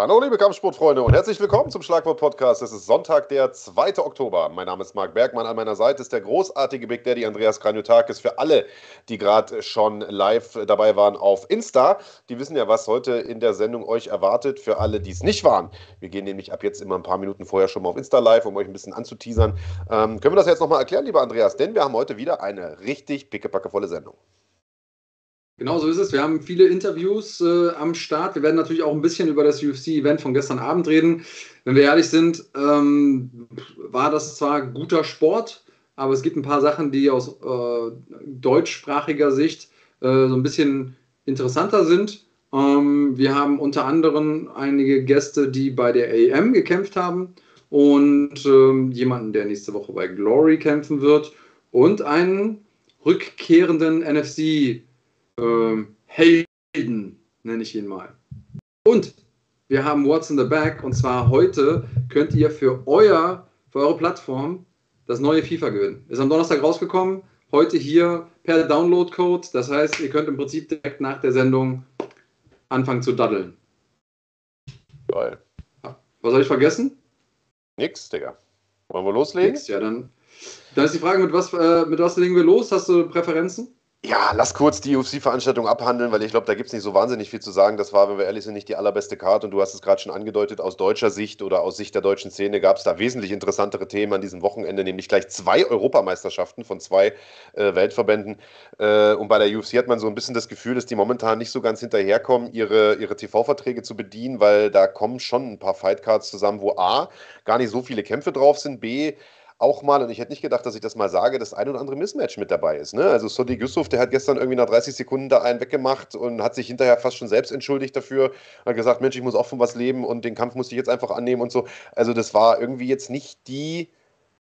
Hallo, liebe Kampfsportfreunde und herzlich willkommen zum Schlagwort-Podcast. Es ist Sonntag, der 2. Oktober. Mein Name ist Marc Bergmann. An meiner Seite ist der großartige Big Daddy Andreas Kranjotakis. Für alle, die gerade schon live dabei waren auf Insta, die wissen ja, was heute in der Sendung euch erwartet. Für alle, die es nicht waren, wir gehen nämlich ab jetzt immer ein paar Minuten vorher schon mal auf Insta live, um euch ein bisschen anzuteasern. Ähm, können wir das jetzt nochmal erklären, lieber Andreas? Denn wir haben heute wieder eine richtig pickepackevolle Sendung. Genau so ist es. Wir haben viele Interviews äh, am Start. Wir werden natürlich auch ein bisschen über das UFC-Event von gestern Abend reden. Wenn wir ehrlich sind, ähm, war das zwar guter Sport, aber es gibt ein paar Sachen, die aus äh, deutschsprachiger Sicht äh, so ein bisschen interessanter sind. Ähm, wir haben unter anderem einige Gäste, die bei der AM gekämpft haben und ähm, jemanden, der nächste Woche bei Glory kämpfen wird und einen rückkehrenden NFC ähm, Helden, nenne ich ihn mal. Und wir haben What's in the Back und zwar heute könnt ihr für, euer, für eure Plattform das neue FIFA gewinnen. Ist am Donnerstag rausgekommen, heute hier per Download-Code. Das heißt, ihr könnt im Prinzip direkt nach der Sendung anfangen zu daddeln. Geil. Was habe ich vergessen? Nix, Digga. Wollen wir loslegen? Nix, ja, dann, dann ist die Frage, mit was, äh, mit was legen wir los? Hast du Präferenzen? Ja, lass kurz die UFC-Veranstaltung abhandeln, weil ich glaube, da gibt es nicht so wahnsinnig viel zu sagen. Das war, wenn wir ehrlich sind, nicht die allerbeste Karte. Und du hast es gerade schon angedeutet, aus deutscher Sicht oder aus Sicht der deutschen Szene gab es da wesentlich interessantere Themen an diesem Wochenende, nämlich gleich zwei Europameisterschaften von zwei äh, Weltverbänden. Äh, und bei der UFC hat man so ein bisschen das Gefühl, dass die momentan nicht so ganz hinterherkommen, ihre, ihre TV-Verträge zu bedienen, weil da kommen schon ein paar Fightcards zusammen, wo A, gar nicht so viele Kämpfe drauf sind, B, auch mal, und ich hätte nicht gedacht, dass ich das mal sage, das ein oder andere Mismatch mit dabei ist. Ne? Also Sodi Yusuf, der hat gestern irgendwie nach 30 Sekunden da einen weggemacht und hat sich hinterher fast schon selbst entschuldigt dafür. Hat gesagt, Mensch, ich muss auch von was leben und den Kampf musste ich jetzt einfach annehmen und so. Also das war irgendwie jetzt nicht die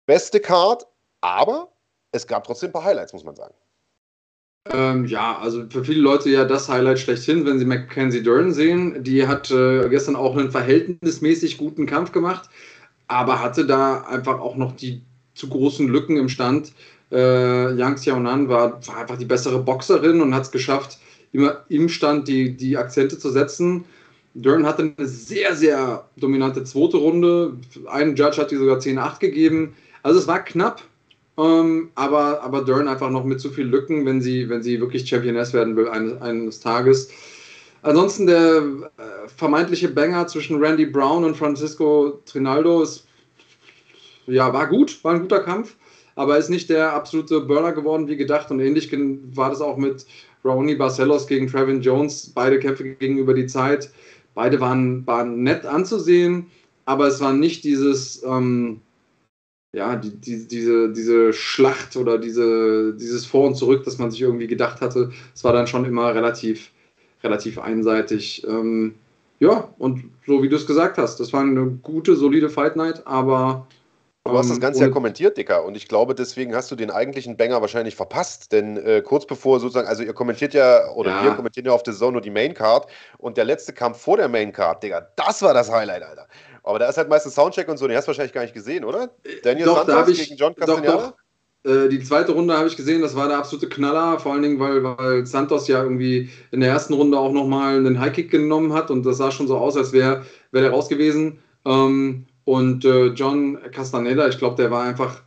beste Card, aber es gab trotzdem ein paar Highlights, muss man sagen. Ähm, ja, also für viele Leute ja das Highlight schlechthin, wenn sie Mackenzie Dern sehen. Die hat äh, gestern auch einen verhältnismäßig guten Kampf gemacht aber hatte da einfach auch noch die zu großen Lücken im Stand. Äh, Yang Xiaonan war, war einfach die bessere Boxerin und hat es geschafft, immer im Stand die, die Akzente zu setzen. Dern hatte eine sehr, sehr dominante zweite Runde. Ein Judge hat die sogar 10-8 gegeben. Also es war knapp, ähm, aber, aber Dern einfach noch mit zu viel Lücken, wenn sie, wenn sie wirklich Championess werden will eines, eines Tages. Ansonsten der äh, vermeintliche Banger zwischen Randy Brown und Francisco Trinaldo ist, ja, war gut, war ein guter Kampf, aber ist nicht der absolute Burner geworden wie gedacht und ähnlich war das auch mit Raoni Barcelos gegen Trevin Jones. Beide Kämpfe gegenüber die Zeit. Beide waren, waren nett anzusehen, aber es war nicht dieses, ähm, ja, die, die, diese, diese Schlacht oder diese, dieses Vor und Zurück, das man sich irgendwie gedacht hatte. Es war dann schon immer relativ relativ einseitig. Ähm, ja, und so wie du es gesagt hast, das war eine gute, solide Fight Night, aber. Du hast das ähm, Ganze ja kommentiert, Dicker, und ich glaube, deswegen hast du den eigentlichen Banger wahrscheinlich verpasst, denn äh, kurz bevor sozusagen, also ihr kommentiert ja, oder ja. wir kommentieren ja auf der Zone nur die Main Card und der letzte Kampf vor der Main Card, Digga, das war das Highlight, Alter. Aber da ist halt meistens Soundcheck und so, den hast du wahrscheinlich gar nicht gesehen, oder? Daniel doch, Santos ich, gegen John Castagnara? Doch, doch. Äh, die zweite Runde habe ich gesehen, das war der absolute Knaller, vor allen Dingen, weil, weil Santos ja irgendwie in der ersten Runde auch nochmal einen Highkick genommen hat und das sah schon so aus, als wäre wär der raus gewesen. Ähm, und äh, John Castaneda, ich glaube, der war einfach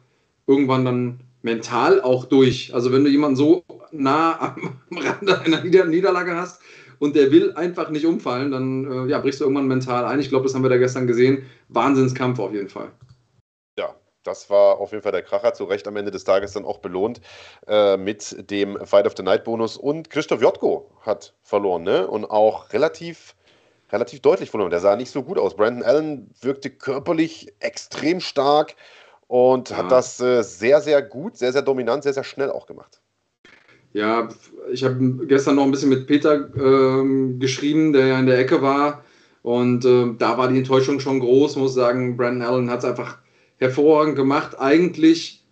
irgendwann dann mental auch durch. Also wenn du jemanden so nah am Rande einer Nieder Niederlage hast und der will einfach nicht umfallen, dann äh, ja, brichst du irgendwann mental ein. Ich glaube, das haben wir da gestern gesehen. Wahnsinnskampf auf jeden Fall das war auf jeden Fall der Kracher, zu Recht am Ende des Tages dann auch belohnt äh, mit dem Fight of the Night Bonus. Und Christoph Jotko hat verloren, ne? Und auch relativ, relativ deutlich verloren. Der sah nicht so gut aus. Brandon Allen wirkte körperlich extrem stark und ja. hat das äh, sehr, sehr gut, sehr, sehr dominant, sehr, sehr schnell auch gemacht. Ja, ich habe gestern noch ein bisschen mit Peter ähm, geschrieben, der ja in der Ecke war. Und äh, da war die Enttäuschung schon groß, muss sagen. Brandon Allen hat es einfach hervorragend gemacht. Eigentlich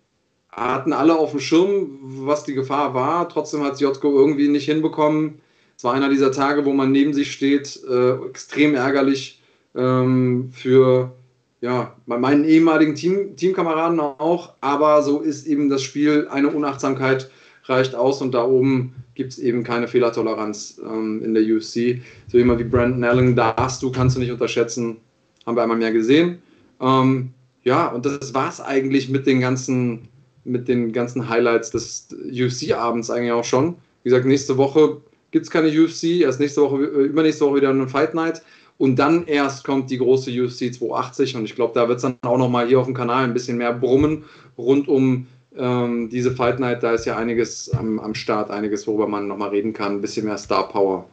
hatten alle auf dem Schirm, was die Gefahr war. Trotzdem hat Jotko irgendwie nicht hinbekommen. Es war einer dieser Tage, wo man neben sich steht. Äh, extrem ärgerlich ähm, für ja, meinen ehemaligen Team, Teamkameraden auch. Aber so ist eben das Spiel eine Unachtsamkeit reicht aus und da oben gibt es eben keine Fehlertoleranz ähm, in der UFC. So jemand wie Brandon Allen darfst du, kannst du nicht unterschätzen, haben wir einmal mehr gesehen. Ähm, ja, und das war es eigentlich mit den ganzen, mit den ganzen Highlights des UFC-Abends eigentlich auch schon. Wie gesagt, nächste Woche gibt es keine UFC, erst nächste Woche, äh, übernächste Woche wieder eine Fight Night. Und dann erst kommt die große UFC 280 und ich glaube, da wird es dann auch nochmal hier auf dem Kanal ein bisschen mehr brummen rund um ähm, diese Fight Night. Da ist ja einiges am, am Start, einiges, worüber man nochmal reden kann, ein bisschen mehr Star Power.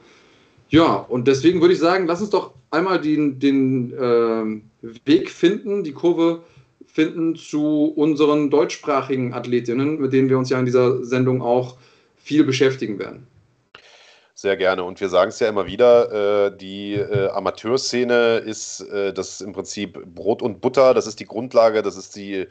Ja, und deswegen würde ich sagen, lass uns doch einmal den, den äh, Weg finden, die Kurve finden zu unseren deutschsprachigen Athletinnen, mit denen wir uns ja in dieser Sendung auch viel beschäftigen werden. Sehr gerne. Und wir sagen es ja immer wieder, äh, die äh, Amateurszene ist äh, das im Prinzip Brot und Butter, das ist die Grundlage, das ist die,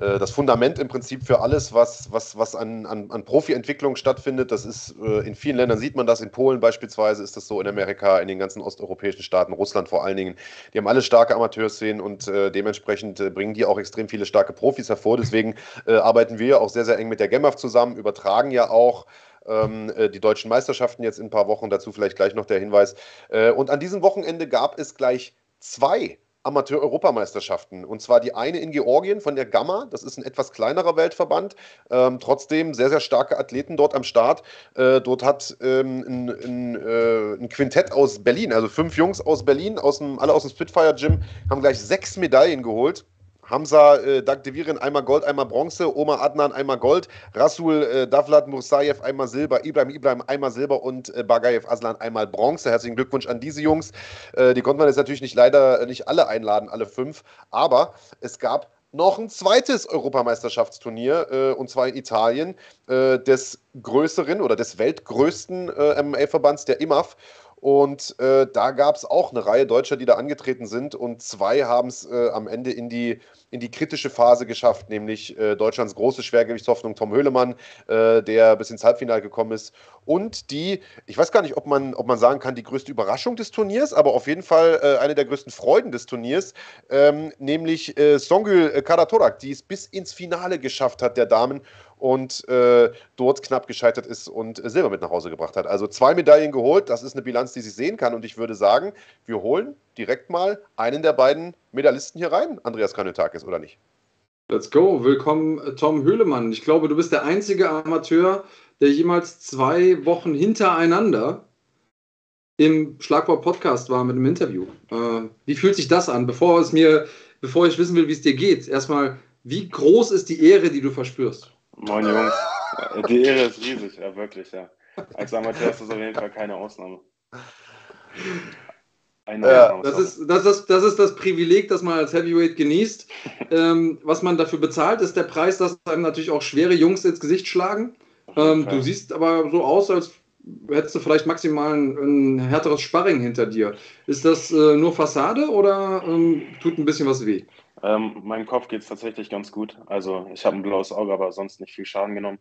äh, das Fundament im Prinzip für alles, was, was, was an, an, an Profi-Entwicklung stattfindet. Das ist äh, in vielen Ländern sieht man das, in Polen beispielsweise ist das so, in Amerika, in den ganzen osteuropäischen Staaten, Russland vor allen Dingen. Die haben alle starke Amateurszenen und äh, dementsprechend bringen die auch extrem viele starke Profis hervor. Deswegen arbeiten wir auch sehr, sehr eng mit der GEMAF zusammen, übertragen ja auch ähm, äh, die deutschen Meisterschaften jetzt in ein paar Wochen. Dazu vielleicht gleich noch der Hinweis. Äh, und an diesem Wochenende gab es gleich zwei Amateur-Europameisterschaften. Und zwar die eine in Georgien von der Gamma. Das ist ein etwas kleinerer Weltverband. Ähm, trotzdem sehr, sehr starke Athleten dort am Start. Äh, dort hat ähm, ein, ein, äh, ein, Quintett aus Berlin, also fünf Jungs aus Berlin, aus dem, alle aus dem Spitfire Gym, haben gleich sechs Medaillen geholt. Hamza äh, Dagdevirin einmal Gold, einmal Bronze, Omar Adnan einmal Gold, Rasul äh, Davlat Mursayev einmal Silber, Ibrahim Ibrahim einmal Silber und äh, Bagayev Aslan einmal Bronze. Herzlichen Glückwunsch an diese Jungs. Äh, die konnte man jetzt natürlich nicht leider nicht alle einladen, alle fünf, aber es gab noch ein zweites Europameisterschaftsturnier, äh, und zwar in Italien, äh, des größeren oder des weltgrößten äh, MMA-Verbands, der IMAF. Und äh, da gab es auch eine Reihe Deutscher, die da angetreten sind. Und zwei haben es äh, am Ende in die, in die kritische Phase geschafft, nämlich äh, Deutschlands große Schwergewichtshoffnung Tom Höhlemann, äh, der bis ins Halbfinale gekommen ist. Und die, ich weiß gar nicht, ob man, ob man sagen kann, die größte Überraschung des Turniers, aber auf jeden Fall äh, eine der größten Freuden des Turniers, ähm, nämlich äh, Songül Karatorak, die es bis ins Finale geschafft hat, der Damen und äh, dort knapp gescheitert ist und äh, Silber mit nach Hause gebracht hat. Also zwei Medaillen geholt, das ist eine Bilanz, die sich sehen kann. Und ich würde sagen, wir holen direkt mal einen der beiden Medaillisten hier rein, Andreas Kanutakis, oder nicht? Let's go. Willkommen, äh, Tom Höhlemann. Ich glaube, du bist der einzige Amateur, der jemals zwei Wochen hintereinander im Schlagwort-Podcast war mit einem Interview. Äh, wie fühlt sich das an? Bevor es mir, bevor ich wissen will, wie es dir geht, erstmal, wie groß ist die Ehre, die du verspürst? Moin Jungs, die Ehre ist riesig, ja wirklich, ja. Als Amateur ist das auf jeden Fall keine Ausnahme. Eine ja, das, ist, das, ist, das ist das Privileg, das man als Heavyweight genießt. ähm, was man dafür bezahlt, ist der Preis, dass einem natürlich auch schwere Jungs ins Gesicht schlagen. Ähm, du siehst aber so aus, als hättest du vielleicht maximal ein, ein härteres Sparring hinter dir. Ist das äh, nur Fassade oder ähm, tut ein bisschen was weh? Ähm, meinem Kopf geht es tatsächlich ganz gut. Also ich habe ein blaues Auge, aber sonst nicht viel Schaden genommen.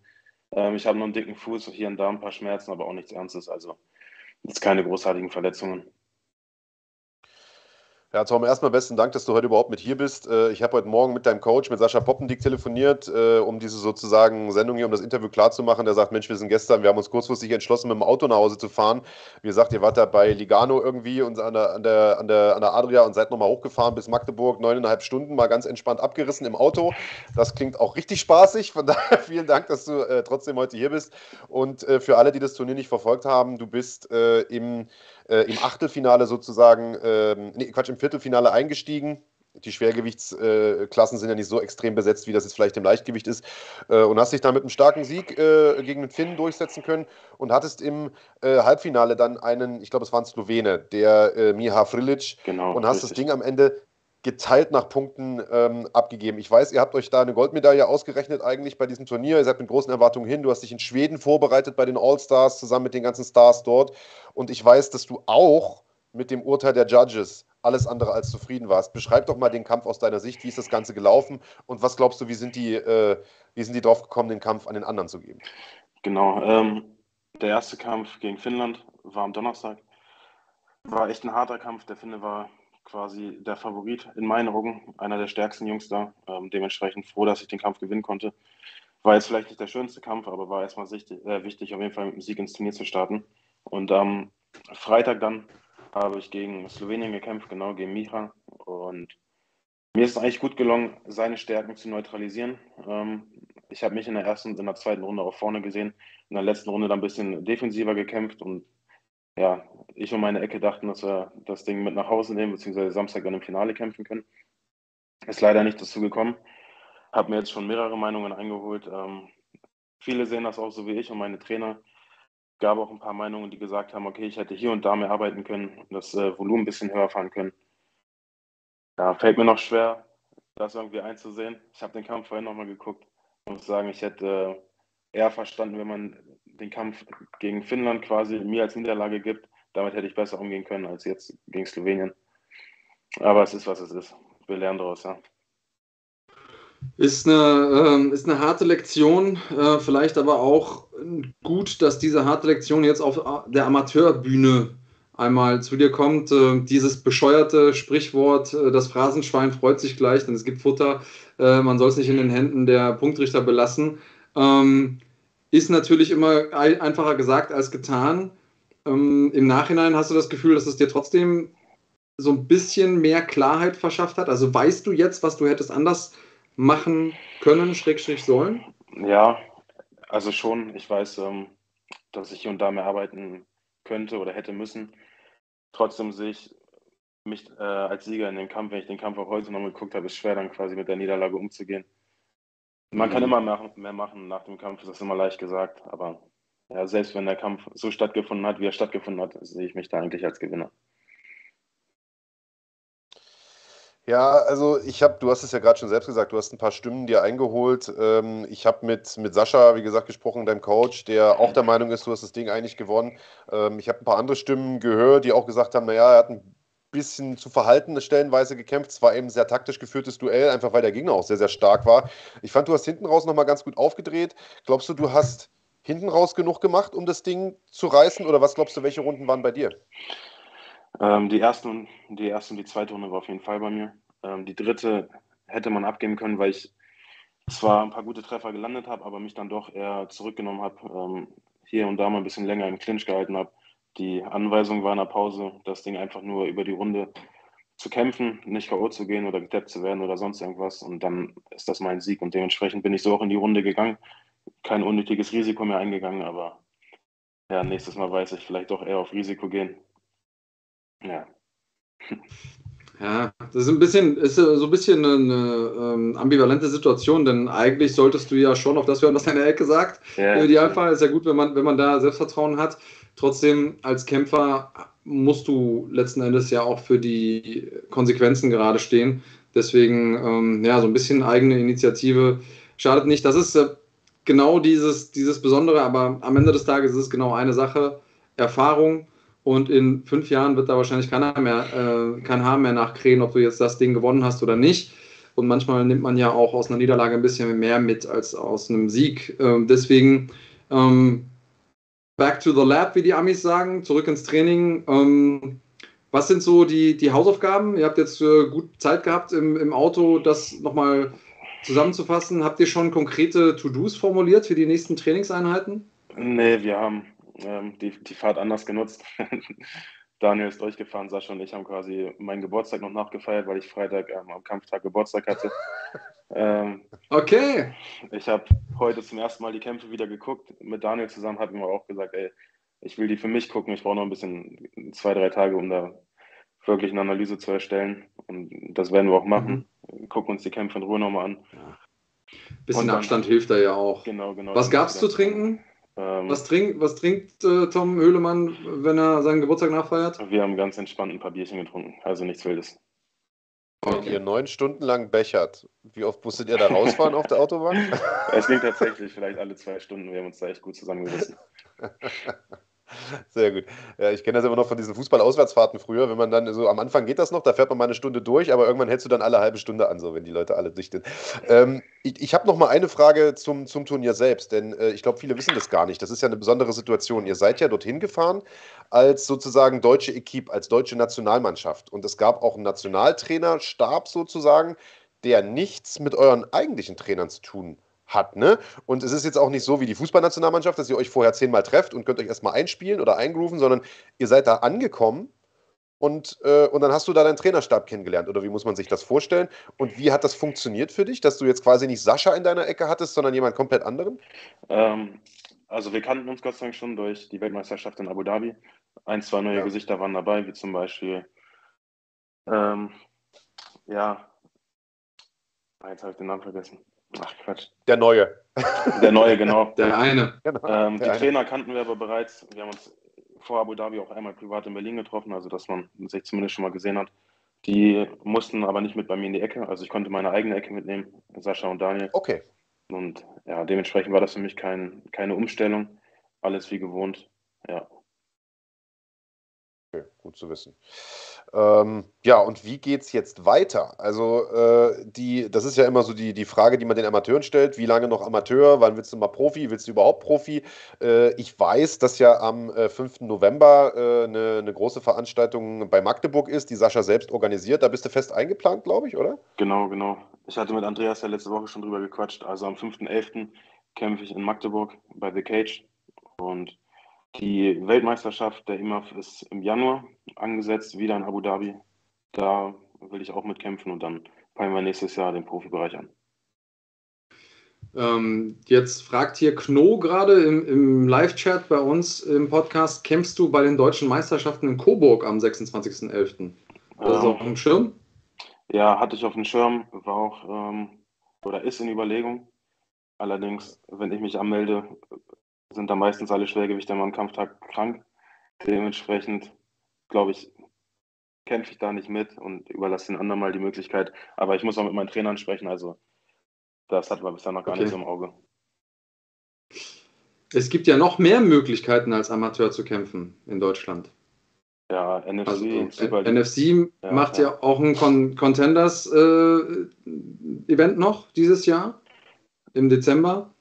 Ähm, ich habe nur einen dicken Fuß, hier und da ein paar Schmerzen, aber auch nichts Ernstes. Also jetzt keine großartigen Verletzungen. Ja, Tom, erstmal besten Dank, dass du heute überhaupt mit hier bist. Äh, ich habe heute Morgen mit deinem Coach, mit Sascha Poppendick, telefoniert, äh, um diese sozusagen Sendung hier, um das Interview klarzumachen. Der sagt, Mensch, wir sind gestern, wir haben uns kurzfristig entschlossen, mit dem Auto nach Hause zu fahren. Wie gesagt, ihr wart da bei Ligano irgendwie und an der, an der, an der, an der Adria und seid nochmal hochgefahren bis Magdeburg, neuneinhalb Stunden, mal ganz entspannt abgerissen im Auto. Das klingt auch richtig spaßig. Von daher vielen Dank, dass du äh, trotzdem heute hier bist. Und für alle, die das Turnier nicht verfolgt haben, du bist im äh, im Achtelfinale sozusagen, äh, nee, Quatsch, im Viertelfinale eingestiegen. Die Schwergewichtsklassen äh, sind ja nicht so extrem besetzt, wie das jetzt vielleicht im Leichtgewicht ist. Äh, und hast dich dann mit einem starken Sieg äh, gegen den Finn durchsetzen können und hattest im äh, Halbfinale dann einen, ich glaube, es war ein Slowene, der Miha Frilic. Genau. Und hast richtig. das Ding am Ende geteilt nach Punkten ähm, abgegeben. Ich weiß, ihr habt euch da eine Goldmedaille ausgerechnet eigentlich bei diesem Turnier. Ihr seid mit großen Erwartungen hin. Du hast dich in Schweden vorbereitet bei den All-Stars zusammen mit den ganzen Stars dort. Und ich weiß, dass du auch mit dem Urteil der Judges alles andere als zufrieden warst. Beschreib doch mal den Kampf aus deiner Sicht. Wie ist das Ganze gelaufen? Und was glaubst du, wie sind die, äh, wie sind die drauf gekommen, den Kampf an den anderen zu geben? Genau. Ähm, der erste Kampf gegen Finnland war am Donnerstag. War echt ein harter Kampf. Der Finne war quasi der Favorit in meinen Augen, einer der stärksten Jungs da. Ähm, dementsprechend froh, dass ich den Kampf gewinnen konnte. war jetzt vielleicht nicht der schönste Kampf, aber war erstmal wichtig, äh, wichtig, auf jeden Fall mit dem Sieg ins Turnier zu starten. Und am Freitag dann habe ich gegen Slowenien gekämpft, genau gegen Micha. Und mir ist es eigentlich gut gelungen, seine Stärken zu neutralisieren. Ähm, ich habe mich in der ersten und in der zweiten Runde auch vorne gesehen, in der letzten Runde dann ein bisschen defensiver gekämpft und ja, ich und meine Ecke dachten, dass wir das Ding mit nach Hause nehmen, beziehungsweise Samstag dann im Finale kämpfen können. Ist leider nicht dazu gekommen. Habe mir jetzt schon mehrere Meinungen eingeholt. Ähm, viele sehen das auch so wie ich und meine Trainer. Gab auch ein paar Meinungen, die gesagt haben, okay, ich hätte hier und da mehr arbeiten können, das äh, Volumen ein bisschen höher fahren können. Ja, fällt mir noch schwer, das irgendwie einzusehen. Ich habe den Kampf vorhin nochmal geguckt und muss sagen, ich hätte äh, eher verstanden, wenn man den Kampf gegen Finnland quasi mir als Niederlage gibt. Damit hätte ich besser umgehen können als jetzt gegen Slowenien. Aber es ist, was es ist. Wir lernen daraus, ja. Ist eine, äh, ist eine harte Lektion, äh, vielleicht aber auch gut, dass diese harte Lektion jetzt auf der Amateurbühne einmal zu dir kommt. Äh, dieses bescheuerte Sprichwort, äh, das Phrasenschwein freut sich gleich, denn es gibt Futter. Äh, man soll es nicht in den Händen der Punktrichter belassen. Ähm, ist natürlich immer einfacher gesagt als getan. Ähm, Im Nachhinein hast du das Gefühl, dass es dir trotzdem so ein bisschen mehr Klarheit verschafft hat? Also weißt du jetzt, was du hättest anders machen können, Schrägstrich sollen? Ja, also schon. Ich weiß, ähm, dass ich hier und da mehr arbeiten könnte oder hätte müssen. Trotzdem sehe ich mich äh, als Sieger in dem Kampf, wenn ich den Kampf auch heute noch geguckt habe, ist schwer dann quasi mit der Niederlage umzugehen. Man mhm. kann immer mehr, mehr machen nach dem Kampf, das ist immer leicht gesagt, aber ja, selbst wenn der Kampf so stattgefunden hat, wie er stattgefunden hat, sehe ich mich da eigentlich als Gewinner. Ja, also ich habe, du hast es ja gerade schon selbst gesagt, du hast ein paar Stimmen dir eingeholt. Ähm, ich habe mit, mit Sascha, wie gesagt, gesprochen, deinem Coach, der auch der Meinung ist, du hast das Ding eigentlich gewonnen. Ähm, ich habe ein paar andere Stimmen gehört, die auch gesagt haben, naja, er hat ein bisschen zu verhalten stellenweise gekämpft. Es war eben sehr taktisch geführtes Duell, einfach weil der Gegner auch sehr, sehr stark war. Ich fand, du hast hinten raus nochmal ganz gut aufgedreht. Glaubst du, du hast hinten raus genug gemacht, um das Ding zu reißen? Oder was glaubst du, welche Runden waren bei dir? Ähm, die, ersten, die erste und die zweite Runde war auf jeden Fall bei mir. Ähm, die dritte hätte man abgeben können, weil ich zwar ein paar gute Treffer gelandet habe, aber mich dann doch eher zurückgenommen habe, ähm, hier und da mal ein bisschen länger im Clinch gehalten habe. Die Anweisung war in der Pause, das Ding einfach nur über die Runde zu kämpfen, nicht K.O. zu gehen oder getappt zu werden oder sonst irgendwas. Und dann ist das mein Sieg. Und dementsprechend bin ich so auch in die Runde gegangen. Kein unnötiges Risiko mehr eingegangen, aber ja, nächstes Mal weiß ich vielleicht doch eher auf Risiko gehen. Ja. Ja, das ist ein bisschen, ist so ein bisschen eine ähm, ambivalente Situation, denn eigentlich solltest du ja schon auf das hören, was deine Ecke sagt. Ja, Im Idealfall ist ja gut, wenn man, wenn man da Selbstvertrauen hat. Trotzdem, als Kämpfer musst du letzten Endes ja auch für die Konsequenzen gerade stehen. Deswegen, ähm, ja, so ein bisschen eigene Initiative schadet nicht. Das ist äh, genau dieses, dieses Besondere, aber am Ende des Tages ist es genau eine Sache: Erfahrung und in fünf Jahren wird da wahrscheinlich keiner mehr, äh, kein Haar mehr nachkrähen, ob du jetzt das Ding gewonnen hast oder nicht. Und manchmal nimmt man ja auch aus einer Niederlage ein bisschen mehr mit als aus einem Sieg. Ähm, deswegen ähm, back to the lab, wie die Amis sagen, zurück ins Training. Ähm, was sind so die, die Hausaufgaben? Ihr habt jetzt äh, gut Zeit gehabt im, im Auto, das nochmal zusammenzufassen. Habt ihr schon konkrete To-Dos formuliert für die nächsten Trainingseinheiten? Nee, wir haben ähm, die, die Fahrt anders genutzt. Daniel ist durchgefahren, Sascha und ich haben quasi meinen Geburtstag noch nachgefeiert, weil ich Freitag ähm, am Kampftag Geburtstag hatte. ähm, okay. Ich habe heute zum ersten Mal die Kämpfe wieder geguckt. Mit Daniel zusammen ich mir auch gesagt, ey, ich will die für mich gucken. Ich brauche noch ein bisschen, zwei, drei Tage, um da wirklich eine Analyse zu erstellen. Und das werden wir auch machen. Mhm. Gucken uns die Kämpfe in Ruhe nochmal an. Ja. Bisschen dann, Abstand hilft da ja auch. Genau, genau. Was gab es zu trinken? Ähm, was, trink, was trinkt äh, Tom Höhlemann, wenn er seinen Geburtstag nachfeiert? Wir haben ganz entspannt ein paar Bierchen getrunken, also nichts Wildes. Okay. ihr neun Stunden lang bechert, wie oft musstet ihr da rausfahren auf der Autobahn? Es ging tatsächlich vielleicht alle zwei Stunden. Wir haben uns da echt gut zusammengerissen. Sehr gut. Ja, ich kenne das immer noch von diesen Fußball-Auswärtsfahrten früher, wenn man dann so am Anfang geht das noch, da fährt man mal eine Stunde durch, aber irgendwann hältst du dann alle halbe Stunde an, so wenn die Leute alle dicht sind. Ähm, ich ich habe noch mal eine Frage zum, zum Turnier selbst, denn äh, ich glaube, viele wissen das gar nicht. Das ist ja eine besondere Situation. Ihr seid ja dorthin gefahren als sozusagen deutsche Equipe, als deutsche Nationalmannschaft. Und es gab auch einen Nationaltrainerstab sozusagen, der nichts mit euren eigentlichen Trainern zu tun hat. Ne? Und es ist jetzt auch nicht so wie die Fußballnationalmannschaft, dass ihr euch vorher zehnmal trefft und könnt euch erstmal einspielen oder eingrooven, sondern ihr seid da angekommen und, äh, und dann hast du da deinen Trainerstab kennengelernt. Oder wie muss man sich das vorstellen? Und wie hat das funktioniert für dich, dass du jetzt quasi nicht Sascha in deiner Ecke hattest, sondern jemand komplett anderen? Ähm, also wir kannten uns Gott sei Dank schon durch die Weltmeisterschaft in Abu Dhabi. Ein, zwei neue ja. Gesichter waren dabei, wie zum Beispiel, ähm, ja, jetzt habe ich den Namen vergessen. Ach Quatsch. Der Neue. Der Neue, genau. Der eine. Genau. Ähm, der die eine. Trainer kannten wir aber bereits. Wir haben uns vor Abu Dhabi auch einmal privat in Berlin getroffen, also dass man sich zumindest schon mal gesehen hat. Die mussten aber nicht mit bei mir in die Ecke, also ich konnte meine eigene Ecke mitnehmen, Sascha und Daniel. Okay. Und ja, dementsprechend war das für mich kein, keine Umstellung, alles wie gewohnt, ja. Okay, gut zu wissen. Ähm, ja, und wie geht es jetzt weiter? Also, äh, die, das ist ja immer so die, die Frage, die man den Amateuren stellt. Wie lange noch Amateur? Wann willst du mal Profi? Willst du überhaupt Profi? Äh, ich weiß, dass ja am äh, 5. November eine äh, ne große Veranstaltung bei Magdeburg ist, die Sascha selbst organisiert. Da bist du fest eingeplant, glaube ich, oder? Genau, genau. Ich hatte mit Andreas ja letzte Woche schon drüber gequatscht. Also am 5.11. kämpfe ich in Magdeburg bei The Cage. Und die Weltmeisterschaft der IMAF ist im Januar angesetzt, wieder in Abu Dhabi. Da will ich auch mitkämpfen und dann peilen wir nächstes Jahr den Profibereich an. Ähm, jetzt fragt hier Kno gerade im, im Live-Chat bei uns im Podcast: Kämpfst du bei den deutschen Meisterschaften in Coburg am 26.11.? Das ähm, auf dem Schirm? Ja, hatte ich auf dem Schirm, war auch ähm, oder ist in Überlegung. Allerdings, wenn ich mich anmelde, sind da meistens alle Schwergewichte am Kampftag krank. Dementsprechend, glaube ich, kämpfe ich da nicht mit und überlasse den anderen mal die Möglichkeit. Aber ich muss auch mit meinen Trainern sprechen, also das hat man bisher noch gar okay. nicht so im Auge. Es gibt ja noch mehr Möglichkeiten als Amateur zu kämpfen in Deutschland. Ja, NFC, also, NFC ja, macht ja. ja, auch ein Con Contenders-Event äh, noch dieses Jahr im Dezember.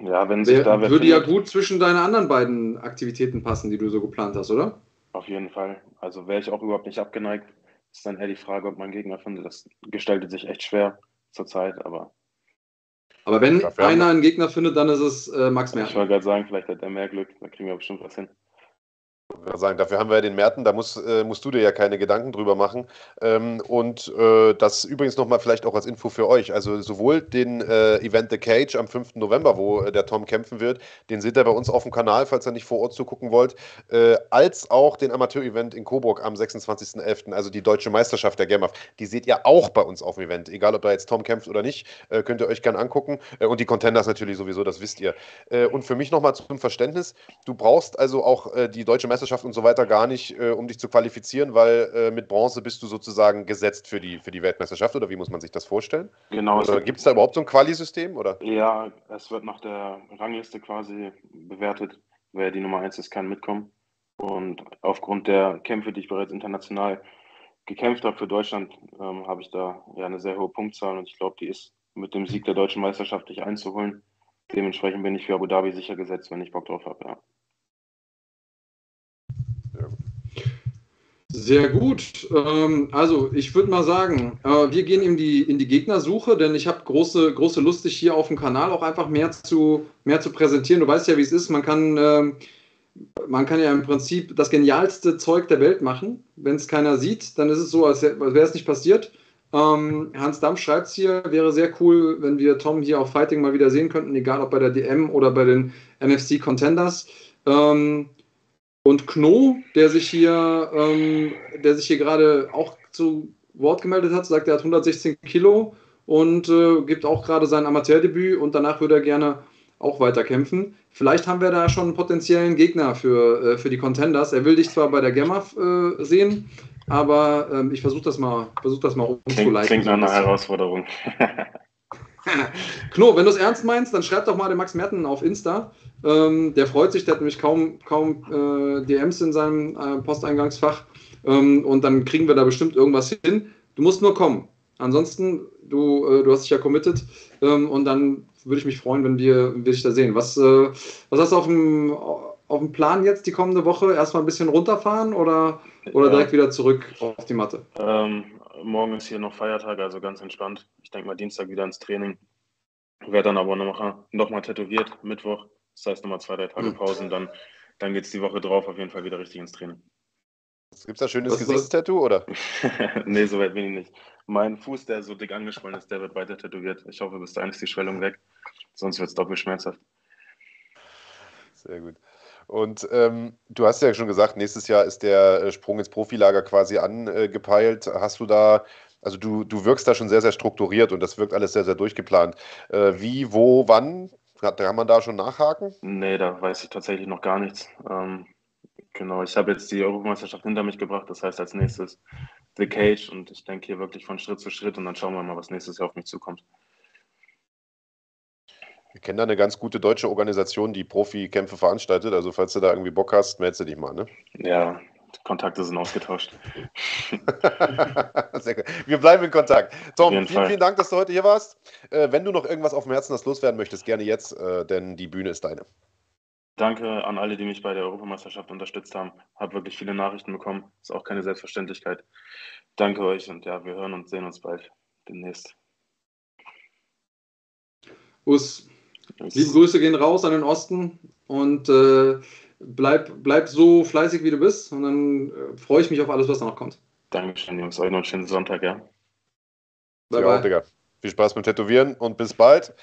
Ja, wenn sich da Würde ja gut zwischen deine anderen beiden Aktivitäten passen, die du so geplant hast, oder? Auf jeden Fall. Also wäre ich auch überhaupt nicht abgeneigt. Ist dann eher die Frage, ob man Gegner findet. Das gestaltet sich echt schwer zurzeit, aber. Aber wenn einer einen Gegner findet, dann ist es äh, Max Merkel. Ich wollte gerade sagen, vielleicht hat der mehr Glück, da kriegen wir bestimmt was hin sagen, dafür haben wir ja den Märten, da musst, äh, musst du dir ja keine Gedanken drüber machen. Ähm, und äh, das übrigens nochmal vielleicht auch als Info für euch. Also sowohl den äh, Event The Cage am 5. November, wo äh, der Tom kämpfen wird, den seht ihr bei uns auf dem Kanal, falls ihr nicht vor Ort zugucken wollt, äh, als auch den Amateur-Event in Coburg am 26.11., also die deutsche Meisterschaft der GEMAF. Die seht ihr auch bei uns auf dem Event. Egal, ob da jetzt Tom kämpft oder nicht, äh, könnt ihr euch gern angucken. und die Contenders natürlich sowieso, das wisst ihr. und für mich nochmal zum Verständnis, du brauchst also auch die deutsche Meisterschaft Weltmeisterschaft und so weiter gar nicht, äh, um dich zu qualifizieren, weil äh, mit Bronze bist du sozusagen gesetzt für die, für die Weltmeisterschaft oder wie muss man sich das vorstellen? Genau. Gibt es da überhaupt so ein Quali-System? Ja, es wird nach der Rangliste quasi bewertet. Wer die Nummer 1 ist, kann mitkommen. Und aufgrund der Kämpfe, die ich bereits international gekämpft habe für Deutschland, ähm, habe ich da ja eine sehr hohe Punktzahl und ich glaube, die ist mit dem Sieg der deutschen Meisterschaft nicht einzuholen. Dementsprechend bin ich für Abu Dhabi sicher gesetzt, wenn ich Bock drauf habe. Ja. Sehr gut. Ähm, also ich würde mal sagen, äh, wir gehen in die, in die Gegnersuche, denn ich habe große, große Lust, dich hier auf dem Kanal auch einfach mehr zu, mehr zu präsentieren. Du weißt ja, wie es ist. Man kann, ähm, man kann ja im Prinzip das genialste Zeug der Welt machen. Wenn es keiner sieht, dann ist es so, als wäre es nicht passiert. Ähm, Hans Damm schreibt es hier, wäre sehr cool, wenn wir Tom hier auf Fighting mal wieder sehen könnten, egal ob bei der DM oder bei den NFC Contenders. Ähm, und Kno, der sich hier, ähm, der sich hier gerade auch zu Wort gemeldet hat, sagt, er hat 116 Kilo und äh, gibt auch gerade sein Amateurdebüt und danach würde er gerne auch weiter kämpfen. Vielleicht haben wir da schon einen potenziellen Gegner für, äh, für die Contenders. Er will dich zwar bei der GEMAF äh, sehen, aber ähm, ich versuche das mal, versuch das mal umzuleiten. Klingt, klingt nach einer Herausforderung. Kno, wenn du es ernst meinst, dann schreib doch mal den Max Merten auf Insta. Ähm, der freut sich, der hat nämlich kaum, kaum äh, DMs in seinem äh, Posteingangsfach. Ähm, und dann kriegen wir da bestimmt irgendwas hin. Du musst nur kommen. Ansonsten, du, äh, du hast dich ja committed. Ähm, und dann würde ich mich freuen, wenn wir, wenn wir dich da sehen. Was, äh, was hast du auf dem, auf dem Plan jetzt die kommende Woche? Erstmal ein bisschen runterfahren oder, oder ja. direkt wieder zurück auf die Matte? Ähm, morgen ist hier noch Feiertag, also ganz entspannt. Ich denke mal Dienstag wieder ins Training. Werde dann aber nochmal noch mal tätowiert, Mittwoch. Das heißt nochmal zwei, drei Tage hm. Pause und dann, dann geht es die Woche drauf auf jeden Fall wieder richtig ins Training. Gibt es da schönes Gesichtstattoo, oder? nee, so weit bin ich nicht. Mein Fuß, der so dick angeschwollen ist, der wird weiter tätowiert. Ich hoffe, bis dahin ist die Schwellung weg. Sonst wird es doppelt schmerzhaft. Sehr gut. Und ähm, du hast ja schon gesagt, nächstes Jahr ist der äh, Sprung ins Profilager quasi angepeilt. Hast du da, also du, du wirkst da schon sehr, sehr strukturiert und das wirkt alles sehr, sehr durchgeplant. Äh, wie, wo, wann? Kann man da schon nachhaken? Nee, da weiß ich tatsächlich noch gar nichts. Ähm, genau, ich habe jetzt die Europameisterschaft hinter mich gebracht. Das heißt als nächstes The Cage und ich denke hier wirklich von Schritt zu Schritt und dann schauen wir mal, was nächstes Jahr auf mich zukommt. Wir kennen da eine ganz gute deutsche Organisation, die Profikämpfe veranstaltet. Also falls du da irgendwie Bock hast, melde dich mal, ne? Ja, Kontakte sind ausgetauscht. Sehr gut. Wir bleiben in Kontakt. Tom, vielen, Fall. vielen Dank, dass du heute hier warst. Äh, wenn du noch irgendwas auf dem Herzen hast, loswerden möchtest, gerne jetzt, äh, denn die Bühne ist deine. Danke an alle, die mich bei der Europameisterschaft unterstützt haben. Habe wirklich viele Nachrichten bekommen. Ist auch keine Selbstverständlichkeit. Danke euch und ja, wir hören und sehen uns bald demnächst. Us, Liebe Grüße gehen raus an den Osten und äh, bleib, bleib so fleißig, wie du bist. Und dann äh, freue ich mich auf alles, was da noch kommt. Dankeschön, Jungs. Euch noch einen schönen Sonntag, ja. Bye, bye. Digga. Viel Spaß beim Tätowieren und bis bald.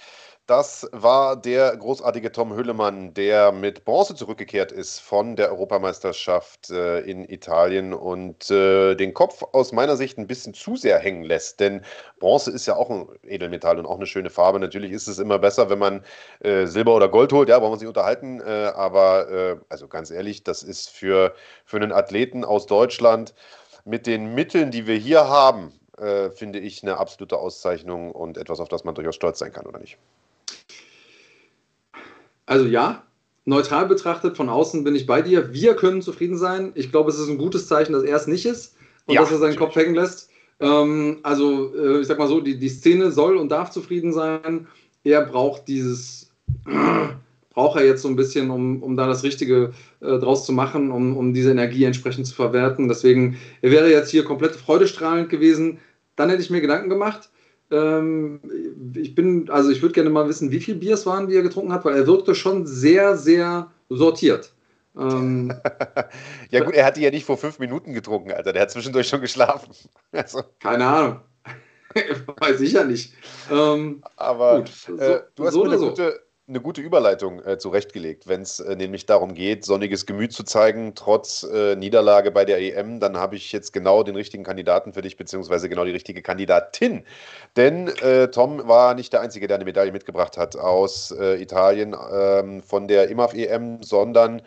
Das war der großartige Tom Hüllemann, der mit Bronze zurückgekehrt ist von der Europameisterschaft äh, in Italien und äh, den Kopf aus meiner Sicht ein bisschen zu sehr hängen lässt. Denn Bronze ist ja auch ein Edelmetall und auch eine schöne Farbe. Natürlich ist es immer besser, wenn man äh, Silber oder Gold holt. Ja, wollen wir sich unterhalten. Äh, aber äh, also ganz ehrlich, das ist für, für einen Athleten aus Deutschland mit den Mitteln, die wir hier haben, äh, finde ich eine absolute Auszeichnung und etwas, auf das man durchaus stolz sein kann, oder nicht? Also ja, neutral betrachtet, von außen bin ich bei dir. Wir können zufrieden sein. Ich glaube, es ist ein gutes Zeichen, dass er es nicht ist und ja, dass er seinen Kopf hängen lässt. Ähm, also, äh, ich sag mal so, die, die Szene soll und darf zufrieden sein. Er braucht dieses, braucht er jetzt so ein bisschen, um, um da das Richtige äh, draus zu machen, um, um diese Energie entsprechend zu verwerten. Deswegen, er wäre jetzt hier komplett freudestrahlend gewesen. Dann hätte ich mir Gedanken gemacht. Ähm, ich bin, also ich würde gerne mal wissen, wie viel Biers waren, die er getrunken hat, weil er wirkte schon sehr, sehr sortiert. Ähm, ja gut, er hat die ja nicht vor fünf Minuten getrunken, Alter. Der hat zwischendurch schon geschlafen. Also. Keine Ahnung. Weiß ich ja nicht. Ähm, Aber gut, so, äh, du hast so eine, so. gute, eine gute Überleitung äh, zurechtgelegt, wenn es äh, nämlich darum geht, sonniges Gemüt zu zeigen, trotz äh, Niederlage bei der EM. Dann habe ich jetzt genau den richtigen Kandidaten für dich, beziehungsweise genau die richtige Kandidatin. Denn äh, Tom war nicht der Einzige, der eine Medaille mitgebracht hat aus äh, Italien ähm, von der IMAF-EM, sondern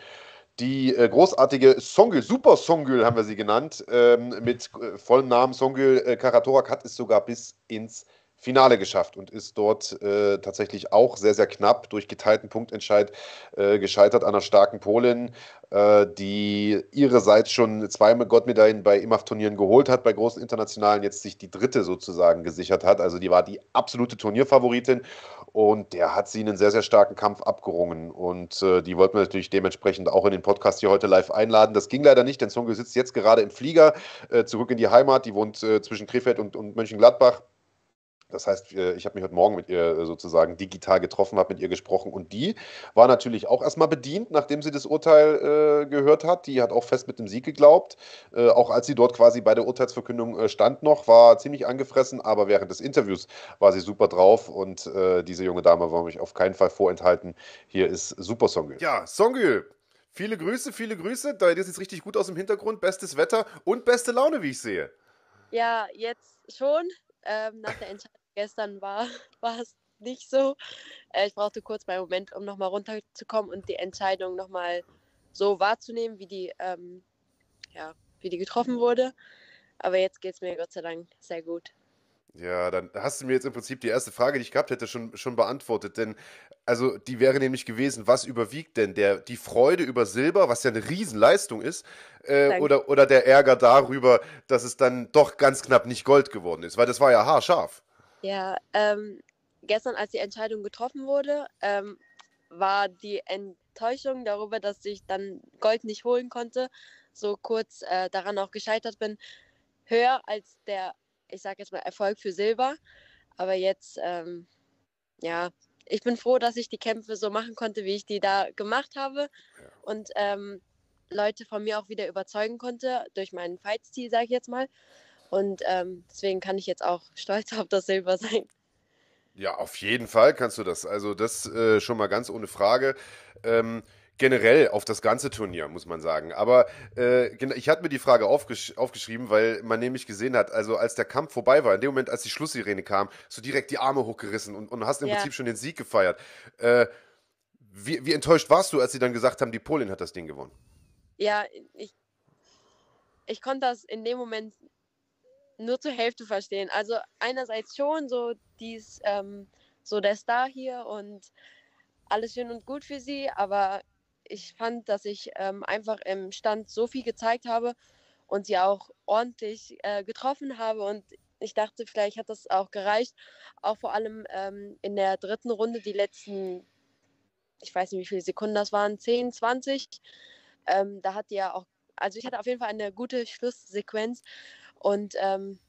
die äh, großartige Songül, Super Songül haben wir sie genannt, ähm, mit vollem Namen Songül Karatorak hat es sogar bis ins Finale geschafft und ist dort äh, tatsächlich auch sehr, sehr knapp durch geteilten Punktentscheid äh, gescheitert an einer starken Polin, äh, die ihrerseits schon zwei Goldmedaillen bei IMAF-Turnieren geholt hat, bei großen internationalen, jetzt sich die dritte sozusagen gesichert hat. Also die war die absolute Turnierfavoritin und der hat sie einen sehr, sehr starken Kampf abgerungen. Und äh, die wollten wir natürlich dementsprechend auch in den Podcast hier heute live einladen. Das ging leider nicht, denn Songe sitzt jetzt gerade im Flieger äh, zurück in die Heimat. Die wohnt äh, zwischen Krefeld und, und Mönchengladbach. Das heißt, ich habe mich heute Morgen mit ihr sozusagen digital getroffen, habe mit ihr gesprochen und die war natürlich auch erstmal bedient, nachdem sie das Urteil äh, gehört hat. Die hat auch fest mit dem Sieg geglaubt. Äh, auch als sie dort quasi bei der Urteilsverkündung äh, stand noch, war ziemlich angefressen, aber während des Interviews war sie super drauf und äh, diese junge Dame wollen mich auf keinen Fall vorenthalten. Hier ist Super Songül. Ja, Songül. Viele Grüße, viele Grüße. Da ist jetzt richtig gut aus dem Hintergrund. Bestes Wetter und beste Laune, wie ich sehe. Ja, jetzt schon. Ähm, nach der Entscheidung gestern war, war es nicht so. Äh, ich brauchte kurz mal einen Moment, um nochmal runterzukommen und die Entscheidung nochmal so wahrzunehmen, wie die, ähm, ja, wie die getroffen wurde. Aber jetzt geht es mir Gott sei Dank sehr gut. Ja, dann hast du mir jetzt im Prinzip die erste Frage, die ich gehabt hätte, schon, schon beantwortet. Denn, also, die wäre nämlich gewesen, was überwiegt denn? Der, die Freude über Silber, was ja eine Riesenleistung ist, äh, oder, oder der Ärger darüber, dass es dann doch ganz knapp nicht Gold geworden ist? Weil das war ja haarscharf. Ja, ähm, gestern, als die Entscheidung getroffen wurde, ähm, war die Enttäuschung darüber, dass ich dann Gold nicht holen konnte, so kurz äh, daran auch gescheitert bin, höher als der, ich sage jetzt mal, Erfolg für Silber. Aber jetzt, ähm, ja, ich bin froh, dass ich die Kämpfe so machen konnte, wie ich die da gemacht habe. Ja. Und ähm, Leute von mir auch wieder überzeugen konnte durch meinen Fight-Stil, sage ich jetzt mal. Und ähm, deswegen kann ich jetzt auch stolz auf das Silber sein. Ja, auf jeden Fall kannst du das. Also das äh, schon mal ganz ohne Frage. Ähm, generell auf das ganze Turnier, muss man sagen. Aber äh, ich hatte mir die Frage aufgesch aufgeschrieben, weil man nämlich gesehen hat, also als der Kampf vorbei war, in dem Moment, als die Schlusssirene kam, so direkt die Arme hochgerissen und, und hast im ja. Prinzip schon den Sieg gefeiert. Äh, wie, wie enttäuscht warst du, als sie dann gesagt haben, die Polin hat das Ding gewonnen? Ja, ich, ich konnte das in dem Moment nur zur Hälfte verstehen. Also einerseits schon so dies, ähm, so der Star hier und alles schön und gut für sie, aber ich fand, dass ich ähm, einfach im Stand so viel gezeigt habe und sie auch ordentlich äh, getroffen habe und ich dachte, vielleicht hat das auch gereicht. Auch vor allem ähm, in der dritten Runde, die letzten, ich weiß nicht, wie viele Sekunden das waren, 10, 20. Ähm, da hat die ja auch, also ich hatte auf jeden Fall eine gute Schlusssequenz und ähm,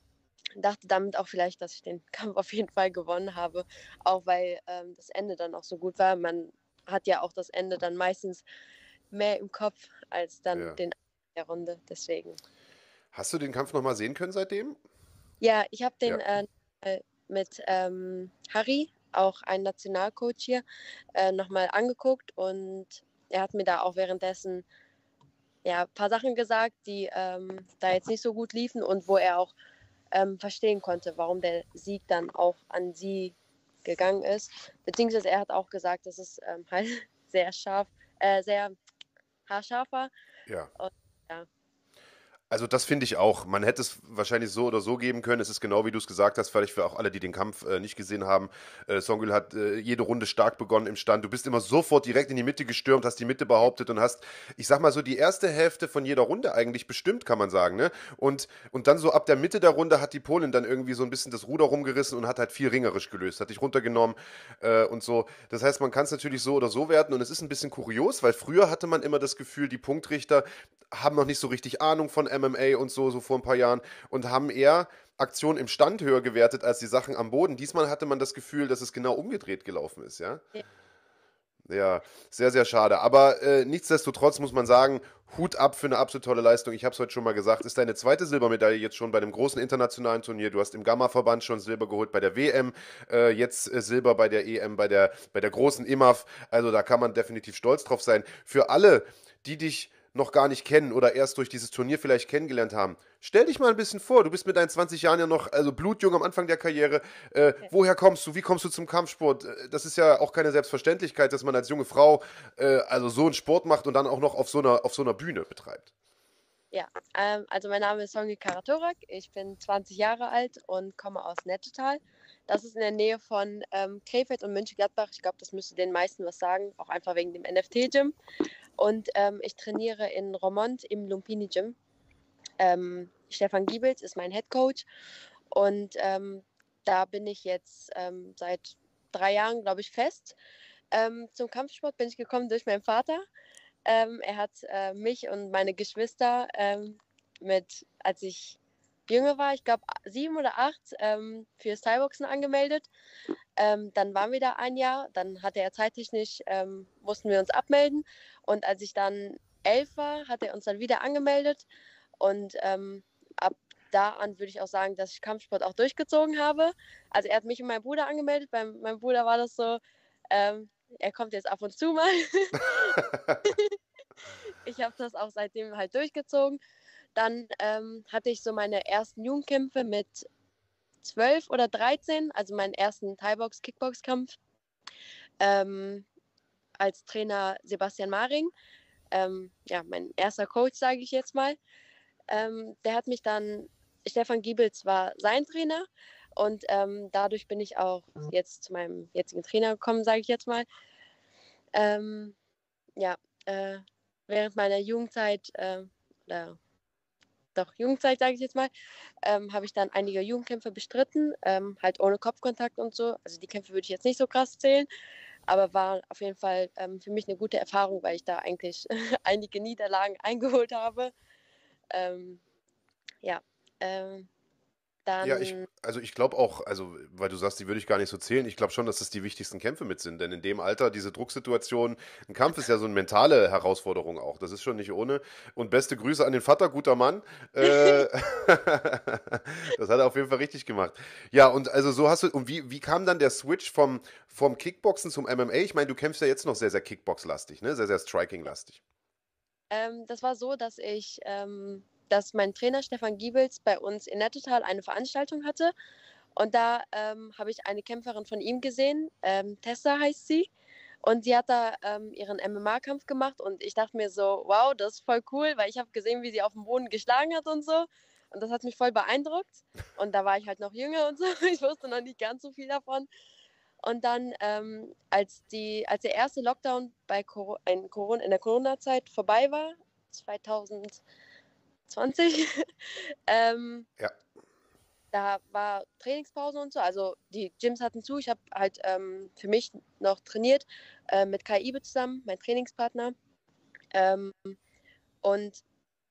dachte damit auch vielleicht, dass ich den Kampf auf jeden Fall gewonnen habe, auch weil ähm, das Ende dann auch so gut war. Man hat ja auch das Ende dann meistens mehr im Kopf als dann ja. den der Runde. Deswegen. Hast du den Kampf nochmal sehen können seitdem? Ja, ich habe den ja. äh, mit ähm, Harry, auch ein Nationalcoach hier, äh, nochmal angeguckt und er hat mir da auch währenddessen ja, ein paar Sachen gesagt, die ähm, da jetzt nicht so gut liefen und wo er auch ähm, verstehen konnte, warum der Sieg dann auch an sie gegangen ist. Beziehungsweise er hat auch gesagt, dass es ähm, halt sehr scharf, äh, sehr haarscharf war. Ja. Und, ja. Also das finde ich auch. Man hätte es wahrscheinlich so oder so geben können. Es ist genau wie du es gesagt hast, vielleicht für auch alle, die den Kampf äh, nicht gesehen haben. Äh, Songül hat äh, jede Runde stark begonnen im Stand. Du bist immer sofort direkt in die Mitte gestürmt, hast die Mitte behauptet und hast, ich sag mal so, die erste Hälfte von jeder Runde eigentlich bestimmt, kann man sagen. Ne? Und, und dann so ab der Mitte der Runde hat die Polin dann irgendwie so ein bisschen das Ruder rumgerissen und hat halt viel ringerisch gelöst, hat dich runtergenommen äh, und so. Das heißt, man kann es natürlich so oder so werten und es ist ein bisschen kurios, weil früher hatte man immer das Gefühl, die Punktrichter haben noch nicht so richtig Ahnung von MMA und so, so vor ein paar Jahren und haben eher Aktionen im Stand höher gewertet als die Sachen am Boden. Diesmal hatte man das Gefühl, dass es genau umgedreht gelaufen ist, ja? ja. Ja, sehr, sehr schade. Aber äh, nichtsdestotrotz muss man sagen, Hut ab für eine absolut tolle Leistung. Ich habe es heute schon mal gesagt, ist deine zweite Silbermedaille jetzt schon bei einem großen internationalen Turnier. Du hast im Gamma-Verband schon Silber geholt bei der WM, äh, jetzt äh, Silber bei der EM, bei der, bei der großen IMAF. Also da kann man definitiv stolz drauf sein. Für alle, die dich noch gar nicht kennen oder erst durch dieses Turnier vielleicht kennengelernt haben. Stell dich mal ein bisschen vor, du bist mit deinen 20 Jahren ja noch, also blutjung am Anfang der Karriere. Äh, okay. Woher kommst du? Wie kommst du zum Kampfsport? Äh, das ist ja auch keine Selbstverständlichkeit, dass man als junge Frau äh, also so einen Sport macht und dann auch noch auf so einer, auf so einer Bühne betreibt. Ja, ähm, also mein Name ist Songi Karatorak, ich bin 20 Jahre alt und komme aus Nettetal. Das ist in der Nähe von ähm, Krefeld und München-Gladbach. Ich glaube, das müsste den meisten was sagen, auch einfach wegen dem NFT-Gym. Und ähm, ich trainiere in Romont im Lumpini Gym. Ähm, Stefan Giebels ist mein Head Coach. Und ähm, da bin ich jetzt ähm, seit drei Jahren, glaube ich, fest. Ähm, zum Kampfsport bin ich gekommen durch meinen Vater. Ähm, er hat äh, mich und meine Geschwister mit, als ich jünger war, ich glaube sieben oder acht, ähm, für Cyboxen angemeldet. Ähm, dann waren wir da ein Jahr, dann hatte er zeittechnisch, ähm, mussten wir uns abmelden. Und als ich dann elf war, hat er uns dann wieder angemeldet. Und ähm, ab da an würde ich auch sagen, dass ich Kampfsport auch durchgezogen habe. Also er hat mich und meinen Bruder angemeldet. Bei meinem Bruder war das so, ähm, er kommt jetzt ab und zu mal. ich habe das auch seitdem halt durchgezogen. Dann ähm, hatte ich so meine ersten Jugendkämpfe mit 12 oder 13, also meinen ersten Thai-Box-Kickbox-Kampf ähm, als Trainer Sebastian Maring. Ähm, ja, mein erster Coach, sage ich jetzt mal. Ähm, der hat mich dann, Stefan Giebels war sein Trainer und ähm, dadurch bin ich auch jetzt zu meinem jetzigen Trainer gekommen, sage ich jetzt mal. Ähm, ja, äh, während meiner Jugendzeit äh, oder doch Jugendzeit, sage ich jetzt mal, ähm, habe ich dann einige Jugendkämpfe bestritten, ähm, halt ohne Kopfkontakt und so. Also die Kämpfe würde ich jetzt nicht so krass zählen, aber war auf jeden Fall ähm, für mich eine gute Erfahrung, weil ich da eigentlich einige Niederlagen eingeholt habe. Ähm, ja, ähm, Dann, Ja, ich, also ich glaube auch, also weil du sagst, die würde ich gar nicht so zählen. Ich glaube schon, dass das die wichtigsten Kämpfe mit sind, denn in dem Alter diese Drucksituation, ein Kampf ist ja so eine mentale Herausforderung auch. Das ist schon nicht ohne. Und beste Grüße an den Vater, guter Mann. Äh, das hat er auf jeden Fall richtig gemacht. Ja, und also so hast du, und wie, wie kam dann der Switch vom, vom Kickboxen zum MMA? Ich meine, du kämpfst ja jetzt noch sehr, sehr Kickbox-lastig, ne? Sehr, sehr Striking-lastig. ähm, das war so, dass ich, ähm, dass mein Trainer Stefan Giebels bei uns in Nettotal eine Veranstaltung hatte. Und da ähm, habe ich eine Kämpferin von ihm gesehen, ähm, Tessa heißt sie. Und sie hat da ähm, ihren MMA-Kampf gemacht und ich dachte mir so, wow, das ist voll cool, weil ich habe gesehen, wie sie auf dem Boden geschlagen hat und so. Und das hat mich voll beeindruckt. Und da war ich halt noch jünger und so. Ich wusste noch nicht ganz so viel davon. Und dann, ähm, als, die, als der erste Lockdown bei Cor in, Corona, in der Corona-Zeit vorbei war, 2020, ähm, Ja. da war Trainingspause und so. Also die Gyms hatten zu. Ich habe halt ähm, für mich noch trainiert äh, mit Kai Ibe zusammen, mein Trainingspartner. Ähm, und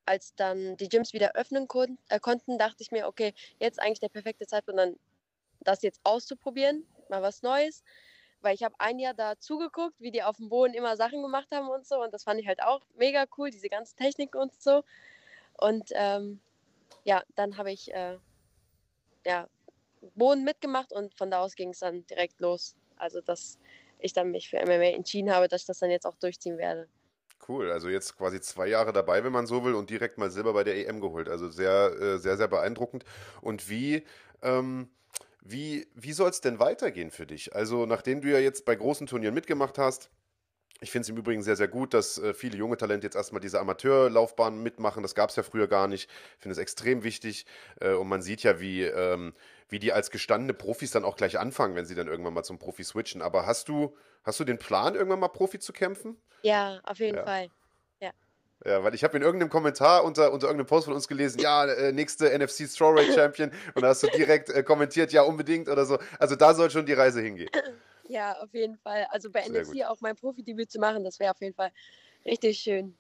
als dann die Gyms wieder öffnen kon äh, konnten, dachte ich mir, okay, jetzt eigentlich der perfekte Zeitpunkt, dann das jetzt auszuprobieren, mal was Neues. Weil ich habe ein Jahr da zugeguckt, wie die auf dem Boden immer Sachen gemacht haben und so. Und das fand ich halt auch mega cool, diese ganze Technik und so. Und ähm, ja, dann habe ich äh, ja, Boden mitgemacht und von da aus ging es dann direkt los. Also, dass ich dann mich für MMA entschieden habe, dass ich das dann jetzt auch durchziehen werde. Cool, also jetzt quasi zwei Jahre dabei, wenn man so will, und direkt mal Silber bei der EM geholt. Also sehr, äh, sehr, sehr beeindruckend. Und wie, ähm, wie, wie soll es denn weitergehen für dich? Also, nachdem du ja jetzt bei großen Turnieren mitgemacht hast, ich finde es im Übrigen sehr, sehr gut, dass äh, viele junge Talente jetzt erstmal diese Amateurlaufbahn mitmachen. Das gab es ja früher gar nicht. Ich finde es extrem wichtig. Äh, und man sieht ja, wie, ähm, wie die als gestandene Profis dann auch gleich anfangen, wenn sie dann irgendwann mal zum Profi switchen. Aber hast du, hast du den Plan, irgendwann mal Profi zu kämpfen? Ja, auf jeden Ja. Fall. Ja, weil ich habe in irgendeinem Kommentar unter, unter irgendeinem Post von uns gelesen, ja, äh, nächste NFC Strawweight Champion und da hast du direkt äh, kommentiert, ja, unbedingt oder so. Also da soll schon die Reise hingehen. Ja, auf jeden Fall. Also bei Sehr NFC auch mein Profidebüt zu machen, das wäre auf jeden Fall richtig schön.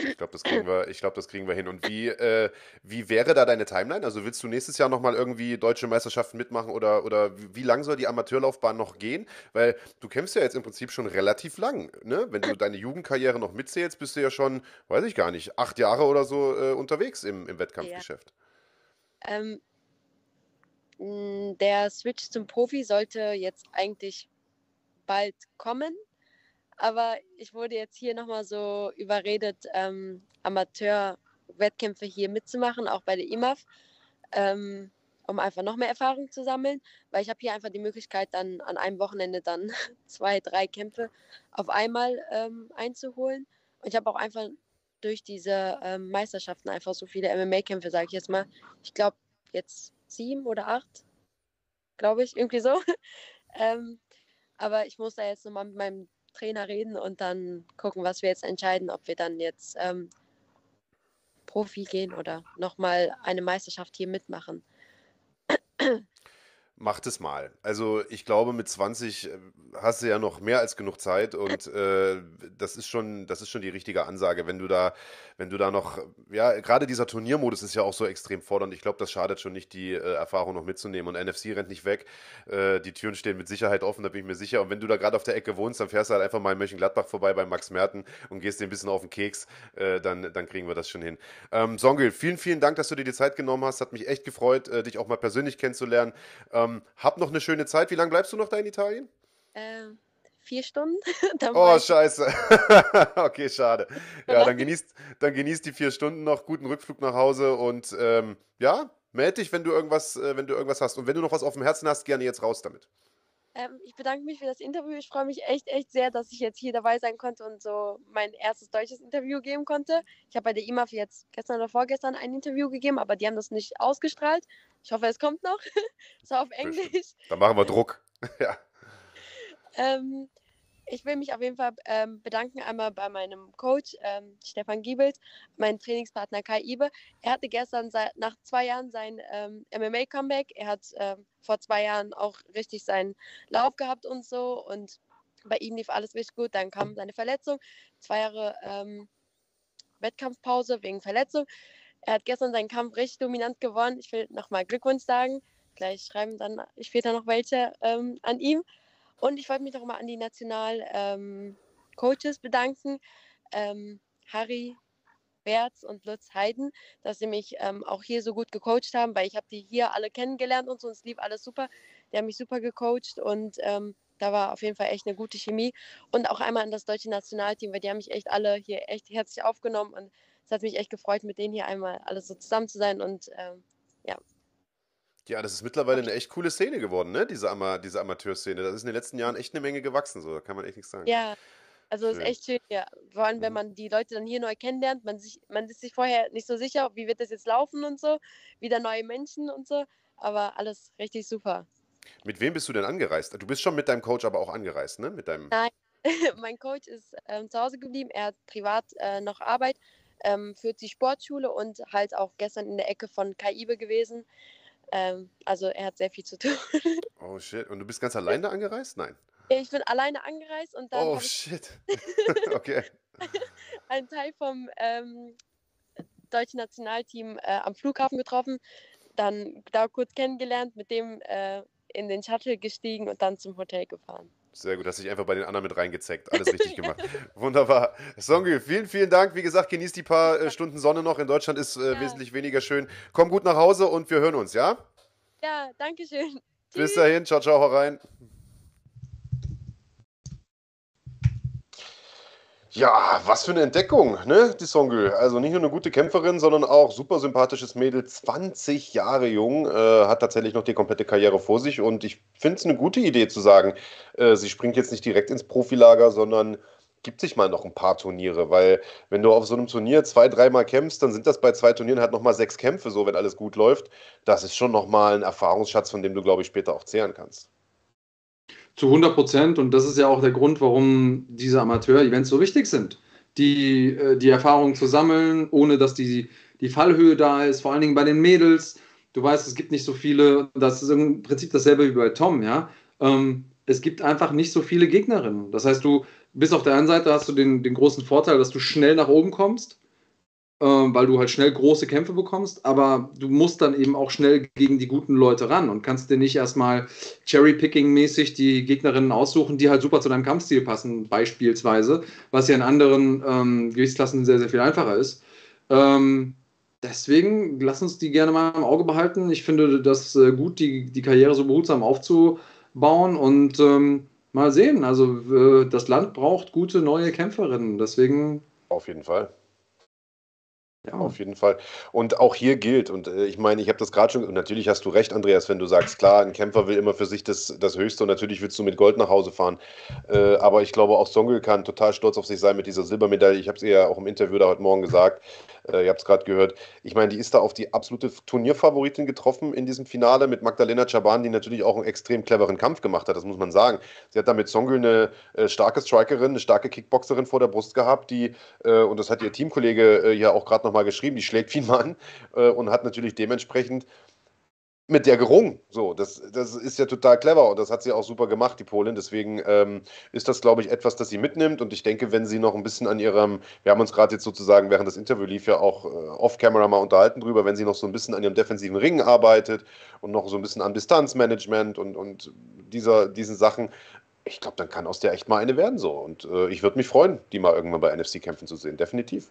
Ich glaube, das kriegen wir, ich glaube, das kriegen wir hin. Und wie, äh, wie wäre da deine Timeline? Also willst du nächstes Jahr nochmal irgendwie deutsche Meisterschaften mitmachen oder, oder wie, lang soll die Amateurlaufbahn noch gehen? Weil du kämpfst ja jetzt im Prinzip schon relativ lang, ne? Wenn du deine Jugendkarriere noch mitzählst, bist du ja schon, weiß ich gar nicht, acht Jahre oder so äh, unterwegs im, im Wettkampfgeschäft. Ähm, mh, der Switch zum Profi sollte jetzt eigentlich bald kommen, aber ich wurde jetzt hier nochmal so überredet, ähm, Amateur-Wettkämpfe hier mitzumachen, auch bei der IMAF, ähm, um einfach noch mehr Erfahrung zu sammeln, weil ich habe hier einfach die Möglichkeit, dann an einem Wochenende dann zwei, drei Kämpfe auf einmal ähm, einzuholen. Und ich habe auch einfach durch diese ähm, Meisterschaften einfach so viele MMA-Kämpfe, sage ich jetzt mal. Ich glaube, jetzt sieben oder acht, glaube ich, irgendwie so. ähm, aber ich muss da jetzt nochmal mit meinem Trainer reden und dann gucken, was wir jetzt entscheiden, ob wir dann jetzt ähm, Profi gehen oder nochmal eine Meisterschaft hier mitmachen. Macht es mal. Also ich glaube, mit 20 äh, hast du ja noch mehr als genug Zeit und äh, das ist schon, das ist schon die richtige Ansage. Wenn du da, wenn du da noch, ja, gerade dieser Turniermodus ist ja auch so extrem fordernd. Ich glaube, das schadet schon nicht, die äh, Erfahrung noch mitzunehmen. Und NFC rennt nicht weg. Äh, die Türen stehen mit Sicherheit offen, da bin ich mir sicher. Und wenn du da gerade auf der Ecke wohnst, dann fährst du halt einfach mal in Mönchengladbach vorbei bei Max Merten und gehst dir ein bisschen auf den Keks. Äh, dann, dann kriegen wir das schon hin. Ähm, Songül, vielen, vielen Dank, dass du dir die Zeit genommen hast. Hat mich echt gefreut, äh, dich auch mal persönlich kennenzulernen. Ähm, hab noch eine schöne Zeit. Wie lange bleibst du noch da in Italien? Ähm, vier Stunden? Oh, scheiße. okay, schade. Ja, dann genießt, dann genießt die vier Stunden noch, guten Rückflug nach Hause und ähm, ja, melde dich, wenn du irgendwas, äh, wenn du irgendwas hast. Und wenn du noch was auf dem Herzen hast, gerne jetzt raus damit. Ähm, ich bedanke mich für das Interview. Ich freue mich echt, echt sehr, dass ich jetzt hier dabei sein konnte und so mein erstes deutsches Interview geben konnte. Ich habe bei der IMAF jetzt gestern oder vorgestern ein Interview gegeben, aber die haben das nicht ausgestrahlt. Ich hoffe, es kommt noch. Es war auf. Englisch. Dann machen wir Druck. ja. Ähm, ich will mich auf jeden Fall ähm, bedanken einmal bei meinem Coach ähm, Stefan Giebels, meinem Trainingspartner Kai Ibe. Er hatte gestern sei- nach zwei Jahren sein ähm, MMA-Comeback. Er hat ähm, vor zwei Jahren auch richtig seinen Lauf gehabt und so und bei ihm lief alles richtig gut. Dann kam seine Verletzung, zwei Jahre ähm, Wettkampfpause wegen Verletzung. Er hat gestern seinen Kampf richtig dominant gewonnen. Ich will nochmal Glückwunsch sagen. Gleich schreiben dann später noch welche ähm, an ihm. Und ich wollte mich nochmal an die National-Coaches ähm, bedanken. Ähm, Harry Berz und Lutz Heiden, dass sie mich ähm, auch hier so gut gecoacht haben, weil ich habe die hier alle kennengelernt und so, und es lief alles super. Die haben mich super gecoacht und ähm, da war auf jeden Fall echt eine gute Chemie. Und auch einmal an das deutsche Nationalteam, weil die haben mich echt alle hier echt herzlich aufgenommen und es hat mich echt gefreut, mit denen hier einmal alles so zusammen zu sein und ähm, ja. Ja, das ist mittlerweile eine echt coole Szene geworden, ne? Diese, Ama diese Amateurszene. Das ist in den letzten Jahren echt eine Menge gewachsen, so da kann man echt nichts sagen. Ja, also schön. ist echt schön, ja. Vor allem, wenn mhm. man die Leute dann hier neu kennenlernt, man, sich, man ist sich vorher nicht so sicher, wie wird das jetzt laufen und so, wieder neue Menschen und so, aber alles richtig super. Mit wem bist du denn angereist? Du bist schon mit deinem Coach aber auch angereist, ne? Mit deinem Nein, mein Coach ist ähm, zu Hause geblieben, er hat privat äh, noch Arbeit, ähm, führt die Sportschule und halt auch gestern in der Ecke von Kaibe gewesen. Ähm, also er hat sehr viel zu tun. Oh shit. Und du bist ganz allein da angereist? Nein. Ich bin alleine angereist und dann. Oh shit. okay. Ein Teil vom ähm, deutschen Nationalteam äh, am Flughafen getroffen, dann da kurz kennengelernt, mit dem äh, in den Shuttle gestiegen und dann zum Hotel gefahren. Sehr gut, hast dich einfach bei den anderen mit reingezeckt. Alles richtig gemacht. Wunderbar. Songü, vielen, vielen Dank. Wie gesagt, genießt die paar äh, Stunden Sonne noch. In Deutschland ist äh, ja. wesentlich weniger schön. Komm gut nach Hause und wir hören uns, ja? Ja, danke schön. Bis dahin. Ciao, ciao, hau rein. Ja, was für eine Entdeckung, ne, die Songül. Also nicht nur eine gute Kämpferin, sondern auch super sympathisches Mädel, 20 Jahre jung, äh, hat tatsächlich noch die komplette Karriere vor sich. Und ich finde es eine gute Idee zu sagen, äh, sie springt jetzt nicht direkt ins Profilager, sondern gibt sich mal noch ein paar Turniere. Weil wenn du auf so einem Turnier zwei, dreimal kämpfst, dann sind das bei zwei Turnieren halt nochmal sechs Kämpfe, so wenn alles gut läuft. Das ist schon nochmal ein Erfahrungsschatz, von dem du, glaube ich, später auch zehren kannst. Zu 100 Prozent. Und das ist ja auch der Grund, warum diese Amateur-Events so wichtig sind. Die, äh, die Erfahrung zu sammeln, ohne dass die, die Fallhöhe da ist. Vor allen Dingen bei den Mädels. Du weißt, es gibt nicht so viele. Das ist im Prinzip dasselbe wie bei Tom, ja. Ähm, es gibt einfach nicht so viele Gegnerinnen. Das heißt, du bist auf der einen Seite hast du den, den großen Vorteil, dass du schnell nach oben kommst weil du halt schnell große Kämpfe bekommst, aber du musst dann eben auch schnell gegen die guten Leute ran und kannst dir nicht erstmal Cherry-Picking-mäßig die Gegnerinnen aussuchen, die halt super zu deinem Kampfstil passen, beispielsweise, was ja in anderen ähm, Gewichtsklassen sehr, sehr viel einfacher ist. Ähm, deswegen lass uns die gerne mal im Auge behalten. Ich finde das äh, gut, die, die Karriere so behutsam aufzubauen und ähm, mal sehen. Also äh, das Land braucht gute neue Kämpferinnen, deswegen. Auf jeden Fall. Ja, auf jeden Fall. Und auch hier gilt, und äh, ich meine, ich habe das gerade schon, und natürlich hast du recht, Andreas, wenn du sagst, klar, ein Kämpfer will immer für sich das, das Höchste und natürlich willst du mit Gold nach Hause fahren. Äh, aber ich glaube, auch Songül kann total stolz auf sich sein mit dieser Silbermedaille. Ich habe es ihr ja auch im Interview da heute Morgen gesagt. Äh, ihr habt es gerade gehört. Ich meine, die ist da auf die absolute Turnierfavoritin getroffen in diesem Finale mit Magdalena Chaban, die natürlich auch einen extrem cleveren Kampf gemacht hat, das muss man sagen. Sie hat da mit Songül eine äh, starke Strikerin, eine starke Kickboxerin vor der Brust gehabt, die, äh, und das hat ihr Teamkollege äh, ja auch gerade nochmal geschrieben, die schlägt viel Mann äh, und hat natürlich dementsprechend mit der gerungen. So, das, das ist ja total clever und das hat sie auch super gemacht, die Polin. Deswegen ähm, ist das, glaube ich, etwas, das sie mitnimmt. Und ich denke, wenn sie noch ein bisschen an ihrem, wir haben uns gerade jetzt sozusagen während des Interview lief ja auch äh, off-camera mal unterhalten drüber, wenn sie noch so ein bisschen an ihrem defensiven Ring arbeitet und noch so ein bisschen an Distanzmanagement und, und dieser, diesen Sachen, ich glaube, dann kann aus der echt mal eine werden so. Und äh, ich würde mich freuen, die mal irgendwann bei NFC kämpfen zu sehen, definitiv.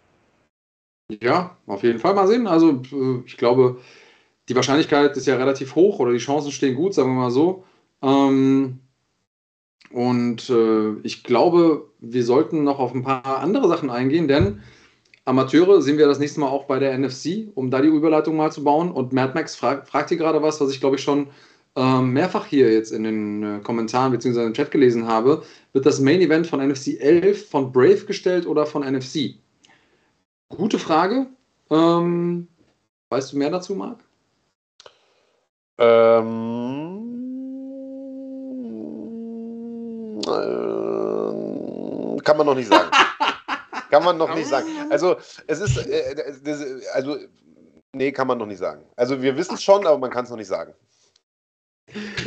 Ja, auf jeden Fall mal sehen. Also ich glaube, die Wahrscheinlichkeit ist ja relativ hoch oder die Chancen stehen gut, sagen wir mal so. Ähm, und äh, ich glaube, wir sollten noch auf ein paar andere Sachen eingehen, denn Amateure sehen wir das nächste Mal auch bei der NFC, um da die Überleitung mal zu bauen. Und Mad Max frag, fragt hier gerade was, was ich glaube ich schon äh, mehrfach hier jetzt in den äh, Kommentaren bzw. im Chat gelesen habe. Wird das Main Event von NFC 11 von Brave gestellt oder von NFC? Gute Frage. Ähm, weißt du mehr dazu, Marc? Ähm, äh, kann man noch nicht sagen. kann man noch nicht sagen. Also, es ist, äh, das, also, nee, kann man noch nicht sagen. Also, wir wissen es schon, aber man kann es noch nicht sagen.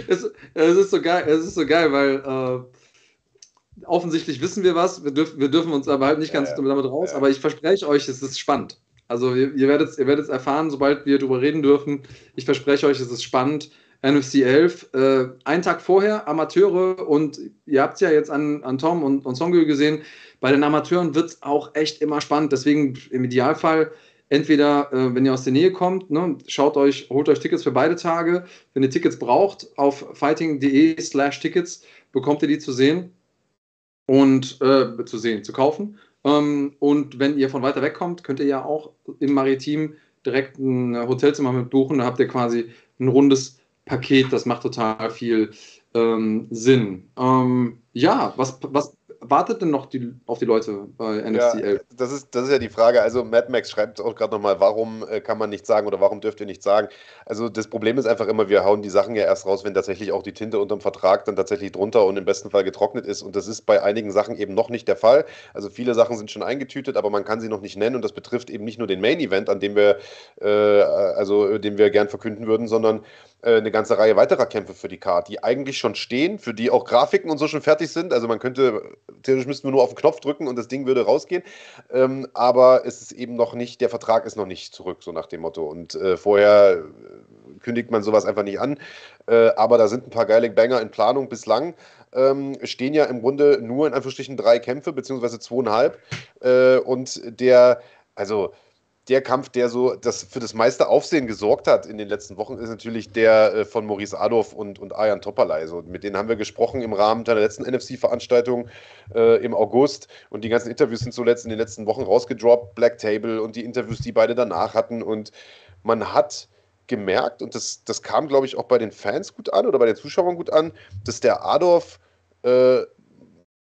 Es, es, ist so geil, es ist so geil, weil äh, offensichtlich wissen wir was, wir, dürf, wir dürfen uns aber halt nicht ganz ja, damit raus, ja. aber ich verspreche euch, es ist spannend. Also ihr, ihr werdet es erfahren, sobald wir darüber reden dürfen. Ich verspreche euch, es ist spannend. NFC 11, äh, einen Tag vorher Amateure und ihr habt es ja jetzt an, an Tom und, und Songül gesehen, bei den Amateuren wird es auch echt immer spannend. Deswegen im Idealfall entweder, äh, wenn ihr aus der Nähe kommt, ne, schaut euch, holt euch Tickets für beide Tage. Wenn ihr Tickets braucht, auf fighting.de slash Tickets bekommt ihr die zu sehen und äh, zu sehen, zu kaufen. Ähm, und wenn ihr von weiter weg kommt, könnt ihr ja auch im Maritim direkt ein Hotelzimmer mit buchen. Da habt ihr quasi ein rundes Paket. Das macht total viel ähm, Sinn. Ähm, ja, was, was wartet denn noch die, auf die Leute bei NFC ja, 11? Das ist, das ist ja die Frage. Also Mad Max schreibt auch gerade nochmal, warum äh, kann man nicht sagen oder warum dürft ihr nicht sagen? Also das Problem ist einfach immer, wir hauen die Sachen ja erst raus, wenn tatsächlich auch die Tinte unterm Vertrag dann tatsächlich drunter und im besten Fall getrocknet ist. Und das ist bei einigen Sachen eben noch nicht der Fall. Also viele Sachen sind schon eingetütet, aber man kann sie noch nicht nennen. Und das betrifft eben nicht nur den Main Event, an dem wir, äh, also den wir gern verkünden würden, sondern eine ganze Reihe weiterer Kämpfe für die Card, die eigentlich schon stehen, für die auch Grafiken und so schon fertig sind. Also man könnte, theoretisch müssten wir nur auf den Knopf drücken und das Ding würde rausgehen. Ähm, aber es ist eben noch nicht, der Vertrag ist noch nicht zurück, so nach dem Motto. Und äh, vorher äh, kündigt man sowas einfach nicht an. Äh, aber da sind ein paar geile Banger in Planung bislang. Ähm, stehen ja im Grunde nur in Anführungsstrichen drei Kämpfe, beziehungsweise zweieinhalb. Äh, und der, also der Kampf, der so das für das meiste Aufsehen gesorgt hat in den letzten Wochen, ist natürlich der äh, von Maurice Adolf und, und Arjan Topalay. So, mit denen haben wir gesprochen im Rahmen der letzten NFC-Veranstaltung äh, im August. Und die ganzen Interviews sind zuletzt in den letzten Wochen rausgedroppt. Black Table und die Interviews, die beide danach hatten. Und man hat gemerkt, und das, das kam, glaube ich, auch bei den Fans gut an oder bei den Zuschauern gut an, dass der Adolf äh,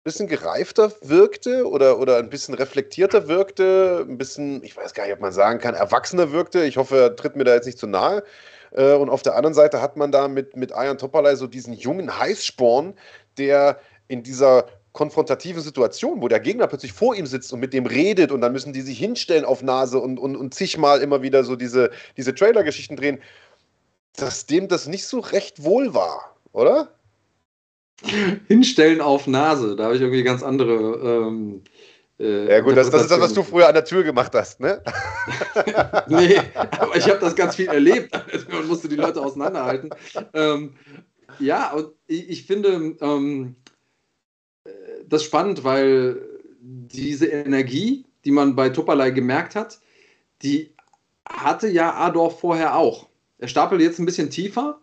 bisschen gereifter wirkte oder, oder ein bisschen reflektierter wirkte, ein bisschen, ich weiß gar nicht, ob man sagen kann, erwachsener wirkte. Ich hoffe, er tritt mir da jetzt nicht zu nahe. Äh, und auf der anderen Seite hat man da mit, mit Ayan Topalay so diesen jungen Heißsporn, der in dieser konfrontativen Situation, wo der Gegner plötzlich vor ihm sitzt und mit dem redet und dann müssen die sich hinstellen auf Nase und, und, und zigmal immer wieder so diese, diese Trailer-Geschichten drehen, dass dem das nicht so recht wohl war, oder? Hinstellen auf Nase, da habe ich irgendwie ganz andere. Ähm, äh, ja, gut, das, das, ist das, was du früher an der Tür gemacht hast, ne? nee, aber ich habe das ganz viel erlebt. Man musste die Leute auseinanderhalten. Ähm, ja, und ich, ich finde ähm, das spannend, weil diese Energie, die man bei Topalay gemerkt hat, die hatte ja Adorf vorher auch. Er stapelt jetzt ein bisschen tiefer,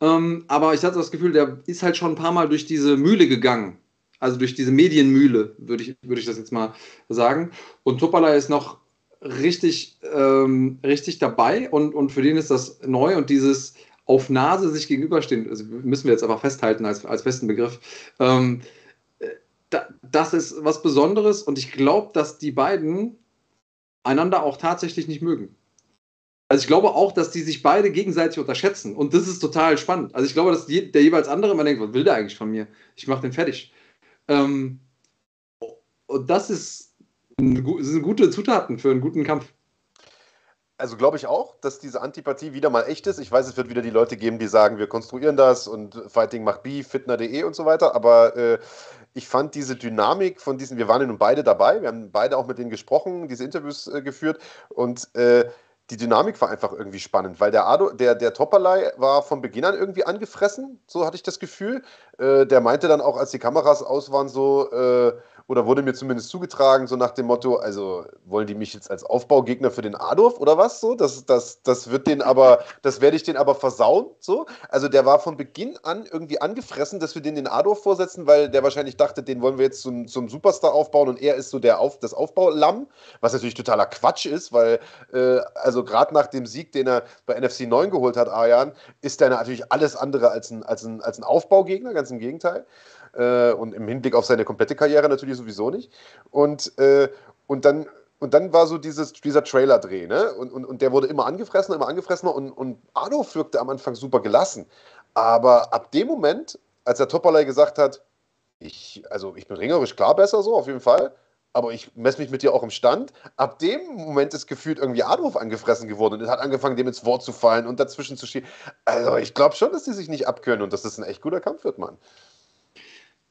ähm, aber ich hatte das Gefühl, der ist halt schon ein paar Mal durch diese Mühle gegangen. Also durch diese Medienmühle, würde ich, würd ich das jetzt mal sagen. Und Topala ist noch richtig, ähm, richtig dabei und, und für den ist das neu und dieses auf Nase sich gegenüberstehen, also müssen wir jetzt aber festhalten als, als festen Begriff. Ähm, da, das ist was Besonderes und ich glaube, dass die beiden einander auch tatsächlich nicht mögen. Also ich glaube auch, dass die sich beide gegenseitig unterschätzen. Und das ist total spannend. Also ich glaube, dass die, der jeweils andere immer denkt, was will der eigentlich von mir? Ich mache den fertig. Ähm, und das ist, eine, sind gute Zutaten für einen guten Kampf. Also glaube ich auch, dass diese Antipathie wieder mal echt ist. Ich weiß, es wird wieder die Leute geben, die sagen, wir konstruieren das und Fighting macht Beef, fitner.de und so weiter. Aber äh, ich fand diese Dynamik von diesen, wir waren ja nun beide dabei, wir haben beide auch mit denen gesprochen, diese Interviews äh, geführt und äh, die Dynamik war einfach irgendwie spannend, weil der Ado, der, der Topperlei war von Beginn an irgendwie angefressen, so hatte ich das Gefühl. Äh, der meinte dann auch, als die Kameras aus waren, so, äh, oder wurde mir zumindest zugetragen, so nach dem Motto, also wollen die mich jetzt als Aufbaugegner für den Adolf oder was so? Das, das, das wird den aber, das werde ich den aber versauen, so. Also der war von Beginn an irgendwie angefressen, dass wir den den Adolf vorsetzen, weil der wahrscheinlich dachte, den wollen wir jetzt zum, zum Superstar aufbauen und er ist so der Auf, das Aufbaulamm, was natürlich totaler Quatsch ist, weil, äh, also gerade nach dem Sieg, den er bei NFC 9 geholt hat, Arjan, ist der natürlich alles andere als ein, als ein, als ein Aufbaugegner, ganz im Gegenteil äh, und im Hinblick auf seine komplette Karriere natürlich sowieso nicht. Und, äh, und dann und dann war so dieses, dieser Trailer-Dreh, ne? Und, und, und der wurde immer angefressener, immer angefressener und, und Adolf wirkte am Anfang super gelassen. Aber ab dem Moment, als der Topperlei gesagt hat, ich, also ich bin ringerisch klar besser so, auf jeden Fall, aber ich messe mich mit dir auch im Stand. Ab dem Moment ist gefühlt irgendwie Adolf angefressen geworden und hat angefangen, dem ins Wort zu fallen und dazwischen zu schieben. Also ich glaube schon, dass die sich nicht abkönnen und dass das ein echt guter Kampf wird, Mann.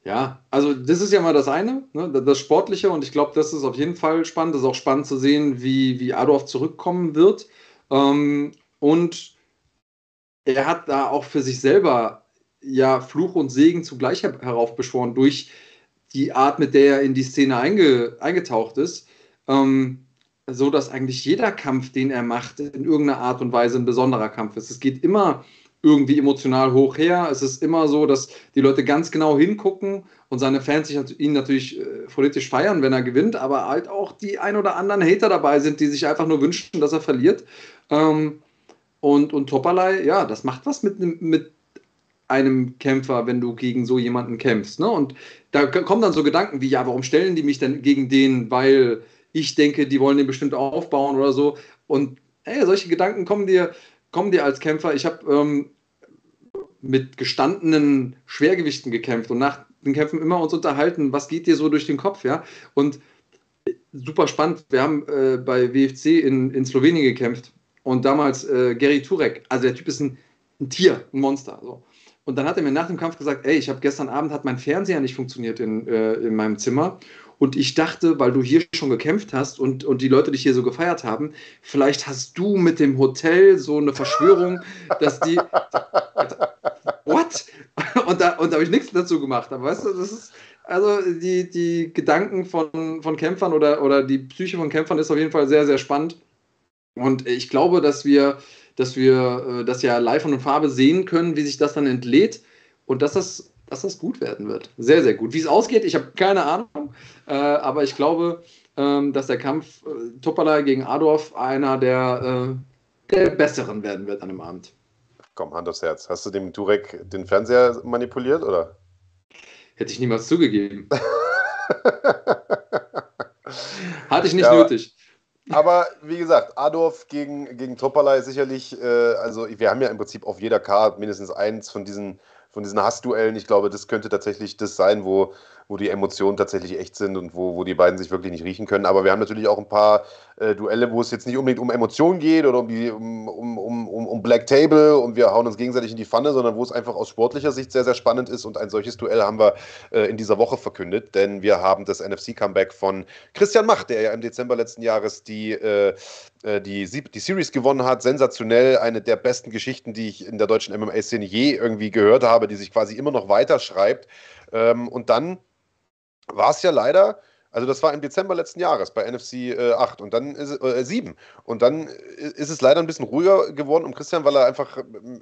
Ja, also das ist ja mal das eine, ne, das Sportliche und ich glaube, das ist auf jeden Fall spannend. Das ist auch spannend zu sehen, wie, wie Adolf zurückkommen wird. Ähm, und er hat da auch für sich selber ja Fluch und Segen zugleich heraufbeschworen durch die Art, mit der er in die Szene einge, eingetaucht ist. Ähm, so dass eigentlich jeder Kampf, den er macht, in irgendeiner Art und Weise ein besonderer Kampf ist. Es geht immer irgendwie emotional hoch her. Es ist immer so, dass die Leute ganz genau hingucken und seine Fans sich ihn natürlich äh, politisch feiern, wenn er gewinnt, aber halt auch die ein oder anderen Hater dabei sind, die sich einfach nur wünschen, dass er verliert. Ähm, und, und Topalai, ja, das macht was mit, mit einem Kämpfer, wenn du gegen so jemanden kämpfst. Ne? Und da kommen dann so Gedanken wie, ja, warum stellen die mich denn gegen den, weil ich denke, die wollen den bestimmt aufbauen oder so. Und hey, solche Gedanken kommen dir, kommen dir als Kämpfer. Ich habe ähm, mit gestandenen Schwergewichten gekämpft und nach den Kämpfen immer uns unterhalten, was geht dir so durch den Kopf, ja? Und super spannend, wir haben äh, bei WFC in, in Slowenien gekämpft und damals äh, Gary Turek, also der Typ ist ein, ein Tier, ein Monster. So. Und dann hat er mir nach dem Kampf gesagt, ey, ich habe gestern Abend hat mein Fernseher nicht funktioniert in, äh, in meinem Zimmer und ich dachte, weil du hier schon gekämpft hast und, und die Leute dich hier so gefeiert haben, vielleicht hast du mit dem Hotel so eine Verschwörung, dass die. What? Und da, und da habe ich nichts dazu gemacht. Aber weißt du, das ist. Also die, die Gedanken von, von Kämpfern oder, oder die Psyche von Kämpfern ist auf jeden Fall sehr, sehr spannend. Und ich glaube, dass wir, dass wir äh, das ja live und in Farbe sehen können, wie sich das dann entlädt und dass das dass das gut werden wird. Sehr, sehr gut. Wie es ausgeht, ich habe keine Ahnung, äh, aber ich glaube, ähm, dass der Kampf äh, Topala gegen Adorf einer der, äh, der besseren werden wird an dem Abend. Komm, Hand aufs Herz. Hast du dem Turek den Fernseher manipuliert, oder? Hätte ich niemals zugegeben. Hatte ich nicht ja, nötig. Aber wie gesagt, Adorf gegen, gegen Topalai sicherlich, äh, also wir haben ja im Prinzip auf jeder Karte mindestens eins von diesen von diesen Hassduellen. Ich glaube, das könnte tatsächlich das sein, wo, wo die Emotionen tatsächlich echt sind und wo, wo die beiden sich wirklich nicht riechen können. Aber wir haben natürlich auch ein paar äh, Duelle, wo es jetzt nicht unbedingt um Emotionen geht oder um, die, um, um, um, um Black Table und wir hauen uns gegenseitig in die Pfanne, sondern wo es einfach aus sportlicher Sicht sehr, sehr spannend ist. Und ein solches Duell haben wir äh, in dieser Woche verkündet, denn wir haben das NFC-Comeback von Christian Macht, der ja im Dezember letzten Jahres die, äh, äh die, die Series gewonnen hat. Sensationell, eine der besten Geschichten, die ich in der deutschen MMA-Szene je irgendwie gehört habe, die sich quasi immer noch weiterschreibt. Ähm, und dann war es ja leider also das war im Dezember letzten Jahres bei NFC äh, 8 und dann ist äh, 7. Und dann ist es leider ein bisschen ruhiger geworden um Christian, weil er einfach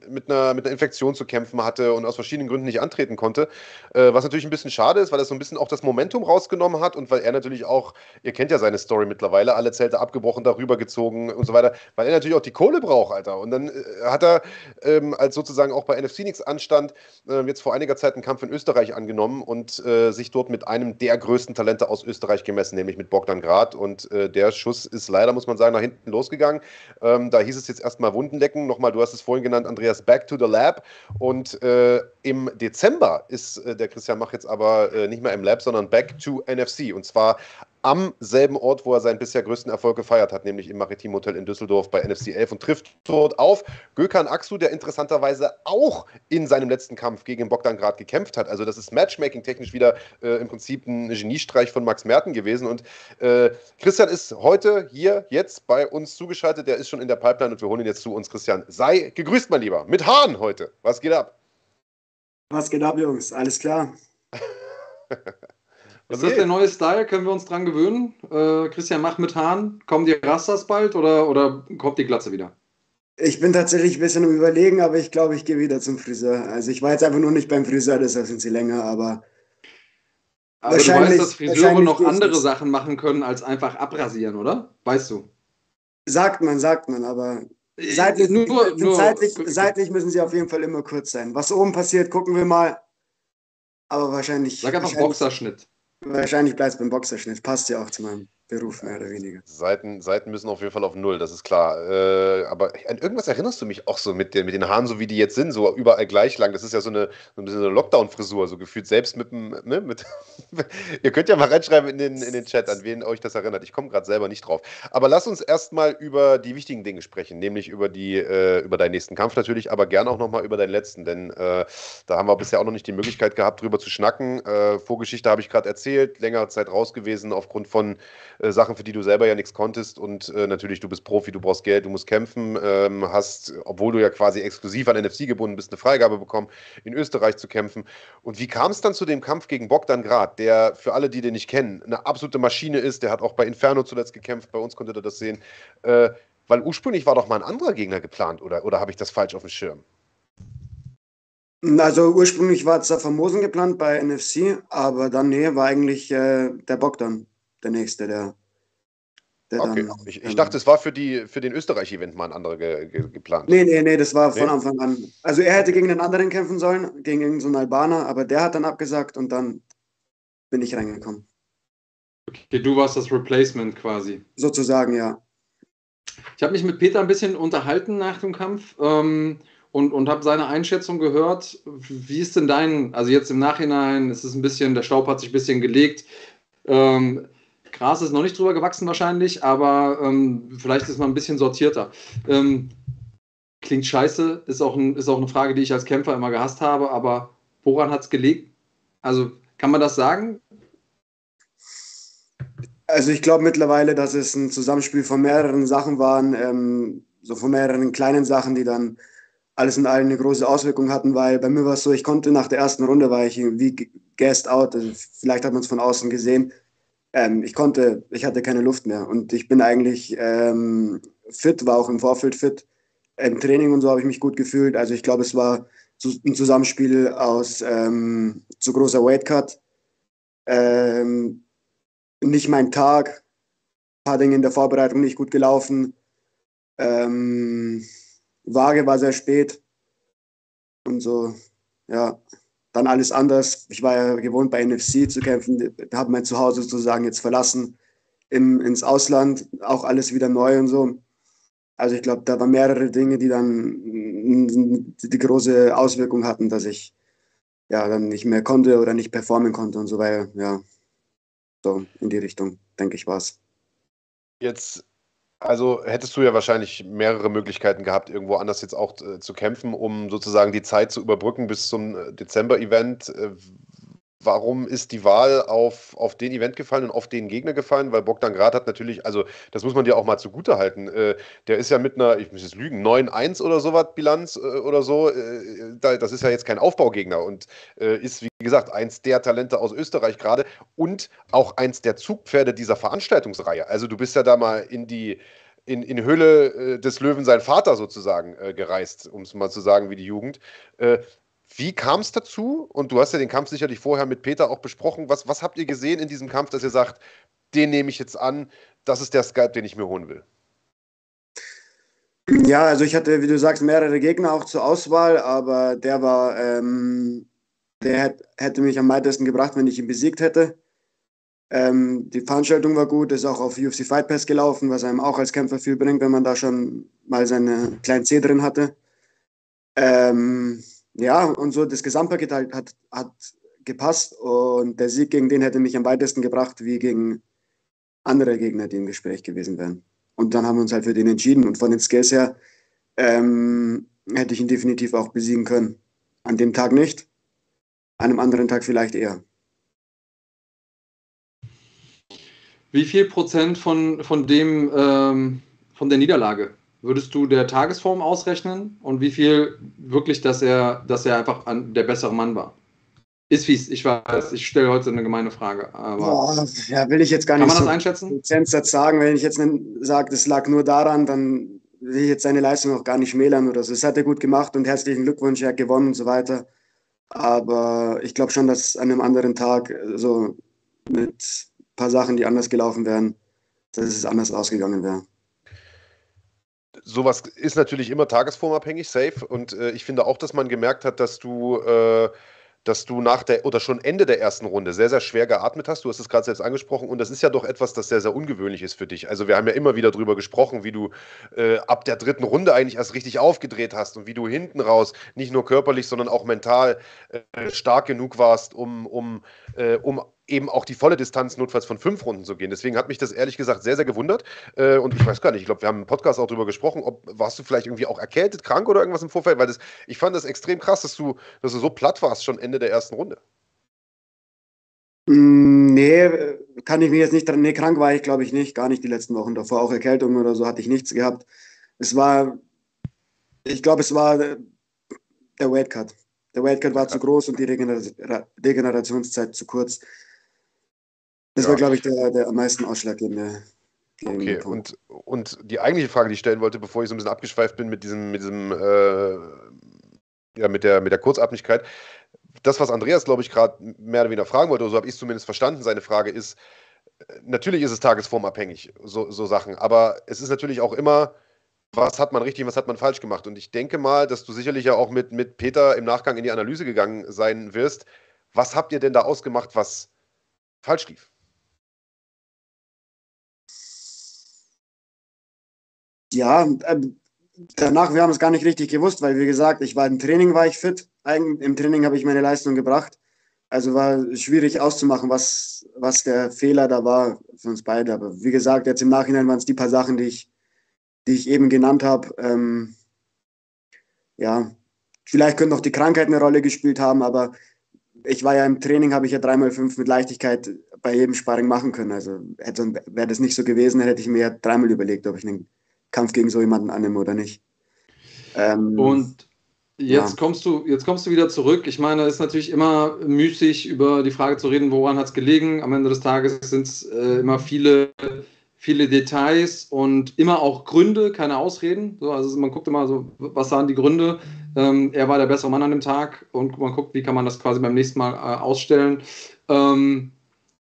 mit einer, mit einer Infektion zu kämpfen hatte und aus verschiedenen Gründen nicht antreten konnte. Äh, was natürlich ein bisschen schade ist, weil er so ein bisschen auch das Momentum rausgenommen hat und weil er natürlich auch, ihr kennt ja seine Story mittlerweile, alle Zelte abgebrochen, darüber gezogen und so weiter, weil er natürlich auch die Kohle braucht, Alter. Und dann äh, hat er, ähm, als sozusagen auch bei NFC nichts anstand, äh, jetzt vor einiger Zeit einen Kampf in Österreich angenommen und äh, sich dort mit einem der größten Talente aus Österreich Österreich gemessen, nämlich mit Bogdan Grad. Und äh, der Schuss ist leider, muss man sagen, nach hinten losgegangen. Ähm, da hieß es jetzt erstmal Wundenlecken. Nochmal, du hast es vorhin genannt, Andreas, back to the lab. Und äh, im Dezember ist äh, der Christian Mach jetzt aber äh, nicht mehr im Lab, sondern back to NFC. Und zwar am selben Ort, wo er seinen bisher größten Erfolg gefeiert hat, nämlich im Maritim Hotel in Düsseldorf bei NFC 11 und trifft dort auf Gökhan Aksu, der interessanterweise auch in seinem letzten Kampf gegen Bogdan Grad gekämpft hat. Also das ist Matchmaking-technisch wieder äh, im Prinzip ein Geniestreich von Max Merten gewesen. Und äh, Christian ist heute hier, jetzt bei uns zugeschaltet. Der ist schon in der Pipeline und wir holen ihn jetzt zu uns. Christian, sei gegrüßt, mein Lieber. Mit Hahn heute. Was geht ab? Was geht ab, Jungs? Alles klar. Ist das der neue Style? Können wir uns dran gewöhnen? Äh, Christian, mach mit Haaren. Kommen die Rastas bald oder, oder kommt die Glatze wieder? Ich bin tatsächlich ein bisschen im Überlegen, aber ich glaube, ich gehe wieder zum Friseur. Also ich war jetzt einfach nur nicht beim Friseur, deshalb sind sie länger, aber. Aber du weißt, dass Friseure noch andere Sachen machen können, als einfach abrasieren, oder? Weißt du? Sagt man, sagt man, aber seitlich, nur, nur, seitlich, seitlich müssen sie auf jeden Fall immer kurz sein. Was oben passiert, gucken wir mal. Aber wahrscheinlich. Sag einfach wahrscheinlich, Boxerschnitt. Wahrscheinlich bleibt es beim Boxerschnitt. Passt ja auch zu meinem Beruf, mehr oder weniger. Seiten, Seiten müssen auf jeden Fall auf Null, das ist klar. Äh, aber an irgendwas erinnerst du mich auch so mit den, mit den Haaren, so wie die jetzt sind, so überall gleich lang. Das ist ja so eine, so eine Lockdown-Frisur, so gefühlt selbst mit dem. Ne, mit Ihr könnt ja mal reinschreiben in den, in den Chat, an wen euch das erinnert. Ich komme gerade selber nicht drauf. Aber lass uns erstmal über die wichtigen Dinge sprechen, nämlich über, die, äh, über deinen nächsten Kampf natürlich, aber gerne auch nochmal über deinen letzten, denn äh, da haben wir bisher auch noch nicht die Möglichkeit gehabt, drüber zu schnacken. Äh, Vorgeschichte habe ich gerade erzählt, längere Zeit raus gewesen aufgrund von äh, Sachen, für die du selber ja nichts konntest. Und äh, natürlich, du bist Profi, du brauchst Geld, du musst kämpfen, ähm, hast, obwohl du ja quasi exklusiv an NFC gebunden bist, eine Freigabe bekommen, in Österreich zu kämpfen. Und wie kam es dann zu dem Kampf gegen Bogdan Grad, der für alle, die den nicht kennen, eine absolute Maschine ist? Der hat auch bei Inferno zuletzt gekämpft, bei uns konntet ihr das sehen. Äh, weil ursprünglich war doch mal ein anderer Gegner geplant, oder, oder habe ich das falsch auf dem Schirm? Also ursprünglich war Zafamosen geplant bei NFC, aber dann nee, war eigentlich äh, der Bogdan der nächste, der. der okay, dann, ich, ich dachte, es war für, die, für den Österreich-Event mal ein anderer ge, ge, geplant. Nee, nee, nee, das war von nee? Anfang an. Also er hätte gegen den anderen kämpfen sollen, gegen irgendeinen Albaner, aber der hat dann abgesagt und dann bin ich reingekommen. Okay, du warst das Replacement quasi. Sozusagen, ja. Ich habe mich mit Peter ein bisschen unterhalten nach dem Kampf ähm, und, und habe seine Einschätzung gehört. Wie ist denn dein, also jetzt im Nachhinein, es ist ein bisschen, der Staub hat sich ein bisschen gelegt. Ähm, Gras ist noch nicht drüber gewachsen wahrscheinlich, aber ähm, vielleicht ist man ein bisschen sortierter. Ähm, klingt scheiße, ist auch, ein, ist auch eine Frage, die ich als Kämpfer immer gehasst habe, aber woran hat es gelegt? Also kann man das sagen? Also ich glaube mittlerweile, dass es ein Zusammenspiel von mehreren Sachen waren, ähm, so von mehreren kleinen Sachen, die dann alles in allem eine große Auswirkung hatten, weil bei mir war es so, ich konnte nach der ersten Runde, war ich wie gassed out, also vielleicht hat man es von außen gesehen, ähm, ich konnte, ich hatte keine Luft mehr und ich bin eigentlich ähm, fit, war auch im Vorfeld fit. Im Training und so habe ich mich gut gefühlt. Also ich glaube, es war ein Zusammenspiel aus ähm, zu großer Weightcut, ähm, nicht mein Tag, ein paar Dinge in der Vorbereitung nicht gut gelaufen. Ähm, Waage war sehr spät und so, ja dann alles anders. Ich war ja gewohnt, bei NFC zu kämpfen, habe mein Zuhause sozusagen jetzt verlassen, im, ins Ausland, auch alles wieder neu und so. Also ich glaube, da waren mehrere Dinge, die dann die große Auswirkung hatten, dass ich ja dann nicht mehr konnte oder nicht performen konnte und so weiter. Ja, so in die Richtung, denke ich, war es. Jetzt also hättest du ja wahrscheinlich mehrere Möglichkeiten gehabt, irgendwo anders jetzt auch äh, zu kämpfen, um sozusagen die Zeit zu überbrücken bis zum äh, Dezember-Event. Äh, warum ist die Wahl auf, auf den Event gefallen und auf den Gegner gefallen? Weil Bogdan Grad hat natürlich, also das muss man dir auch mal zugute halten, äh, der ist ja mit einer, ich muss jetzt lügen, 9-1 oder sowas Bilanz äh, oder so, äh, das ist ja jetzt kein Aufbaugegner und ist, wie gesagt, eins der Talente aus Österreich gerade und auch eins der Zugpferde dieser Veranstaltungsreihe. Also du bist ja da mal in die in, in Höhle des Löwen sein Vater sozusagen äh, gereist, um es mal zu sagen, wie die Jugend. Äh, wie kam es dazu? Und du hast ja den Kampf sicherlich vorher mit Peter auch besprochen. Was, was habt ihr gesehen in diesem Kampf, dass ihr sagt, den nehme ich jetzt an, das ist der Skype, den ich mir holen will? Ja, also ich hatte, wie du sagst, mehrere Gegner auch zur Auswahl, aber der war, ähm, der hätte mich am weitesten gebracht, wenn ich ihn besiegt hätte. Ähm, die Veranstaltung war gut, ist auch auf UFC Fight Pass gelaufen, was einem auch als Kämpfer viel bringt, wenn man da schon mal seine kleinen C drin hatte. Ähm, ja, und so das Gesamtpaket halt hat, hat gepasst und der Sieg gegen den hätte mich am weitesten gebracht wie gegen andere Gegner, die im Gespräch gewesen wären. Und dann haben wir uns halt für den entschieden und von den Skills her ähm, hätte ich ihn definitiv auch besiegen können. An dem Tag nicht, an einem anderen Tag vielleicht eher. Wie viel Prozent von, von dem, ähm, von der Niederlage würdest du der Tagesform ausrechnen und wie viel wirklich, dass er, dass er einfach an, der bessere Mann war? Ist fies, ich weiß, ich stelle heute eine gemeine Frage. Aber Boah, ja, will ich jetzt gar nicht kann man das einschätzen? Prozentsatz sagen. Wenn ich jetzt sage, das lag nur daran, dann will ich jetzt seine Leistung auch gar nicht schmälern oder so. Das hat er gut gemacht und herzlichen Glückwunsch, er hat gewonnen und so weiter. Aber ich glaube schon, dass an einem anderen Tag so mit ein paar Sachen, die anders gelaufen wären, dass es anders ausgegangen wäre sowas ist natürlich immer tagesformabhängig, safe. Und äh, ich finde auch, dass man gemerkt hat, dass du, äh, dass du nach der oder schon Ende der ersten Runde sehr, sehr schwer geatmet hast. Du hast es gerade selbst angesprochen und das ist ja doch etwas, das sehr, sehr ungewöhnlich ist für dich. Also wir haben ja immer wieder darüber gesprochen, wie du äh, ab der dritten Runde eigentlich erst richtig aufgedreht hast und wie du hinten raus nicht nur körperlich, sondern auch mental äh, stark genug warst, um, um, äh, um eben auch die volle Distanz notfalls von fünf Runden zu gehen. Deswegen hat mich das ehrlich gesagt sehr, sehr gewundert. Äh, und ich weiß gar nicht, ich glaube, wir haben im Podcast auch darüber gesprochen, ob warst du vielleicht irgendwie auch erkältet, krank oder irgendwas im Vorfeld, weil das, ich fand das extrem krass, dass du, dass du so platt warst schon Ende der ersten Runde. Mm, nee, kann ich mir jetzt nicht dran. Nee, krank war ich, glaube ich, nicht. Gar nicht die letzten Wochen davor. Auch Erkältung oder so hatte ich nichts gehabt. Es war, ich glaube, es war der Weightcut. Der Weightcut war zu groß und die Regenerationszeit zu kurz. Das ja. war, glaube ich, der, der am meisten ausschlaggebende. Okay, und, und die eigentliche Frage, die ich stellen wollte, bevor ich so ein bisschen abgeschweift bin mit diesem, mit diesem, äh, ja, mit der, mit der Kurzatmigkeit, das, was Andreas, glaube ich, gerade mehr oder weniger fragen wollte, oder so habe ich es zumindest verstanden, seine Frage ist, natürlich ist es tagesformabhängig, so, so Sachen, aber es ist natürlich auch immer, was hat man richtig, was hat man falsch gemacht. Und ich denke mal, dass du sicherlich ja auch mit, mit Peter im Nachgang in die Analyse gegangen sein wirst. Was habt ihr denn da ausgemacht, was falsch lief? Ja, äh, danach, wir haben es gar nicht richtig gewusst, weil wie gesagt, ich war im Training, war ich fit. Im Training habe ich meine Leistung gebracht. Also war schwierig auszumachen, was, was der Fehler da war für uns beide. Aber wie gesagt, jetzt im Nachhinein waren es die paar Sachen, die ich, die ich eben genannt habe. Ähm, ja, vielleicht könnte noch die Krankheit eine Rolle gespielt haben, aber ich war ja im Training, habe ich ja dreimal fünf mit Leichtigkeit bei jedem Sparring machen können. Also wäre das nicht so gewesen, hätte ich mir ja dreimal überlegt, ob ich einen Kampf gegen so jemanden annehme oder nicht. Ähm, und jetzt ja. kommst du, jetzt kommst du wieder zurück. Ich meine, es ist natürlich immer müßig, über die Frage zu reden, woran hat es gelegen. Am Ende des Tages sind es äh, immer viele, viele Details und immer auch Gründe, keine Ausreden. So, also man guckt immer so, was waren die Gründe? Ähm, er war der bessere Mann an dem Tag und man guckt, wie kann man das quasi beim nächsten Mal äh, ausstellen. Ähm,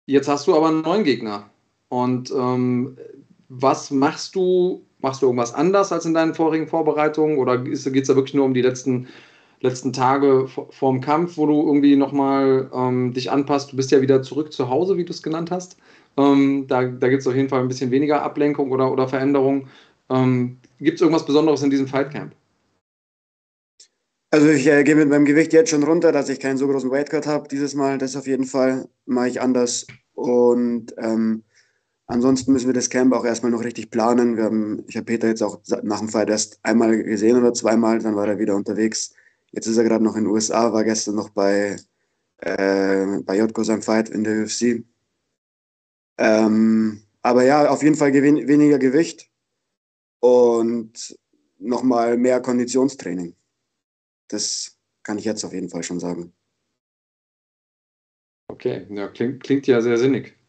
jetzt hast du aber einen neuen Gegner. Und ähm, was machst du Machst du irgendwas anders als in deinen vorigen Vorbereitungen oder geht es da wirklich nur um die letzten, letzten Tage vorm Kampf, wo du irgendwie nochmal ähm, dich anpasst? Du bist ja wieder zurück zu Hause, wie du es genannt hast. Ähm, da da gibt es auf jeden Fall ein bisschen weniger Ablenkung oder, oder Veränderung. Ähm, gibt es irgendwas Besonderes in diesem Fightcamp? Also ich äh, gehe mit meinem Gewicht jetzt schon runter, dass ich keinen so großen Weightcut habe dieses Mal. Das auf jeden Fall mache ich anders. Und ähm, Ansonsten müssen wir das Camp auch erstmal noch richtig planen. Wir haben, ich habe Peter jetzt auch nach dem Fight erst einmal gesehen oder zweimal, dann war er wieder unterwegs. Jetzt ist er gerade noch in den USA, war gestern noch bei, äh, bei Jotko sein Fight in der UFC. Ähm, aber ja, auf jeden Fall weniger Gewicht und nochmal mehr Konditionstraining. Das kann ich jetzt auf jeden Fall schon sagen. Okay, ja, klingt, klingt ja sehr sinnig.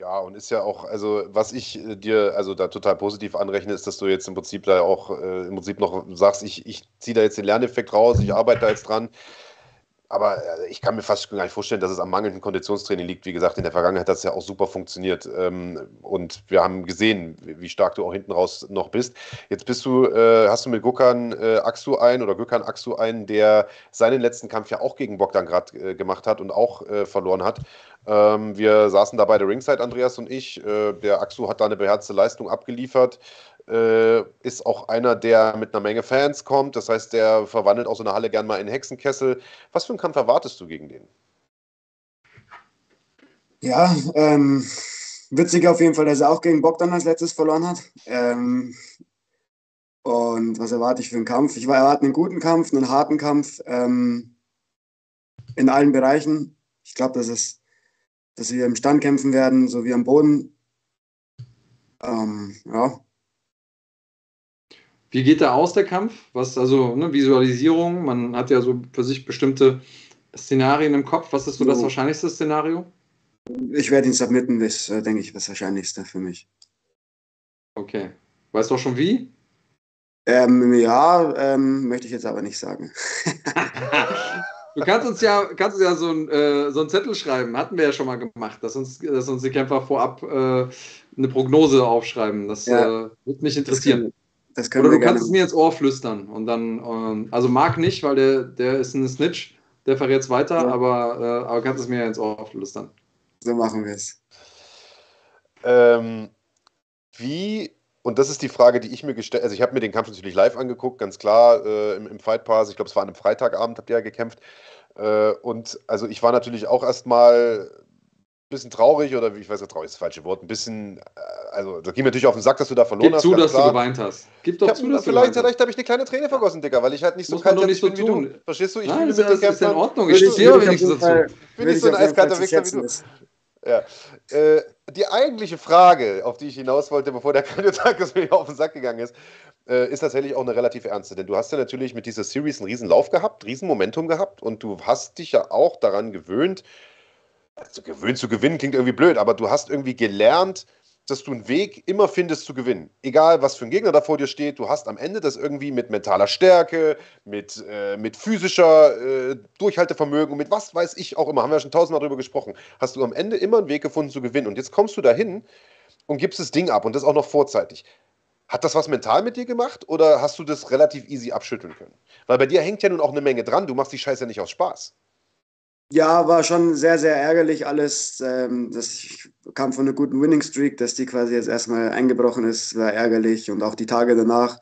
Ja, und ist ja auch, also was ich äh, dir also da total positiv anrechne, ist, dass du jetzt im Prinzip da auch äh, im Prinzip noch sagst, ich, ich ziehe da jetzt den Lerneffekt raus, ich arbeite da jetzt dran. Aber äh, ich kann mir fast gar nicht vorstellen, dass es am mangelnden Konditionstraining liegt. Wie gesagt, in der Vergangenheit hat es ja auch super funktioniert. Ähm, und wir haben gesehen, wie stark du auch hinten raus noch bist. Jetzt bist du, äh, hast du mit Gökhan äh, Aksu ein oder Gökhan Aksu einen, der seinen letzten Kampf ja auch gegen Bogdan gerade gemacht hat und auch verloren hat. Ähm, wir saßen da bei der Ringside, Andreas und ich. Der Aksu hat da eine beherzte Leistung abgeliefert äh, ist auch einer, der mit einer Menge Fans kommt. Das heißt, der verwandelt auch so eine Halle gern mal in Hexenkessel. Was für einen Kampf erwartest du gegen den? Ja, ähm, witzig auf jeden Fall, dass er auch gegen Bogdan als letztes verloren hat. Ähm, und was erwarte ich für einen Kampf? Ich erwarte einen guten Kampf, einen harten Kampf ähm, in allen Bereichen. Ich glaube, dass, dass wir im Stand kämpfen werden, so wie am Boden. Ähm, ja, wie geht da aus, der Kampf? Was, also, ne, Visualisierung, man hat ja so für sich bestimmte Szenarien im Kopf. Was ist so das wahrscheinlichste Szenario? Ich werde ihn submitten, das äh, denke ich, das Wahrscheinlichste für mich. Okay. Weißt du auch schon wie? Ähm, ja, ähm, möchte ich jetzt aber nicht sagen. du kannst uns ja, kannst uns ja so, ein, äh, so einen Zettel schreiben, hatten wir ja schon mal gemacht, dass uns, dass uns die Kämpfer vorab äh, eine Prognose aufschreiben. Das ja. äh, würde mich interessieren. Das können Oder du kannst es mir ins Ohr flüstern und dann, ähm, also Marc nicht, weil der, der ist ein Snitch, der verrät es weiter, ja. aber, äh, aber kannst es mir ja ins Ohr auflüstern. So machen wir es. Ähm, wie, und das ist die Frage, die ich mir gestellt also ich habe mir den Kampf natürlich live angeguckt, ganz klar, äh, im, im Fight Pass, ich glaube, es war an einem Freitagabend, habt ihr ja gekämpft. Äh, und also ich war natürlich auch erstmal bisschen traurig, oder wie ich weiß, traurig ist das falsche Wort, ein bisschen, äh, also da ging mir natürlich auf den Sack, dass du da verloren Gib hast. Gib zu, dass klar. du geweint hast. Gib doch hab, zu, dass vielleicht, du Vielleicht habe ich eine kleine Träne vergossen, Digga, weil ich halt nicht so kalt nicht so bin wie du. Verstehst du? Ich Nein, das ist, ist in Ordnung. Ich stehe aber wenigstens dazu. Ich bin nicht so ein eiskalter Wichser wie du. Ja. Äh, die eigentliche Frage, auf die ich hinaus wollte, bevor der Kandidat mir auf den Sack gegangen ist, äh, ist tatsächlich auch eine relativ ernste. Denn du hast ja natürlich mit dieser Series einen riesen Lauf gehabt, riesen Momentum gehabt und du hast dich ja auch daran gewöhnt, also gewöhnt zu gewinnen klingt irgendwie blöd, aber du hast irgendwie gelernt, dass du einen Weg immer findest zu gewinnen. Egal, was für ein Gegner da vor dir steht, du hast am Ende das irgendwie mit mentaler Stärke, mit, äh, mit physischer äh, Durchhaltevermögen mit was weiß ich auch immer, haben wir ja schon tausendmal darüber gesprochen, hast du am Ende immer einen Weg gefunden zu gewinnen. Und jetzt kommst du dahin und gibst das Ding ab und das auch noch vorzeitig. Hat das was mental mit dir gemacht oder hast du das relativ easy abschütteln können? Weil bei dir hängt ja nun auch eine Menge dran, du machst die Scheiße ja nicht aus Spaß. Ja, war schon sehr, sehr ärgerlich alles. Ähm, das kam von einer guten Winning Streak, dass die quasi jetzt erstmal eingebrochen ist, war ärgerlich. Und auch die Tage danach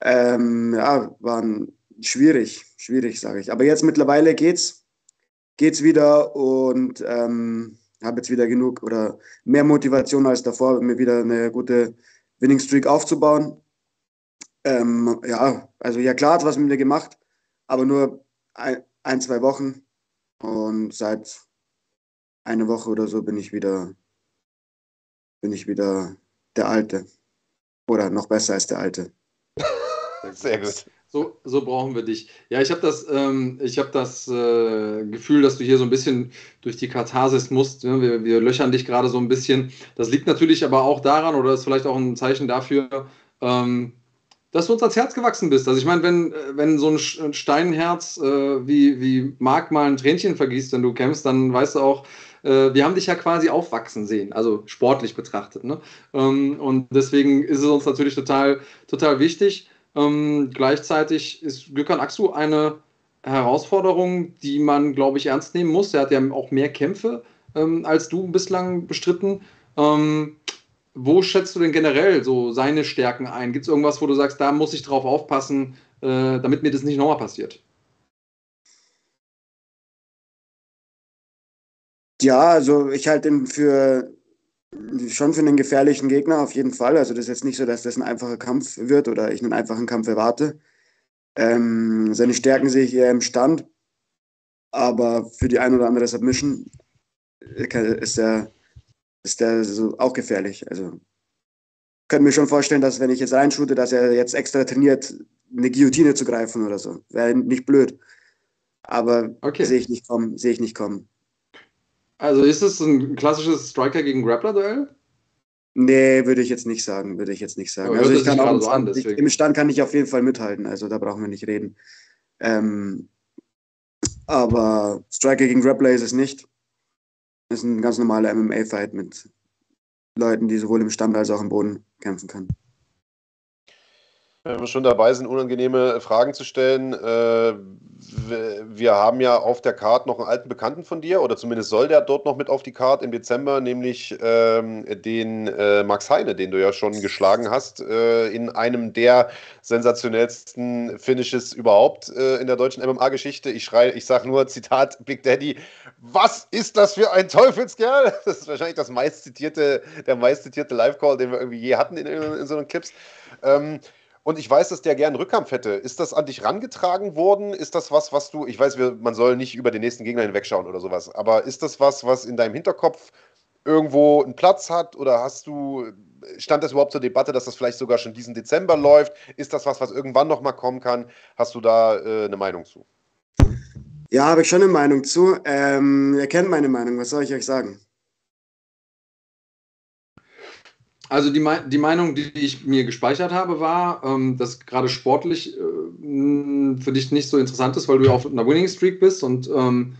ähm, ja, waren schwierig, schwierig, sage ich. Aber jetzt mittlerweile geht's, geht's wieder und ähm, habe jetzt wieder genug oder mehr Motivation als davor, mir wieder eine gute Winning Streak aufzubauen. Ähm, ja, also ja klar hat was mit mir gemacht, aber nur ein, ein zwei Wochen und seit einer Woche oder so bin ich wieder, bin ich wieder der Alte. Oder noch besser als der Alte. Sehr gut. So, so brauchen wir dich. Ja, ich habe das, ähm, ich hab das äh, Gefühl, dass du hier so ein bisschen durch die Katharsis musst. Ja, wir, wir löchern dich gerade so ein bisschen. Das liegt natürlich aber auch daran, oder ist vielleicht auch ein Zeichen dafür, ähm, dass du uns ans Herz gewachsen bist. Also ich meine, wenn, wenn so ein Steinherz äh, wie, wie Marc mal ein Tränchen vergießt, wenn du kämpfst, dann weißt du auch, äh, wir haben dich ja quasi aufwachsen sehen, also sportlich betrachtet. Ne? Ähm, und deswegen ist es uns natürlich total, total wichtig. Ähm, gleichzeitig ist Gökhan Aksu eine Herausforderung, die man, glaube ich, ernst nehmen muss. Er hat ja auch mehr Kämpfe ähm, als du bislang bestritten. Ähm, wo schätzt du denn generell so seine Stärken ein? Gibt es irgendwas, wo du sagst, da muss ich drauf aufpassen, äh, damit mir das nicht nochmal passiert? Ja, also ich halte ihn für schon für einen gefährlichen Gegner auf jeden Fall. Also das ist jetzt nicht so, dass das ein einfacher Kampf wird oder ich einen einfachen Kampf erwarte. Ähm, seine Stärken sehe ich eher im Stand, aber für die ein oder andere Submission ist er ist der so auch gefährlich. Also könnte mir schon vorstellen, dass wenn ich jetzt reinschute, dass er jetzt extra trainiert, eine Guillotine zu greifen oder so. Wäre nicht blöd. Aber okay. sehe ich nicht kommen, sehe ich nicht kommen. Also ist es ein klassisches Striker gegen Grappler-Duell? Nee, würde ich jetzt nicht sagen, würde ich jetzt nicht sagen. also ich kann auch so an, ich, im Stand kann ich auf jeden Fall mithalten, also da brauchen wir nicht reden. Ähm, aber Striker gegen Grappler ist es nicht ist ein ganz normaler MMA-Fight mit Leuten, die sowohl im Stand als auch im Boden kämpfen können. Wenn wir schon dabei sind, unangenehme Fragen zu stellen, äh, wir haben ja auf der Card noch einen alten Bekannten von dir, oder zumindest soll der dort noch mit auf die Card im Dezember, nämlich ähm, den äh, Max Heine, den du ja schon geschlagen hast, äh, in einem der sensationellsten Finishes überhaupt in der deutschen MMA-Geschichte. Ich schreie, ich sage nur, Zitat, Big Daddy, was ist das für ein Teufelskerl? Das ist wahrscheinlich das meistzitierte, der meistzitierte Live-Call, den wir irgendwie je hatten in, in, in so einen Clips. Ähm, und ich weiß, dass der gern Rückkampf hätte. Ist das an dich rangetragen worden? Ist das was, was du, ich weiß, man soll nicht über den nächsten Gegner hinwegschauen oder sowas, aber ist das was, was in deinem Hinterkopf irgendwo einen Platz hat oder hast du, stand das überhaupt zur Debatte, dass das vielleicht sogar schon diesen Dezember läuft? Ist das was, was irgendwann nochmal kommen kann? Hast du da äh, eine Meinung zu? Ja, habe ich schon eine Meinung zu. Ähm, ihr kennt meine Meinung, was soll ich euch sagen? Also die, die Meinung, die ich mir gespeichert habe, war, ähm, dass gerade sportlich äh, für dich nicht so interessant ist, weil du ja auf einer Winning Streak bist und, ähm,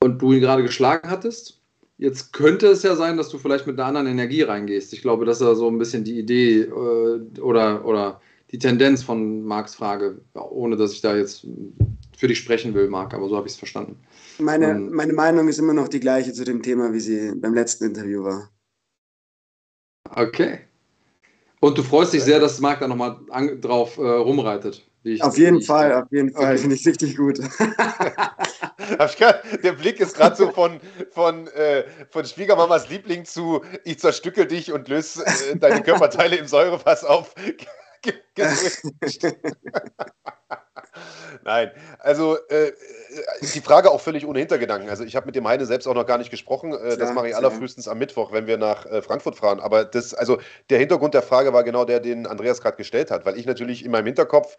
und du ihn gerade geschlagen hattest. Jetzt könnte es ja sein, dass du vielleicht mit einer anderen Energie reingehst. Ich glaube, das ist so ein bisschen die Idee äh, oder, oder die Tendenz von Marks Frage, ohne dass ich da jetzt für dich sprechen will, Marc, aber so habe ich es verstanden. Meine, ähm, meine Meinung ist immer noch die gleiche zu dem Thema, wie sie beim letzten Interview war. Okay. Und du freust dich sehr, dass Marc da nochmal drauf äh, rumreitet. auf jeden Fall, auf jeden Fall. Okay. Finde ich richtig gut. Der Blick ist gerade so von, von, äh, von Schwiegermamas Liebling zu ich zerstücke dich und löse äh, deine Körperteile im Säurefass auf. Nein, also äh, die Frage auch völlig ohne Hintergedanken. Also ich habe mit dem Heine selbst auch noch gar nicht gesprochen. Äh, das mache ich allerfrühestens am Mittwoch, wenn wir nach äh, Frankfurt fahren. Aber das, also der Hintergrund der Frage war genau der, den Andreas gerade gestellt hat, weil ich natürlich in meinem Hinterkopf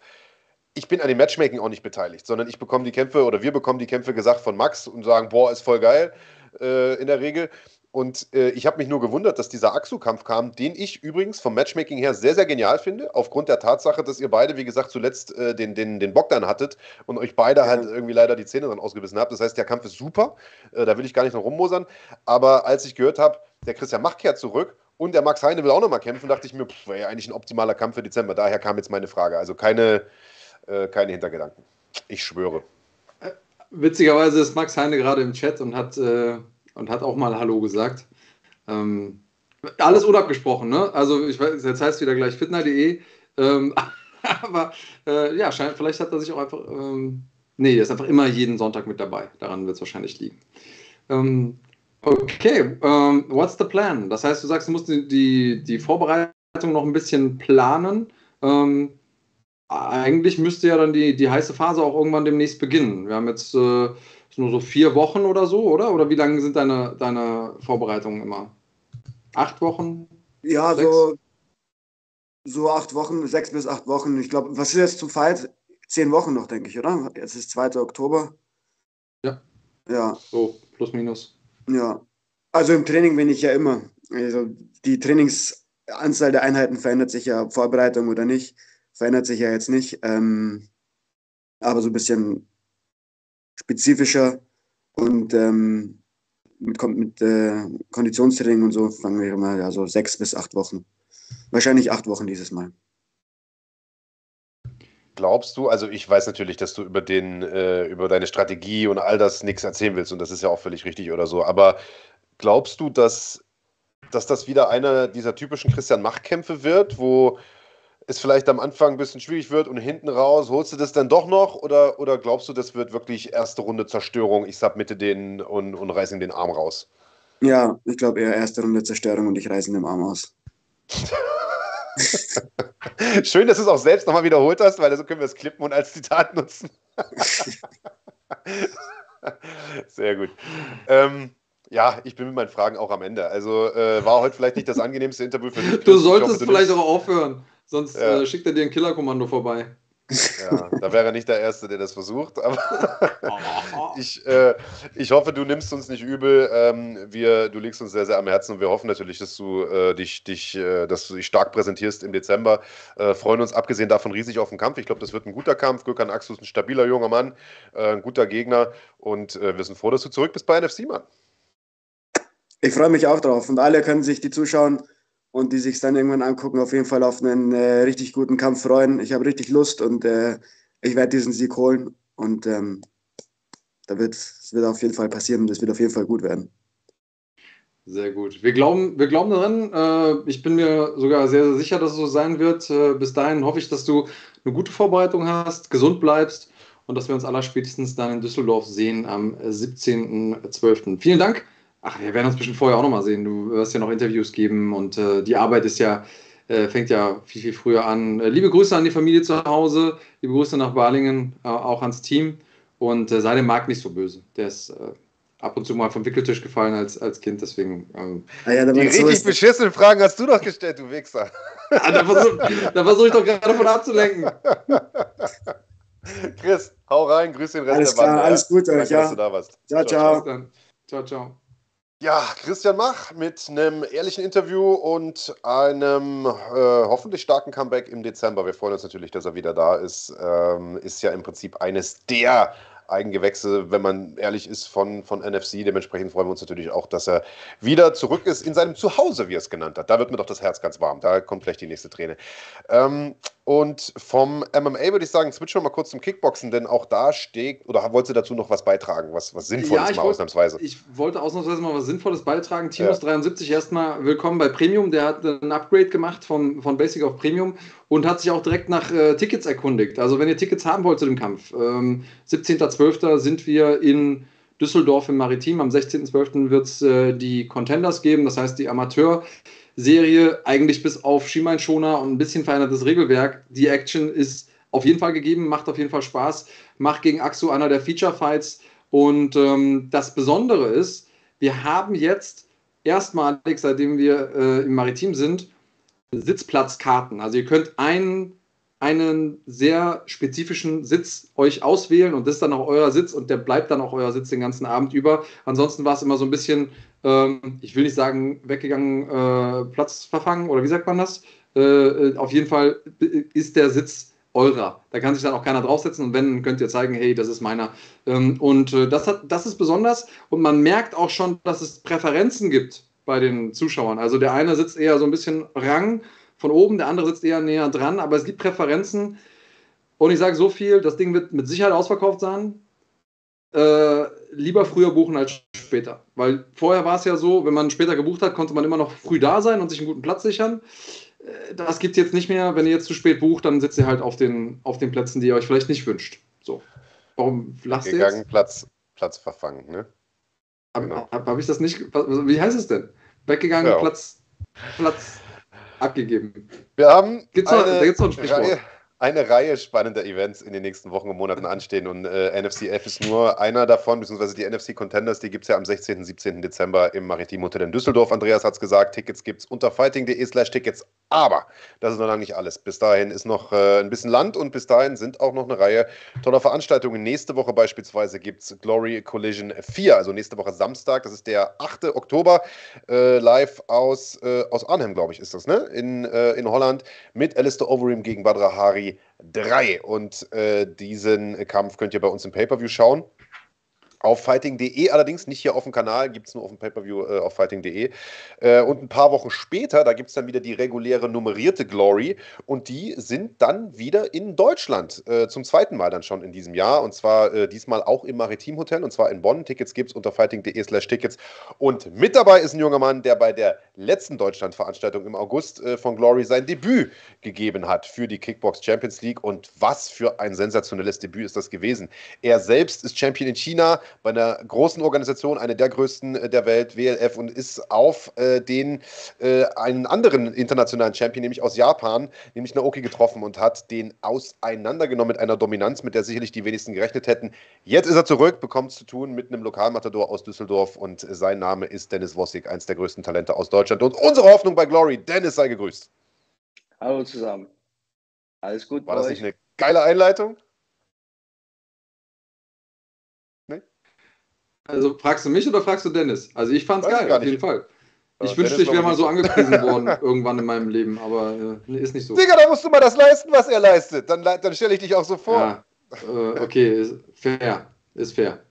ich bin an dem Matchmaking auch nicht beteiligt, sondern ich bekomme die Kämpfe oder wir bekommen die Kämpfe gesagt von Max und sagen, boah, ist voll geil äh, in der Regel. Und äh, ich habe mich nur gewundert, dass dieser Axu-Kampf kam, den ich übrigens vom Matchmaking her sehr, sehr genial finde, aufgrund der Tatsache, dass ihr beide, wie gesagt, zuletzt äh, den, den, den Bogdan hattet und euch beide ja. halt irgendwie leider die Zähne dann ausgebissen habt. Das heißt, der Kampf ist super, äh, da will ich gar nicht noch rummosern. Aber als ich gehört habe, der Christian Mach kehrt zurück und der Max Heine will auch nochmal kämpfen, dachte ich mir, wäre ja eigentlich ein optimaler Kampf für Dezember. Daher kam jetzt meine Frage. Also keine, äh, keine Hintergedanken. Ich schwöre. Äh, witzigerweise ist Max Heine gerade im Chat und hat äh, und hat auch mal Hallo gesagt. Ähm, alles unabgesprochen, ne? Also ich weiß, jetzt heißt wieder gleich fitner.de. Ähm, aber äh, ja, scheint, vielleicht hat er sich auch einfach. Ähm, nee, er ist einfach immer jeden Sonntag mit dabei. Daran wird es wahrscheinlich liegen. Ähm, okay, ähm, what's the plan? Das heißt, du sagst, du musst die, die Vorbereitung noch ein bisschen planen. Ähm, eigentlich müsste ja dann die, die heiße Phase auch irgendwann demnächst beginnen. Wir haben jetzt äh, nur so vier Wochen oder so, oder? Oder wie lange sind deine, deine Vorbereitungen immer? Acht Wochen? Ja, so, so acht Wochen, sechs bis acht Wochen. Ich glaube, was ist jetzt zum Fight? Zehn Wochen noch, denke ich, oder? Jetzt ist 2. Oktober. Ja. Ja. So, plus minus. Ja. Also im Training bin ich ja immer. Also die Trainingsanzahl der Einheiten verändert sich ja, Vorbereitung oder nicht, verändert sich ja jetzt nicht. Ähm, aber so ein bisschen spezifischer und ähm, mit, mit äh, Konditionstraining und so fangen wir immer ja, so sechs bis acht Wochen. Wahrscheinlich acht Wochen dieses Mal. Glaubst du, also ich weiß natürlich, dass du über, den, äh, über deine Strategie und all das nichts erzählen willst und das ist ja auch völlig richtig oder so, aber glaubst du, dass, dass das wieder einer dieser typischen Christian-Mach-Kämpfe wird, wo es vielleicht am Anfang ein bisschen schwierig wird und hinten raus, holst du das dann doch noch oder, oder glaubst du, das wird wirklich erste Runde Zerstörung, ich submitte den und, und reiße ihm den Arm raus? Ja, ich glaube eher erste Runde Zerstörung und ich reiße ihn den Arm aus. Schön, dass du es auch selbst nochmal wiederholt hast, weil so können wir es klippen und als Zitat nutzen. Sehr gut. Ähm, ja, ich bin mit meinen Fragen auch am Ende. Also äh, war heute vielleicht nicht das angenehmste Interview für dich. Du solltest hoffe, du vielleicht auch aufhören. Sonst ja. äh, schickt er dir ein Killerkommando vorbei. Ja, da wäre er nicht der Erste, der das versucht. Aber ich, äh, ich hoffe, du nimmst uns nicht übel. Ähm, wir, du liegst uns sehr, sehr am Herzen und wir hoffen natürlich, dass du, äh, dich, dich, äh, dass du dich stark präsentierst im Dezember. Äh, freuen uns abgesehen davon riesig auf den Kampf. Ich glaube, das wird ein guter Kampf. Gökhan Axus ein stabiler junger Mann, äh, ein guter Gegner und äh, wir sind froh, dass du zurück bist bei NFC, Mann. Ich freue mich auch drauf und alle können sich, die zuschauen, und die sich dann irgendwann angucken, auf jeden Fall auf einen äh, richtig guten Kampf freuen. Ich habe richtig Lust und äh, ich werde diesen Sieg holen und ähm, da wird es wird auf jeden Fall passieren und es wird auf jeden Fall gut werden. Sehr gut. Wir glauben, wir glauben daran. Äh, ich bin mir sogar sehr, sehr sicher, dass es so sein wird. Äh, bis dahin hoffe ich, dass du eine gute Vorbereitung hast, gesund bleibst und dass wir uns aller spätestens dann in Düsseldorf sehen am 17.12. Vielen Dank Ach, wir werden uns bestimmt vorher auch nochmal sehen. Du wirst ja noch Interviews geben und äh, die Arbeit ist ja, äh, fängt ja viel, viel früher an. Äh, liebe Grüße an die Familie zu Hause, liebe Grüße nach Balingen, äh, auch ans Team und äh, sei dem Marc nicht so böse. Der ist äh, ab und zu mal vom Wickeltisch gefallen als, als Kind, deswegen. Ähm, ah ja, die richtig so beschissenen Fragen hast du doch gestellt, du Wichser. ah, da versuche versuch ich doch gerade davon abzulenken. Chris, hau rein, grüß den Rest alles der Band. Klar, alles gut euch, ja. Dass du da warst. Ciao, ciao. Ciao, ciao. ciao. Ja, Christian Mach mit einem ehrlichen Interview und einem äh, hoffentlich starken Comeback im Dezember. Wir freuen uns natürlich, dass er wieder da ist. Ähm, ist ja im Prinzip eines der Eigengewächse, wenn man ehrlich ist, von, von NFC. Dementsprechend freuen wir uns natürlich auch, dass er wieder zurück ist in seinem Zuhause, wie er es genannt hat. Da wird mir doch das Herz ganz warm. Da kommt gleich die nächste Träne. Ähm, Und vom MMA würde ich sagen, switchen wir mal kurz zum Kickboxen, denn auch da steht, oder wolltest du dazu noch was beitragen, was, was Sinnvolles Ja, mal wollt- ausnahmsweise? Ich wollte ausnahmsweise mal was Sinnvolles beitragen. Timus Ja. 73 erstmal willkommen bei Premium. Der hat ein Upgrade gemacht von, von Basic auf Premium und hat sich auch direkt nach äh, Tickets erkundigt. Also wenn ihr Tickets haben wollt zu dem Kampf, ähm, 17.12. sind wir in Düsseldorf im Maritim. Am 16.12. wird es äh, die Contenders geben, das heißt die Amateurserie, eigentlich bis auf Schienbeinschoner und ein bisschen verändertes Regelwerk. Die Action ist auf jeden Fall gegeben, macht auf jeden Fall Spaß, macht gegen Axu einer der Feature-Fights. Und ähm, das Besondere ist, wir haben jetzt erstmalig, seitdem wir äh, im Maritim sind, Sitzplatzkarten. Also ihr könnt einen, einen sehr spezifischen Sitz euch auswählen und das ist dann auch euer Sitz und der bleibt dann auch euer Sitz den ganzen Abend über. Ansonsten war es immer so ein bisschen, ähm, ich will nicht sagen, weggegangen, äh, Platz verfangen oder wie sagt man das? Äh, äh, auf jeden Fall ist der Sitz eurer. Da kann sich dann auch keiner draufsetzen und wenn, könnt ihr zeigen, hey, das ist meiner. Ähm, und äh, das, hat, das ist besonders und man merkt auch schon, dass es Präferenzen gibt bei den Zuschauern. Also der eine sitzt eher so ein bisschen Rang von oben, der andere sitzt eher näher dran, aber es gibt Präferenzen. Und ich sage so viel, das Ding wird mit Sicherheit ausverkauft sein. Äh, lieber früher buchen als später. Weil vorher war es ja so, wenn man später gebucht hat, konnte man immer noch früh da sein und sich einen guten Platz sichern. Äh, Das gibt es jetzt nicht mehr. Wenn ihr jetzt zu spät bucht, dann sitzt ihr halt auf den, auf den Plätzen, die ihr euch vielleicht nicht wünscht. So. Warum lasst ihr jetzt? Platz, Platz verfangen, ne? Habe Genau. hab, hab ich das nicht. Wie heißt es denn? Weggegangen, Ja. Platz, Platz abgegeben. Wir haben Gibt's noch- eine, da gibt's noch ein Sprichwort. Reihe, eine Reihe spannender Events in den nächsten Wochen und Monaten anstehen und äh, NFCF ist nur einer davon, beziehungsweise die NFC Contenders, die gibt es ja am 16. und 17. Dezember im Maritim Hotel in Düsseldorf. Andreas hat es gesagt, Tickets gibt es unter fighting.de slash Tickets, aber das ist noch lange nicht alles. Bis dahin ist noch äh, ein bisschen Land und bis dahin sind auch noch eine Reihe toller Veranstaltungen. Nächste Woche beispielsweise gibt es Glory Collision 4, also nächste Woche Samstag, das ist der 8. Oktober, äh, live aus, äh, aus Arnhem, glaube ich, ist das, ne? In, äh, in Holland mit Alistair Overeem gegen Badr Hari 3. Und äh, diesen Kampf könnt ihr bei uns im Pay-Per-View schauen. Auf fighting.de allerdings, nicht hier auf dem Kanal, gibt es nur auf dem Pay-Per-View äh, auf fighting.de. Äh, und ein paar Wochen später, da gibt es dann wieder die reguläre nummerierte Glory. Und die sind dann wieder in Deutschland. Äh, zum zweiten Mal dann schon in diesem Jahr. Und zwar äh, diesmal auch im Maritim Hotel. Und zwar in Bonn. Tickets gibt es unter fighting.de slash Tickets. Und mit dabei ist ein junger Mann, der bei der letzten Deutschland-Veranstaltung im August äh, von Glory sein Debüt gegeben hat für die Kickbox Champions League. Und was für ein sensationelles Debüt ist das gewesen. Er selbst ist Champion in China bei einer großen Organisation, eine der größten äh, der Welt, WLF, und ist auf äh, den äh, einen anderen internationalen Champion, nämlich aus Japan, nämlich Naoki getroffen und hat den auseinandergenommen mit einer Dominanz, mit der sicherlich die wenigsten gerechnet hätten. Jetzt ist er zurück, bekommt es zu tun mit einem Lokalmatador aus Düsseldorf und sein Name ist Dennis Wossig, eins der größten Talente aus Deutschland und unsere Hoffnung bei Glory. Dennis, sei gegrüßt. Hallo zusammen. Alles gut War das nicht eine geile Einleitung? Also fragst du mich oder fragst du Dennis? Also ich fand's Weiß geil, auf jeden nicht. Fall. Aber Ich wünschte, ich wäre mal so angepriesen worden irgendwann in meinem Leben, aber äh, ist nicht so. Digga, da musst du mal das leisten, was er leistet. Dann, dann stelle ich dich auch so vor. Ja, äh, okay, ist fair. Ist fair.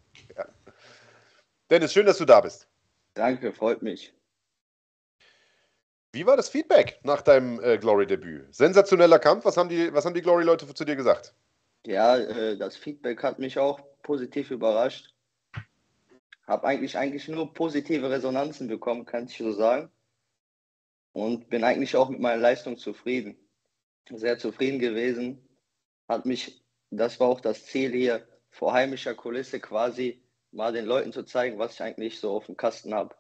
Dennis, schön, dass du da bist. Danke, freut mich. Wie war das Feedback nach deinem äh, Glory-Debüt? Sensationeller Kampf. Was haben die, was haben die Glory-Leute zu dir gesagt? Ja, äh, das Feedback hat mich auch positiv überrascht. Habe eigentlich, eigentlich nur positive Resonanzen bekommen, kann ich so sagen. Und bin eigentlich auch mit meiner Leistung zufrieden. Sehr zufrieden gewesen. Hat mich, das war auch das Ziel hier, vor heimischer Kulisse quasi mal den Leuten zu zeigen, was ich eigentlich so auf dem Kasten habe.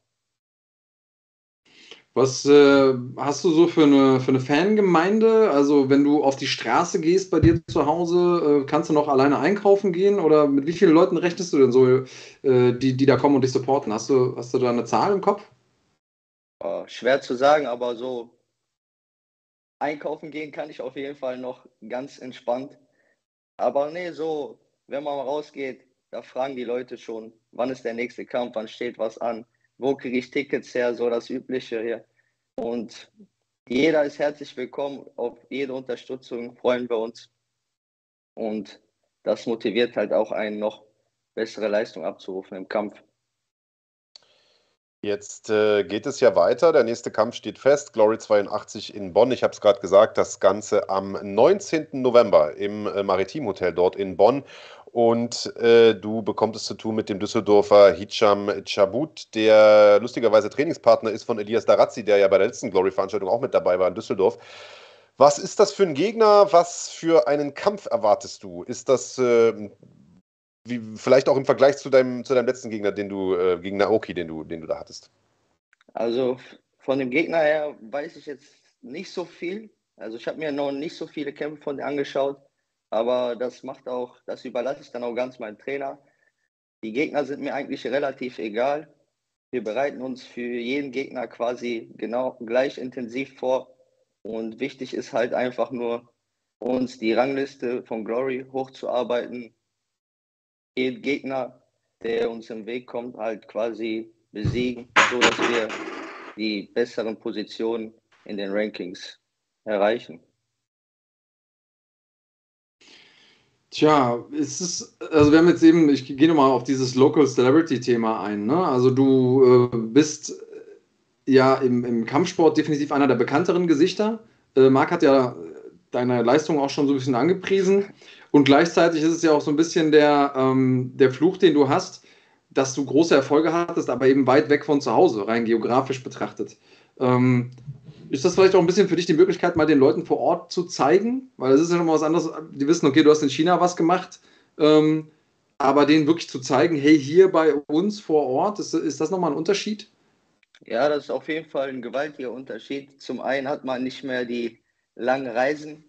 Was äh, hast du so für eine, für eine Fangemeinde? Also, wenn du auf die Straße gehst bei dir zu Hause, äh, kannst du noch alleine einkaufen gehen? Oder mit wie vielen Leuten rechnest du denn so, äh, die, die da kommen und dich supporten? Hast du, hast du da eine Zahl im Kopf? Äh, schwer zu sagen, aber so einkaufen gehen kann ich auf jeden Fall noch ganz entspannt. Aber nee, so, wenn man rausgeht, da fragen die Leute schon, wann ist der nächste Kampf, wann steht was an, wo kriege ich Tickets her, so das Übliche hier. Und jeder ist herzlich willkommen, auf jede Unterstützung freuen wir uns. Und das motiviert halt auch einen noch bessere Leistung abzurufen im Kampf. Jetzt äh, geht es ja weiter. Der nächste Kampf steht fest. Glory 82 in Bonn. Ich habe es gerade gesagt, das Ganze am 19. November im äh, Maritim dort in Bonn. Und äh, du bekommst es zu tun mit dem Düsseldorfer Hicham Chabut, der lustigerweise Trainingspartner ist von Elias Darazzi, der ja bei der letzten Glory-Veranstaltung auch mit dabei war in Düsseldorf. Was ist das für ein Gegner? Was für einen Kampf erwartest du? Ist das äh, wie, vielleicht auch im Vergleich zu deinem, zu deinem letzten Gegner, den du, äh, gegen Naoki, den du, den du da hattest? Also von dem Gegner her weiß ich jetzt nicht so viel. Also ich habe mir noch nicht so viele Kämpfe von dir angeschaut, aber das macht auch, das überlasse ich dann auch ganz meinem Trainer. Die Gegner sind mir eigentlich relativ egal. Wir bereiten uns für jeden Gegner quasi genau gleich intensiv vor. Und wichtig ist halt einfach nur, uns die Rangliste von Glory hochzuarbeiten jeden Gegner, der uns im Weg kommt, halt quasi besiegen, sodass wir die besseren Positionen in den Rankings erreichen. Tja, es ist, also wir haben jetzt eben, ich gehe nochmal auf dieses Local Celebrity-Thema ein. Ne? Also du äh, bist äh, ja im, im, Kampfsport definitiv einer der bekannteren Gesichter. Äh, Marc hat ja deine Leistung auch schon so ein bisschen angepriesen. Und gleichzeitig ist es ja auch so ein bisschen der, ähm, der Fluch, den du hast, dass du große Erfolge hattest, aber eben weit weg von zu Hause, rein geografisch betrachtet. Ähm, ist das vielleicht auch ein bisschen für dich die Möglichkeit, mal den Leuten vor Ort zu zeigen? Weil es ist ja nochmal was anderes. Die wissen, okay, du hast in China was gemacht, ähm, aber denen wirklich zu zeigen, hey, hier bei uns vor Ort, ist, ist das nochmal ein Unterschied? Ja, das ist auf jeden Fall ein gewaltiger Unterschied. Zum einen hat man nicht mehr die langen Reisen,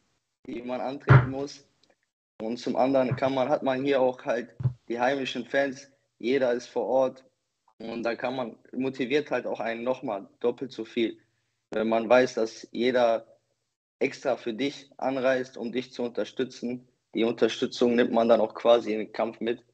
die man antreten muss. Und zum anderen kann man, hat man hier auch halt die heimischen Fans, jeder ist vor Ort und da kann man, motiviert halt auch einen nochmal doppelt so viel. Wenn man weiß, dass jeder extra für dich anreist, um dich zu unterstützen, die Unterstützung nimmt man dann auch quasi in den Kampf mit.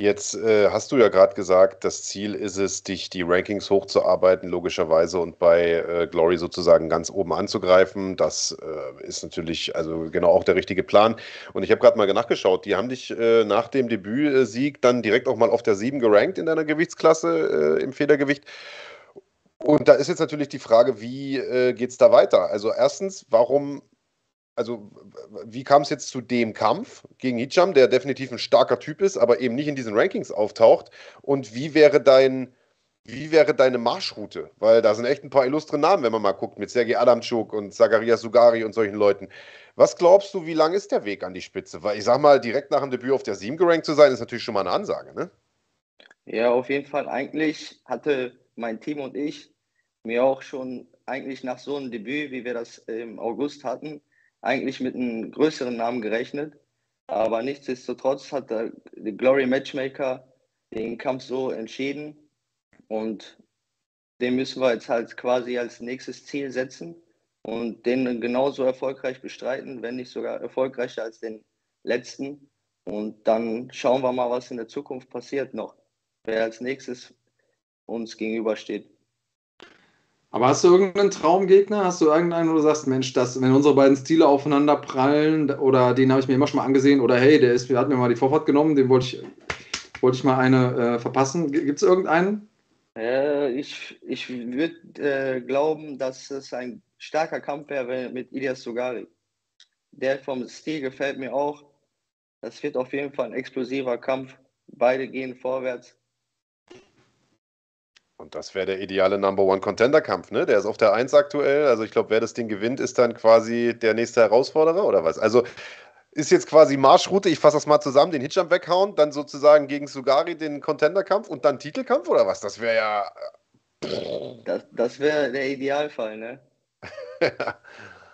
Jetzt äh, hast du ja gerade gesagt, das Ziel ist es, dich die Rankings hochzuarbeiten, logischerweise, und bei äh, Glory sozusagen ganz oben anzugreifen. Das äh, ist natürlich also genau auch der richtige Plan. Und ich habe gerade mal nachgeschaut, die haben dich äh, nach dem Debütsieg dann direkt auch mal auf der 7 gerankt in deiner Gewichtsklasse äh, im Federgewicht. Und da ist jetzt natürlich die Frage, wie äh, geht es da weiter? Also erstens, warum also wie kam es jetzt zu dem Kampf gegen Hicham, der definitiv ein starker Typ ist, aber eben nicht in diesen Rankings auftaucht? Und wie wäre dein, wie wäre deine Marschroute? Weil da sind echt ein paar illustre Namen, wenn man mal guckt, mit Sergei Adamczuk und Zacharias Sugari und solchen Leuten. Was glaubst du, wie lang ist der Weg an die Spitze? Weil ich sag mal, direkt nach dem Debüt auf der 7 gerankt zu sein, ist natürlich schon mal eine Ansage, ne? Ja, auf jeden Fall. Eigentlich hatte mein Team und ich mir auch schon eigentlich nach so einem Debüt, wie wir das im August hatten, eigentlich mit einem größeren Namen gerechnet. Aber nichtsdestotrotz hat der Glory Matchmaker den Kampf so entschieden und den müssen wir jetzt halt quasi als nächstes Ziel setzen und den genauso erfolgreich bestreiten, wenn nicht sogar erfolgreicher als den letzten. Und dann schauen wir mal, was in der Zukunft passiert noch, wer als nächstes uns gegenübersteht. Aber hast du irgendeinen Traumgegner? Hast du irgendeinen, wo du sagst, Mensch, das, wenn unsere beiden Stile aufeinander prallen, oder den habe ich mir immer schon mal angesehen, oder hey, der ist, hat mir mal die Vorfahrt genommen, den wollte ich, wollte ich mal eine äh, verpassen. Gibt es irgendeinen? Äh, ich ich würde äh, glauben, dass es ein starker Kampf wäre mit Ilias Sugari. Der vom Stil gefällt mir auch. Das wird auf jeden Fall ein explosiver Kampf. Beide gehen vorwärts. Und das wäre der ideale Number One Contender Kampf, ne? Der ist auf der 1 aktuell. Also ich glaube, wer das Ding gewinnt, ist dann quasi der nächste Herausforderer oder was? Also ist jetzt quasi Marschroute, ich fasse das mal zusammen, den Hitjump weghauen, dann sozusagen gegen Sugari den Contender-Kampf und dann Titelkampf oder was? Das wäre ja. Das, das wäre der Idealfall, ne?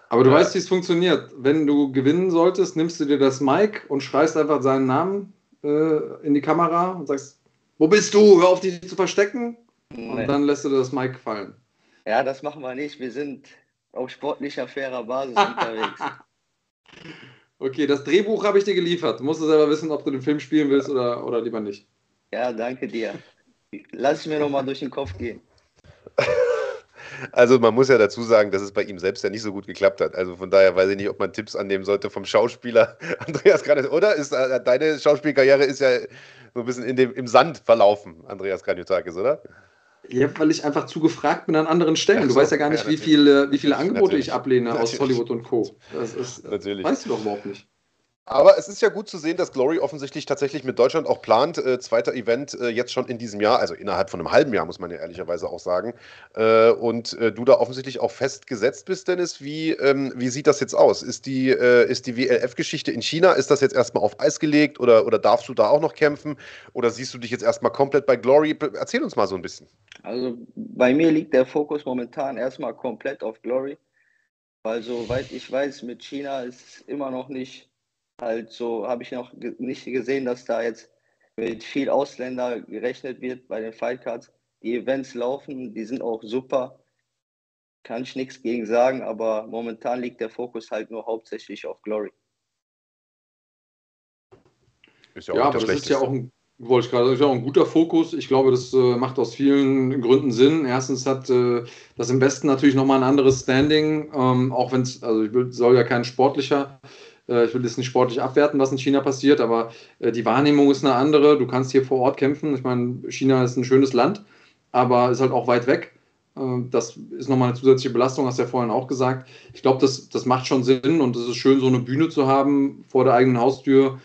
Aber du ja. weißt, wie es funktioniert. Wenn du gewinnen solltest, nimmst du dir das Mic und schreist einfach seinen Namen äh, in die Kamera und sagst: Wo bist du? Hör auf, dich zu verstecken. Und nee. dann lässt du das Mic fallen. Ja, das machen wir nicht. Wir sind auf sportlicher, fairer Basis unterwegs. Okay, das Drehbuch habe ich dir geliefert. Du musst selber wissen, ob du den Film spielen willst oder, oder lieber nicht. Ja, danke dir. Lass es mir nochmal durch den Kopf gehen. Also man muss ja dazu sagen, dass es bei ihm selbst ja nicht so gut geklappt hat. Also von daher weiß ich nicht, ob man Tipps annehmen sollte vom Schauspieler Andreas Granit. Oder ist äh, deine Schauspielkarriere ist ja so ein bisschen in dem, im Sand verlaufen, Andreas Graniotakis, oder? Ja, weil ich einfach zu gefragt bin an anderen Stellen. Ja, du so, weißt ja gar nicht, ja, wie, viele, wie viele Angebote natürlich. ich ablehne natürlich. aus Hollywood und Co. Das ist, natürlich. weißt du doch überhaupt nicht. Aber es ist ja gut zu sehen, dass Glory offensichtlich tatsächlich mit Deutschland auch plant. Äh, zweiter Event äh, jetzt schon in diesem Jahr, also innerhalb von einem halben Jahr, muss man ja ehrlicherweise auch sagen. Äh, und äh, du da offensichtlich auch festgesetzt bist, Dennis. Wie, ähm, wie sieht das jetzt aus? Ist die, äh, ist die WLF-Geschichte in China, ist das jetzt erstmal auf Eis gelegt oder, oder darfst du da auch noch kämpfen? Oder siehst du dich jetzt erstmal komplett bei Glory? Erzähl uns mal so ein bisschen. Also bei mir liegt der Fokus momentan erstmal komplett auf Glory. Weil soweit ich weiß, mit China ist es immer noch nicht halt so, habe ich noch nicht gesehen, dass da jetzt mit viel Ausländer gerechnet wird bei den Fightcards. Die Events laufen, die sind auch super. Kann ich nichts gegen sagen, aber momentan liegt der Fokus halt nur hauptsächlich auf Glory. Ist ja, ja aber das ist ja auch ein, wollte ich gerade, ist ja auch ein guter Fokus. Ich glaube, das äh, macht aus vielen Gründen Sinn. Erstens hat äh, das im Westen natürlich nochmal ein anderes Standing, ähm, auch wenn es, also ich will, soll ja kein sportlicher äh, ich will das nicht sportlich abwerten, was in China passiert, aber äh, die Wahrnehmung ist eine andere. Du kannst hier vor Ort kämpfen. Ich meine, China ist ein schönes Land, aber ist halt auch weit weg. Äh, das ist nochmal eine zusätzliche Belastung, hast du ja vorhin auch gesagt. Ich glaube, das, das macht schon Sinn und es ist schön, so eine Bühne zu haben vor der eigenen Haustür.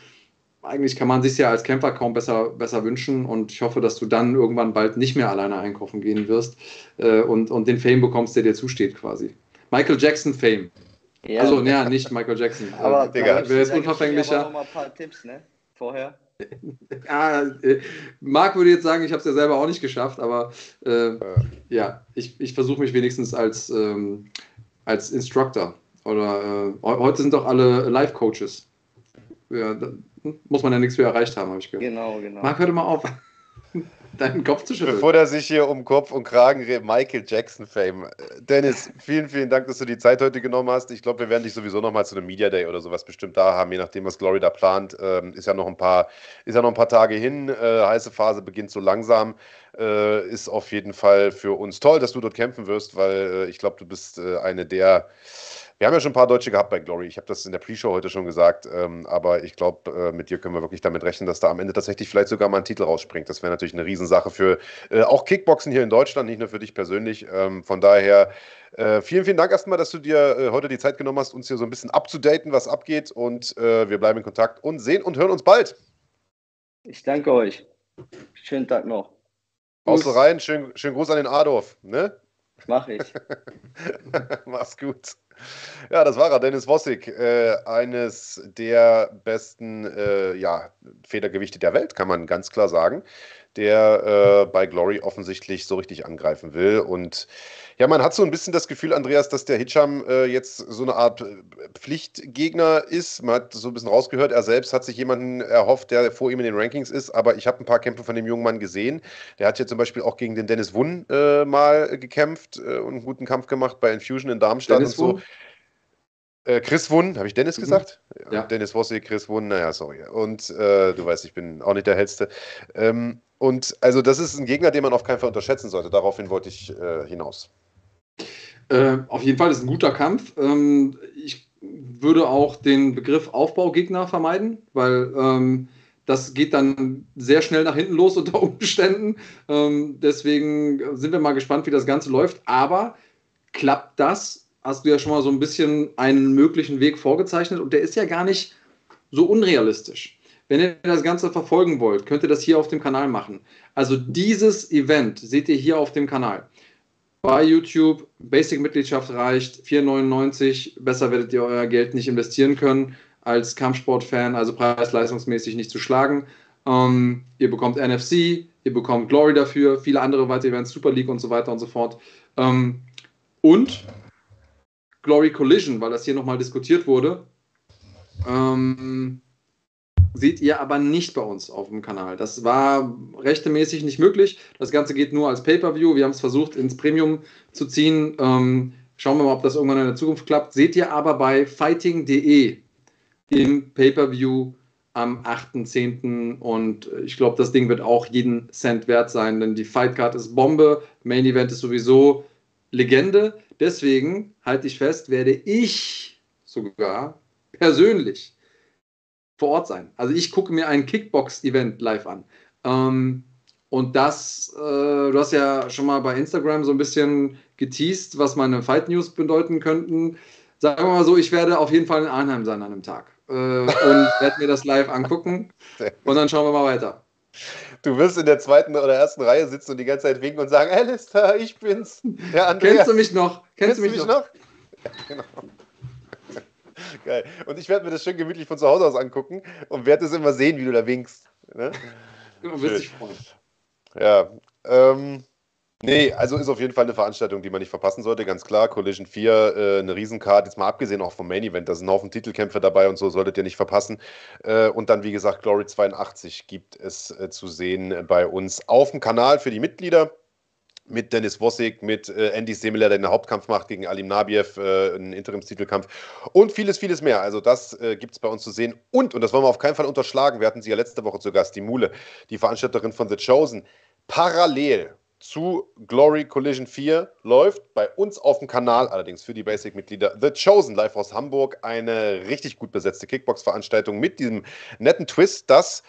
Eigentlich kann man sich ja als Kämpfer kaum besser, besser wünschen und ich hoffe, dass du dann irgendwann bald nicht mehr alleine einkaufen gehen wirst und, und den Fame bekommst, der dir zusteht quasi. Michael Jackson Fame. Ja. Also, ja, nicht Michael Jackson. Aber äh, Digga, wäre jetzt unverfänglicher. Aber noch mal ein paar Tipps, ne? Vorher. ja, äh, Marc würde jetzt sagen, ich habe es ja selber auch nicht geschafft, aber äh, ja, ich, ich versuche mich wenigstens als, ähm, als Instructor. Oder äh, heute sind doch alle Life-Coaches. Ja, muss man ja nichts für erreicht haben, habe ich gehört. Genau, genau. Marc, hör doch mal auf deinen Kopf zu schütteln. Bevor er sich hier um Kopf und Kragen redet, Michael Jackson Fame. Dennis, vielen, vielen Dank, dass du die Zeit heute genommen hast. Ich glaube, wir werden dich sowieso noch mal zu einem Media Day oder sowas bestimmt da haben, je nachdem, was Glory da plant. Ähm, ist ja noch ein paar, ist ja noch ein paar Tage hin. Äh, heiße Phase beginnt so langsam. Äh, ist auf jeden Fall für uns toll, dass du dort kämpfen wirst, weil äh, ich glaube, du bist äh, eine der wir haben ja schon ein paar Deutsche gehabt bei Glory. Ich habe das in der Pre-Show heute schon gesagt. Ähm, aber ich glaube, äh, mit dir können wir wirklich damit rechnen, dass da am Ende tatsächlich vielleicht sogar mal ein Titel rausspringt. Das wäre natürlich eine Riesensache für äh, auch Kickboxen hier in Deutschland, nicht nur für dich persönlich. Ähm, von daher äh, vielen, vielen Dank erstmal, dass du dir äh, heute die Zeit genommen hast, uns hier so ein bisschen abzudaten, was abgeht. Und äh, wir bleiben in Kontakt und sehen und hören uns bald. Ich danke euch. Schönen Tag noch. Haust rein. Schönen schön Gruß an den Adolf. Ne? Mach ich. Mach's gut. Ja, das war er, Dennis Wossig, äh, eines der besten äh, ja, Federgewichte der Welt, kann man ganz klar sagen, der äh, bei Glory offensichtlich so richtig angreifen will. Und ja, man hat so ein bisschen das Gefühl, Andreas, dass der Hitcham äh, jetzt so eine Art äh, Pflichtgegner ist. Man hat so ein bisschen rausgehört, er selbst hat sich jemanden erhofft, der vor ihm in den Rankings ist. Aber ich habe ein paar Kämpfe von dem jungen Mann gesehen. Der hat ja zum Beispiel auch gegen den Dennis Wunn äh, mal gekämpft äh, und einen guten Kampf gemacht bei Infusion in Darmstadt Dennis und so. Wunn? Äh, Chris Wunn, habe ich Dennis mhm. gesagt? Ja. Dennis Wossi, Chris Wunn, naja, sorry. Und äh, du weißt, ich bin auch nicht der Hellste. Ähm, und also das ist ein Gegner, den man auf keinen Fall unterschätzen sollte. Daraufhin wollte ich äh, hinaus. Äh, auf jeden Fall ist ein guter Kampf. Ähm, ich würde auch den Begriff Aufbaugegner vermeiden, weil ähm, das geht dann sehr schnell nach hinten los unter Umständen. Ähm, deswegen sind wir mal gespannt, wie das Ganze läuft. Aber klappt das, hast du ja schon mal so ein bisschen einen möglichen Weg vorgezeichnet und der ist ja gar nicht so unrealistisch. Wenn ihr das Ganze verfolgen wollt, könnt ihr das hier auf dem Kanal machen. Also dieses Event seht ihr hier auf dem Kanal. Bei YouTube, Basic-Mitgliedschaft reicht, 4,99. Besser werdet ihr euer Geld nicht investieren können als Kampfsport-Fan, also preis-leistungsmäßig nicht zu schlagen. Ähm, ihr bekommt NFC, ihr bekommt Glory dafür, viele andere weitere Events, Super League und so weiter und so fort. Ähm, und Glory Collision, weil das hier nochmal diskutiert wurde, ähm, seht ihr aber nicht bei uns auf dem Kanal. Das war rechtemäßig nicht möglich. Das Ganze geht nur als Pay-Per-View. Wir haben es versucht, ins Premium zu ziehen. Ähm, schauen wir mal, ob das irgendwann in der Zukunft klappt. Seht ihr aber bei fighting.de im Pay-Per-View am 8.10. Und ich glaube, das Ding wird auch jeden Cent wert sein, denn die Fightcard ist Bombe. Main Event ist sowieso Legende. Deswegen, halte ich fest, werde ich sogar persönlich vor Ort sein. Also ich gucke mir ein Kickbox-Event live an. Ähm, und das, äh, du hast ja schon mal bei Instagram so ein bisschen geteased, was meine Fight News bedeuten könnten. Sagen wir mal so, ich werde auf jeden Fall in Arnheim sein an einem Tag äh, und werde mir das live angucken. Und dann schauen wir mal weiter. Du wirst in der zweiten oder ersten Reihe sitzen und die ganze Zeit winken und sagen, Alistair, ich bin's. Kennst du mich noch? Kennst, Kennst du mich, mich noch? noch? Ja, genau. Geil. Und ich werde mir das schön gemütlich von zu Hause aus angucken und werde es immer sehen, wie du da winkst. Ne? Du wirst dich freuen. Ja. Ähm, nee, also ist auf jeden Fall eine Veranstaltung, die man nicht verpassen sollte, ganz klar. Collision 4, äh, eine Riesencard, jetzt mal abgesehen auch vom Main Event, da sind ein Haufen Titelkämpfe dabei und so, solltet ihr nicht verpassen. Äh, und dann, wie gesagt, Glory 82 gibt es äh, zu sehen bei uns auf dem Kanal für die Mitglieder mit Dennis Wossig, mit äh, Andy Semler, der den Hauptkampf macht gegen Alim Nabiev, äh, einen Interimstitelkampf und vieles, vieles mehr. Also das äh, gibt es bei uns zu sehen. Und, und das wollen wir auf keinen Fall unterschlagen, wir hatten sie ja letzte Woche zu Gast, die Mule, die Veranstalterin von The Chosen, parallel zu Glory Collision 4 läuft bei uns auf dem Kanal, allerdings für die Basic-Mitglieder, The Chosen live aus Hamburg, eine richtig gut besetzte Kickbox-Veranstaltung mit diesem netten Twist, dass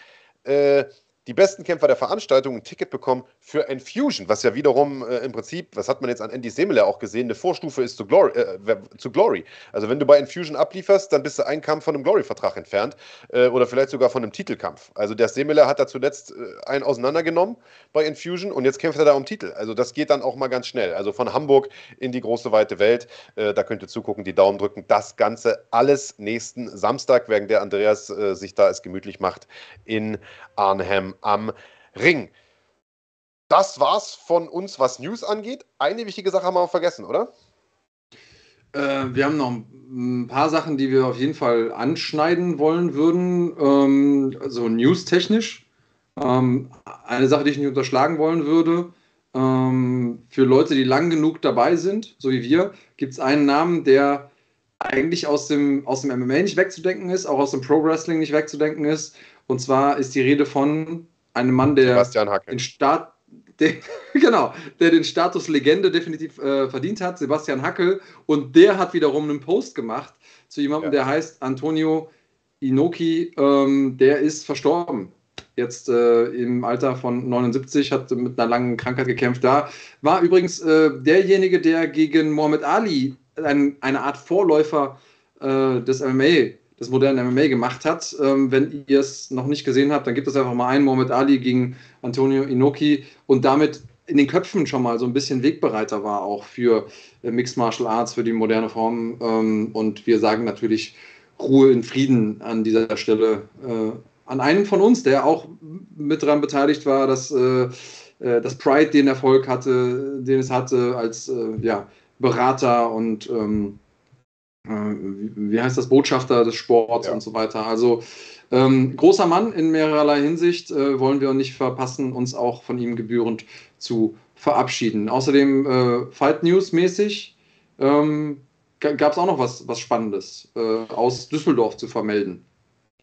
äh, die besten Kämpfer der Veranstaltung ein Ticket bekommen für Infusion, was ja wiederum äh, im Prinzip, was hat man jetzt an Andy Semele auch gesehen, eine Vorstufe ist zu Glory, äh, zu Glory. Also wenn du bei Infusion ablieferst, dann bist du einen Kampf von einem Glory-Vertrag entfernt äh, oder vielleicht sogar von einem Titelkampf. Also der Semele hat da zuletzt äh, einen auseinandergenommen bei Infusion und jetzt kämpft er da um Titel. Also das geht dann auch mal ganz schnell. Also von Hamburg in die große weite Welt. Äh, da könnt ihr zugucken, die Daumen drücken. Das Ganze alles nächsten Samstag, während der Andreas äh, sich da es gemütlich macht in Arnhem am Ring. Das war's von uns, was News angeht. Eine wichtige Sache haben wir vergessen, oder? Äh, wir haben noch ein paar Sachen, die wir auf jeden Fall anschneiden wollen würden, ähm, so news-technisch. Ähm, eine Sache, die ich nicht unterschlagen wollen würde, ähm, für Leute, die lang genug dabei sind, so wie wir, gibt es einen Namen, der eigentlich aus dem, aus dem MMA nicht wegzudenken ist, auch aus dem Pro Wrestling nicht wegzudenken ist. Und zwar ist die Rede von einem Mann, der den Start, der, genau, der den Status Legende definitiv äh, verdient hat, Sebastian Hackel. Und der hat wiederum einen Post gemacht zu jemandem, ja. der heißt Antonio Inoki. Ähm, der ist verstorben. Jetzt äh, im Alter von 79, hat mit einer langen Krankheit gekämpft. Da war übrigens äh, derjenige, der gegen Muhammad Ali ein, eine Art Vorläufer äh, des MMA des modernen MMA gemacht hat. Ähm, wenn ihr es noch nicht gesehen habt, dann gibt es einfach mal einen Mohamed Ali gegen Antonio Inoki und damit in den Köpfen schon mal so ein bisschen Wegbereiter war, auch für äh, Mixed Martial Arts, für die moderne Form. Ähm, und wir sagen natürlich Ruhe in Frieden an dieser Stelle äh, an einen von uns, der auch mit daran beteiligt war, dass, äh, äh dass Pride den Erfolg hatte, den es hatte als äh, ja, Berater und ähm, äh, wie heißt das, Botschafter des Sports ja. und so weiter. Also ähm, großer Mann in mehrerlei Hinsicht, äh, wollen wir nicht verpassen, uns auch von ihm gebührend zu verabschieden. Außerdem äh, Fight News mäßig ähm, gab es auch noch was, was Spannendes äh, aus Düsseldorf zu vermelden.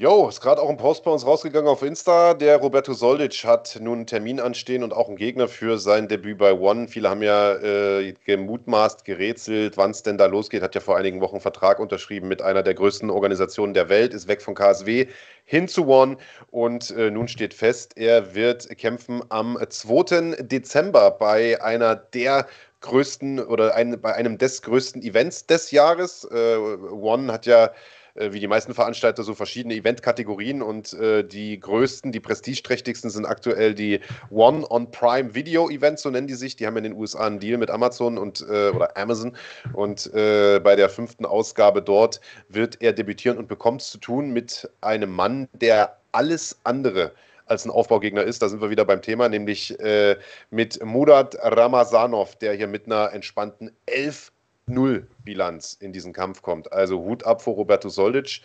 Jo, ist gerade auch ein Post bei uns rausgegangen auf Insta. Der Roberto Soldic hat nun einen Termin anstehen und auch einen Gegner für sein Debüt bei One. Viele haben ja äh, gemutmaßt, gerätselt, wann es denn da losgeht. Hat ja vor einigen Wochen einen Vertrag unterschrieben mit einer der größten Organisationen der Welt, ist weg von KSW hin zu One und äh, nun steht fest, er wird kämpfen am 2. Dezember bei einer der größten oder ein, bei einem des größten Events des Jahres. Äh, One hat ja wie die meisten Veranstalter so verschiedene Eventkategorien und äh, die größten, die prestigeträchtigsten sind aktuell die One on Prime Video Events, so nennen die sich. Die haben in den USA einen Deal mit Amazon und äh, oder Amazon und äh, bei der fünften Ausgabe dort wird er debütieren und bekommt es zu tun mit einem Mann, der alles andere als ein Aufbaugegner ist. Da sind wir wieder beim Thema, nämlich äh, mit Murat Ramazanov, der hier mit einer entspannten 11 Null-Bilanz in diesen Kampf kommt. Also Hut ab vor Roberto Soldic,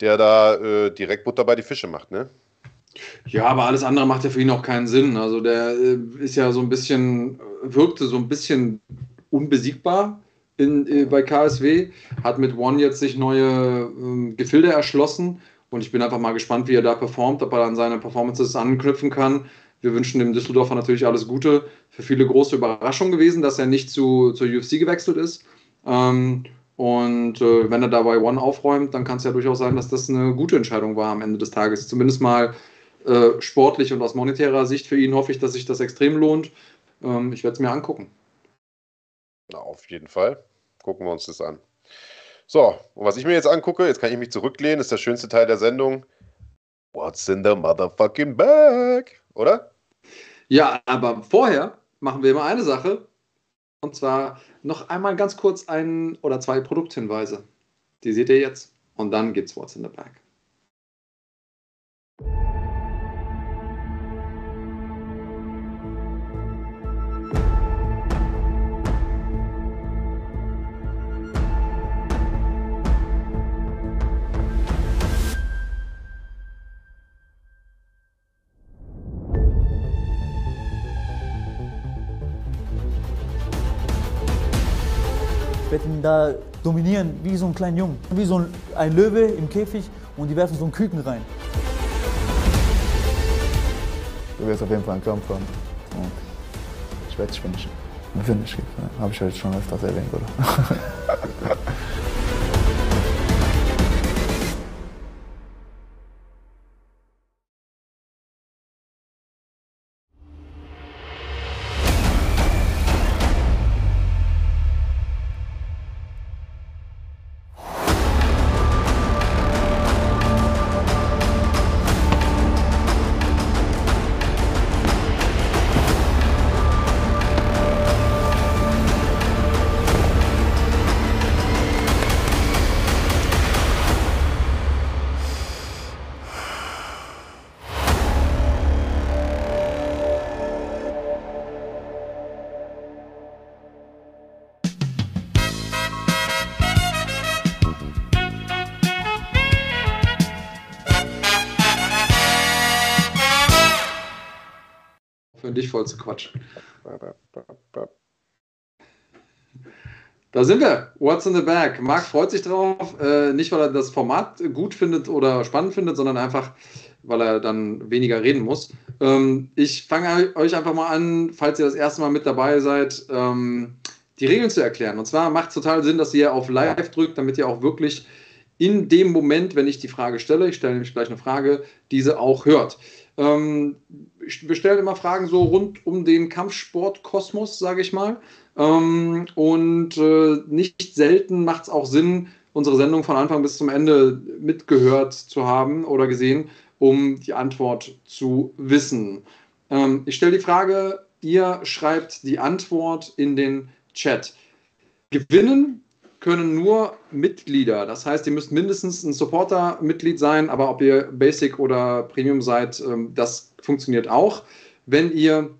der da äh, direkt Butter bei die Fische macht, ne? Ja, aber alles andere macht ja für ihn auch keinen Sinn. Also der äh, ist ja so ein bisschen, wirkte so ein bisschen unbesiegbar in, äh, bei KSW, hat mit One jetzt sich neue äh, Gefilde erschlossen und ich bin einfach mal gespannt, wie er da performt, ob er an seine Performances anknüpfen kann. Wir wünschen dem Düsseldorfer natürlich alles Gute. Für viele große Überraschung gewesen, dass er nicht zu, zur UFC gewechselt ist. Ähm, und äh, wenn er dabei One aufräumt, dann kann es ja durchaus sein, dass das eine gute Entscheidung war am Ende des Tages. Zumindest mal äh, sportlich und aus monetärer Sicht für ihn hoffe ich, dass sich das extrem lohnt. Ähm, ich werde es mir angucken. Na, auf jeden Fall. Gucken wir uns das an. So, und was ich mir jetzt angucke, jetzt kann ich mich zurücklehnen, ist der schönste Teil der Sendung. What's in the motherfucking bag? Oder? Ja, aber vorher machen wir immer eine Sache. Und zwar noch einmal ganz kurz ein oder zwei Produkthinweise. Die seht ihr jetzt. Und dann geht's What's in the Bag. Ihn da dominieren, wie so ein kleiner Jungen. Wie so ein, ein Löwe im Käfig und die werfen so einen Küken rein. Du wirst auf jeden Fall einen Kampf haben. Und ich werde dich finishen. Finish. Habe ich ja jetzt schon öfters erwähnt, oder? dich voll zu quatschen. Da sind wir. What's in the bag? Marc freut sich drauf. Äh, nicht, weil er das Format gut findet oder spannend findet, sondern einfach, weil er dann weniger reden muss. Ähm, ich fange euch einfach mal an, falls ihr das erste Mal mit dabei seid, ähm, die Regeln zu erklären. Und zwar macht es total Sinn, dass ihr auf Live drückt, damit ihr auch wirklich in dem Moment, wenn ich die Frage stelle, ich stelle nämlich gleich eine Frage, diese auch hört. Ähm, wir stellen immer Fragen so rund um den Kampfsportkosmos, sage ich mal. Ähm, und äh, nicht selten macht es auch Sinn, unsere Sendung von Anfang bis zum Ende mitgehört zu haben oder gesehen, um die Antwort zu wissen. Ähm, ich stelle die Frage, ihr schreibt die Antwort in den Chat. Gewinnen können nur Mitglieder. Das heißt, ihr müsst mindestens ein Supporter-Mitglied sein, aber ob ihr Basic oder Premium seid, ähm, das funktioniert auch. Wenn ihr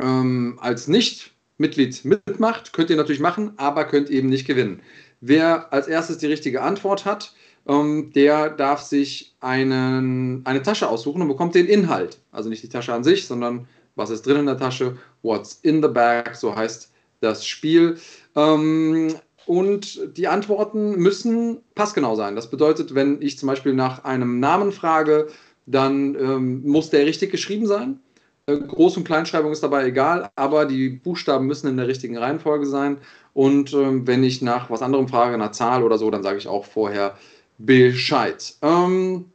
ähm, als Nicht-Mitglied mitmacht, könnt ihr natürlich machen, aber könnt eben nicht gewinnen. Wer als erstes die richtige Antwort hat, ähm, der darf sich einen, eine Tasche aussuchen und bekommt den Inhalt. Also nicht die Tasche an sich, sondern was ist drin in der Tasche, what's in the bag, so heißt das Spiel. Ähm, und die Antworten müssen passgenau sein. Das bedeutet, wenn ich zum Beispiel nach einem Namen frage, dann ähm, muss der richtig geschrieben sein. Äh, Groß- und Kleinschreibung ist dabei egal, aber die Buchstaben müssen in der richtigen Reihenfolge sein. Und ähm, wenn ich nach was anderem frage, einer Zahl oder so, dann sage ich auch vorher Bescheid. Ähm,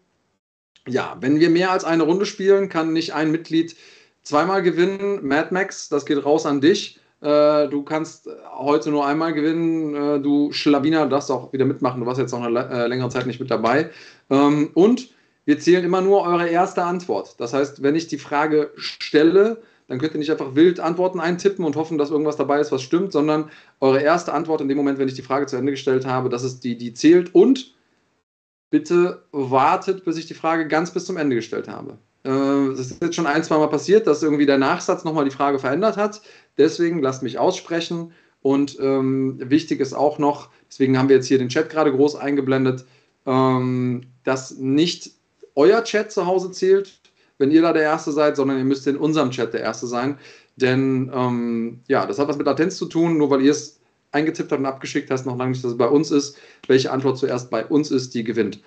ja, wenn wir mehr als eine Runde spielen, kann nicht ein Mitglied zweimal gewinnen. Mad Max, das geht raus an dich. Äh, du kannst heute nur einmal gewinnen. Äh, du Schlawiner darfst auch wieder mitmachen. Du warst jetzt noch eine äh, längere Zeit nicht mit dabei. Ähm, und wir zählen immer nur eure erste Antwort. Das heißt, wenn ich die Frage stelle, dann könnt ihr nicht einfach wild Antworten eintippen und hoffen, dass irgendwas dabei ist, was stimmt, sondern eure erste Antwort in dem Moment, wenn ich die Frage zu Ende gestellt habe, das ist die, die zählt. Und bitte wartet, bis ich die Frage ganz bis zum Ende gestellt habe. Das ist jetzt schon ein, zwei Mal passiert, dass irgendwie der Nachsatz nochmal die Frage verändert hat. Deswegen lasst mich aussprechen. Und ähm, wichtig ist auch noch, deswegen haben wir jetzt hier den Chat gerade groß eingeblendet, ähm, dass nicht euer Chat zu Hause zählt, wenn ihr da der Erste seid, sondern ihr müsst in unserem Chat der Erste sein. Denn ähm, ja, das hat was mit Latenz zu tun. Nur weil ihr es eingetippt habt und abgeschickt hast, noch lange nicht, dass es bei uns ist. Welche Antwort zuerst bei uns ist, die gewinnt.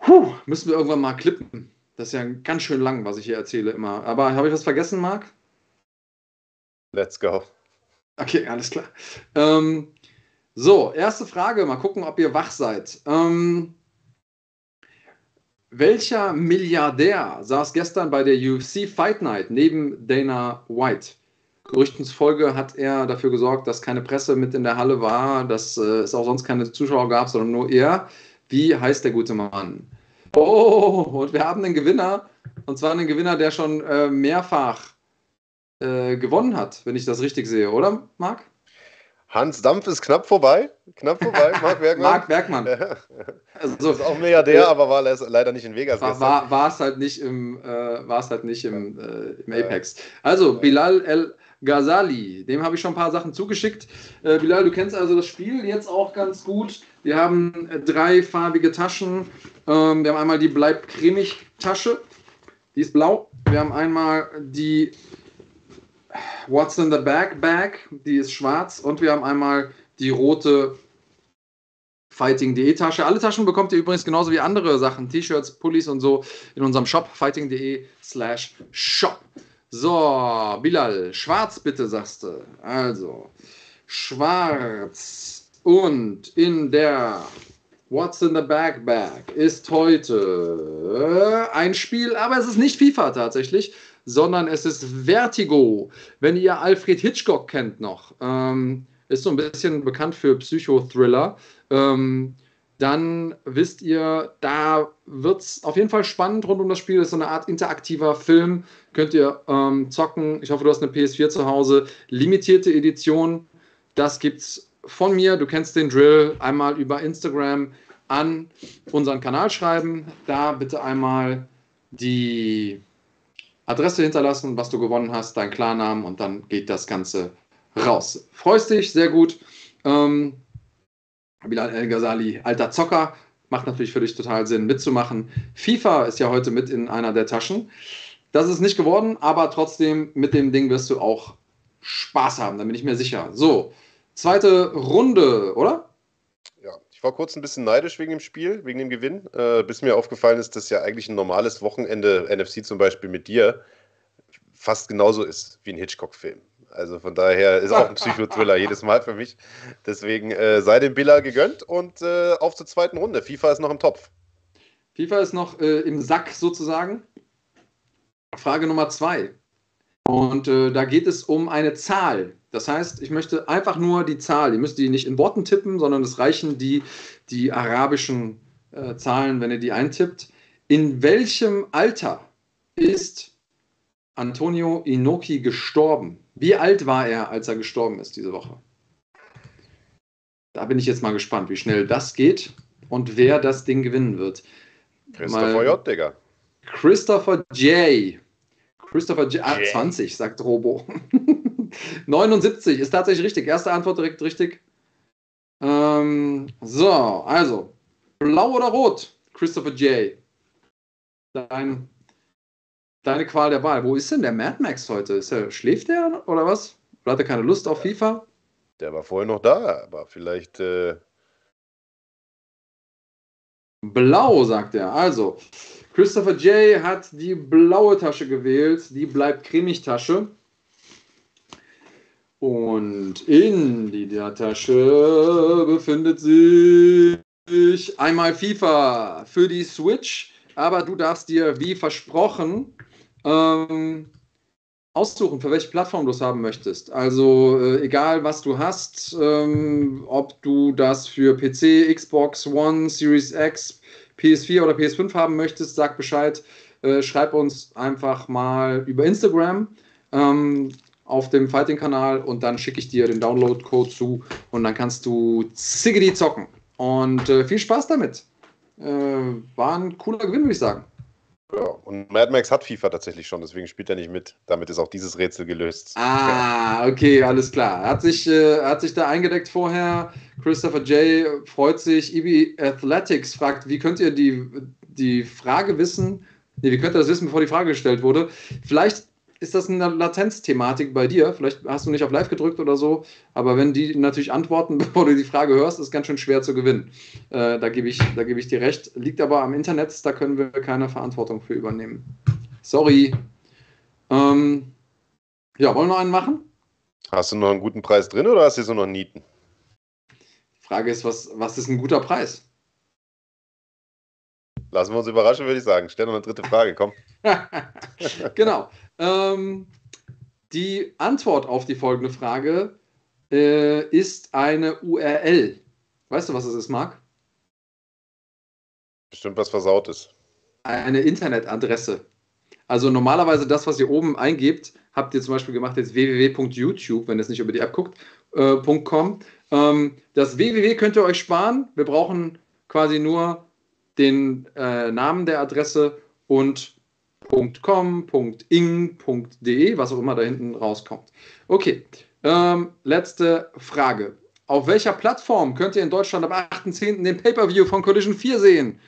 Puh, müssen wir irgendwann mal klippen. Das ist ja ganz schön lang, was ich hier erzähle immer. Aber habe ich was vergessen, Marc? Let's go. Okay, alles klar. Ähm, so, erste Frage. Mal gucken, ob ihr wach seid. Ähm, welcher Milliardär saß gestern bei der UFC Fight Night neben Dana White? Gerüchten zufolge hat er dafür gesorgt, dass keine Presse mit in der Halle war, dass äh, es auch sonst keine Zuschauer gab, sondern nur er. Wie heißt der gute Mann? Oh, und wir haben einen Gewinner. Und zwar einen Gewinner, der schon äh, mehrfach äh, gewonnen hat, wenn ich das richtig sehe, oder, Marc? Hans Dampf ist knapp vorbei. Knapp vorbei, Marc Bergmann. Marc Bergmann. also, ist auch Milliardär, äh, aber war leider nicht in Vegas. War, war, war es halt nicht im, äh, war es halt nicht im, äh, im Apex. Also, Bilal El Ghazali, dem habe ich schon ein paar Sachen zugeschickt. Äh, Bilal, du kennst also das Spiel jetzt auch ganz gut. Wir haben äh, drei farbige Taschen. Ähm, wir haben einmal die Bleib cremig Tasche. Die ist blau. Wir haben einmal die What's in the Bag Bag, die ist schwarz und wir haben einmal die rote Fighting.de Tasche. Alle Taschen bekommt ihr übrigens genauso wie andere Sachen, T-Shirts, Pullis und so in unserem Shop fighting.de slash shop. So, Bilal, schwarz bitte, sagst du. Also, schwarz und in der What's in the Bag Bag ist heute ein Spiel, aber es ist nicht FIFA tatsächlich, sondern es ist Vertigo. Wenn ihr Alfred Hitchcock kennt noch, ähm, ist so ein bisschen bekannt für Psychothriller, ähm, dann wisst ihr, da wird es auf jeden Fall spannend rund um das Spiel. Das ist so eine Art interaktiver Film. Könnt ihr ähm, zocken. Ich hoffe, du hast eine PS4 zu Hause. Limitierte Edition. Das gibt's von mir. Du kennst den Drill. Einmal über Instagram an unseren Kanal schreiben. Da bitte einmal die Adresse hinterlassen, was du gewonnen hast, dein Klarnamen und dann geht das Ganze raus. Freust dich, sehr gut. Ähm, Bilal El Ghazali, alter Zocker, macht natürlich für dich total Sinn mitzumachen. FIFA ist ja heute mit in einer der Taschen. Das ist nicht geworden, aber trotzdem mit dem Ding wirst du auch Spaß haben, da bin ich mir sicher. So, zweite Runde, oder? War kurz ein bisschen neidisch wegen dem Spiel, wegen dem Gewinn, äh, bis mir aufgefallen ist, dass ja eigentlich ein normales Wochenende NFC zum Beispiel mit dir fast genauso ist wie ein Hitchcock-Film. Also von daher ist auch ein Psychothriller jedes Mal für mich. Deswegen äh, sei dem Billa gegönnt und äh, auf zur zweiten Runde. FIFA ist noch im Topf. FIFA ist noch äh, im Sack sozusagen. Frage Nummer zwei. Und äh, da geht es um eine Zahl. Das heißt, ich möchte einfach nur die Zahl. Ihr müsst die nicht in Worten tippen, sondern es reichen die, die arabischen äh, Zahlen, wenn ihr die eintippt. In welchem Alter ist Antonio Inoki gestorben? Wie alt war er, als er gestorben ist diese Woche? Da bin ich jetzt mal gespannt, wie schnell das geht und wer das Ding gewinnen wird. Christopher mal, J, Digga. Christopher J. Christopher J. Ah, 20, sagt Robo. 79 ist tatsächlich richtig. Erste Antwort direkt richtig. Ähm, so, also. Blau oder rot? Christopher J. Dein deine Qual der Wahl. Wo ist denn der Mad Max heute? Ist er, schläft der oder was? Oder hat er keine Lust auf FIFA? Der war vorher noch da, aber vielleicht. Äh... Blau, sagt er. Also, Christopher J. hat die blaue Tasche gewählt. Die bleibt cremig Tasche. Und in dieser Tasche befindet sich einmal FIFA für die Switch. Aber du darfst dir, wie versprochen, ähm, aussuchen, für welche Plattform du es haben möchtest. Also äh, egal, was du hast, ähm, ob du das für PC, Xbox One, Series X, PS4 oder PS5 haben möchtest, sag Bescheid. Äh, schreib uns einfach mal über Instagram ähm, auf dem Fighting-Kanal und dann schicke ich dir den Download-Code zu und dann kannst du Ziggedy zocken. Und äh, viel Spaß damit. Äh, war ein cooler Gewinn, würde ich sagen. Ja, und Mad Max hat FIFA tatsächlich schon, deswegen spielt er nicht mit. Damit ist auch dieses Rätsel gelöst. Ah, okay, alles klar. Er hat sich, äh, hat sich da eingedeckt vorher. Christopher J. freut sich. EB Athletics fragt, wie könnt ihr die, die Frage wissen? Nee, wie könnt ihr das wissen, bevor die Frage gestellt wurde? Vielleicht ist das eine Latenzthematik bei dir. Vielleicht hast du nicht auf Live gedrückt oder so, aber wenn die natürlich antworten, bevor du die Frage hörst, ist ganz schön schwer zu gewinnen. Äh, da gebe ich, geb ich dir recht. Liegt aber am Internet, da können wir keine Verantwortung für übernehmen. Sorry. Ähm, ja, wollen wir noch einen machen? Hast du noch einen guten Preis drin oder hast du so noch Nieten? Die Frage ist, was, was ist ein guter Preis? Lassen wir uns überraschen, würde ich sagen. Stell noch eine dritte Frage, komm. genau. Ähm, die Antwort auf die folgende Frage äh, ist eine URL. Weißt du, was es ist, Marc? Bestimmt was versaut ist. Eine Internetadresse. Also normalerweise das, was ihr oben eingebt, habt ihr zum Beispiel gemacht jetzt www.youtube, wenn ihr es nicht über die App guckt, äh, .com. Ähm, das www könnt ihr euch sparen. Wir brauchen quasi nur den äh, Namen der Adresse und .com, .ing, .de, was auch immer da hinten rauskommt. Okay, ähm, letzte Frage. Auf welcher Plattform könnt ihr in Deutschland am 8.10. den Pay-Per-View von Collision 4 sehen?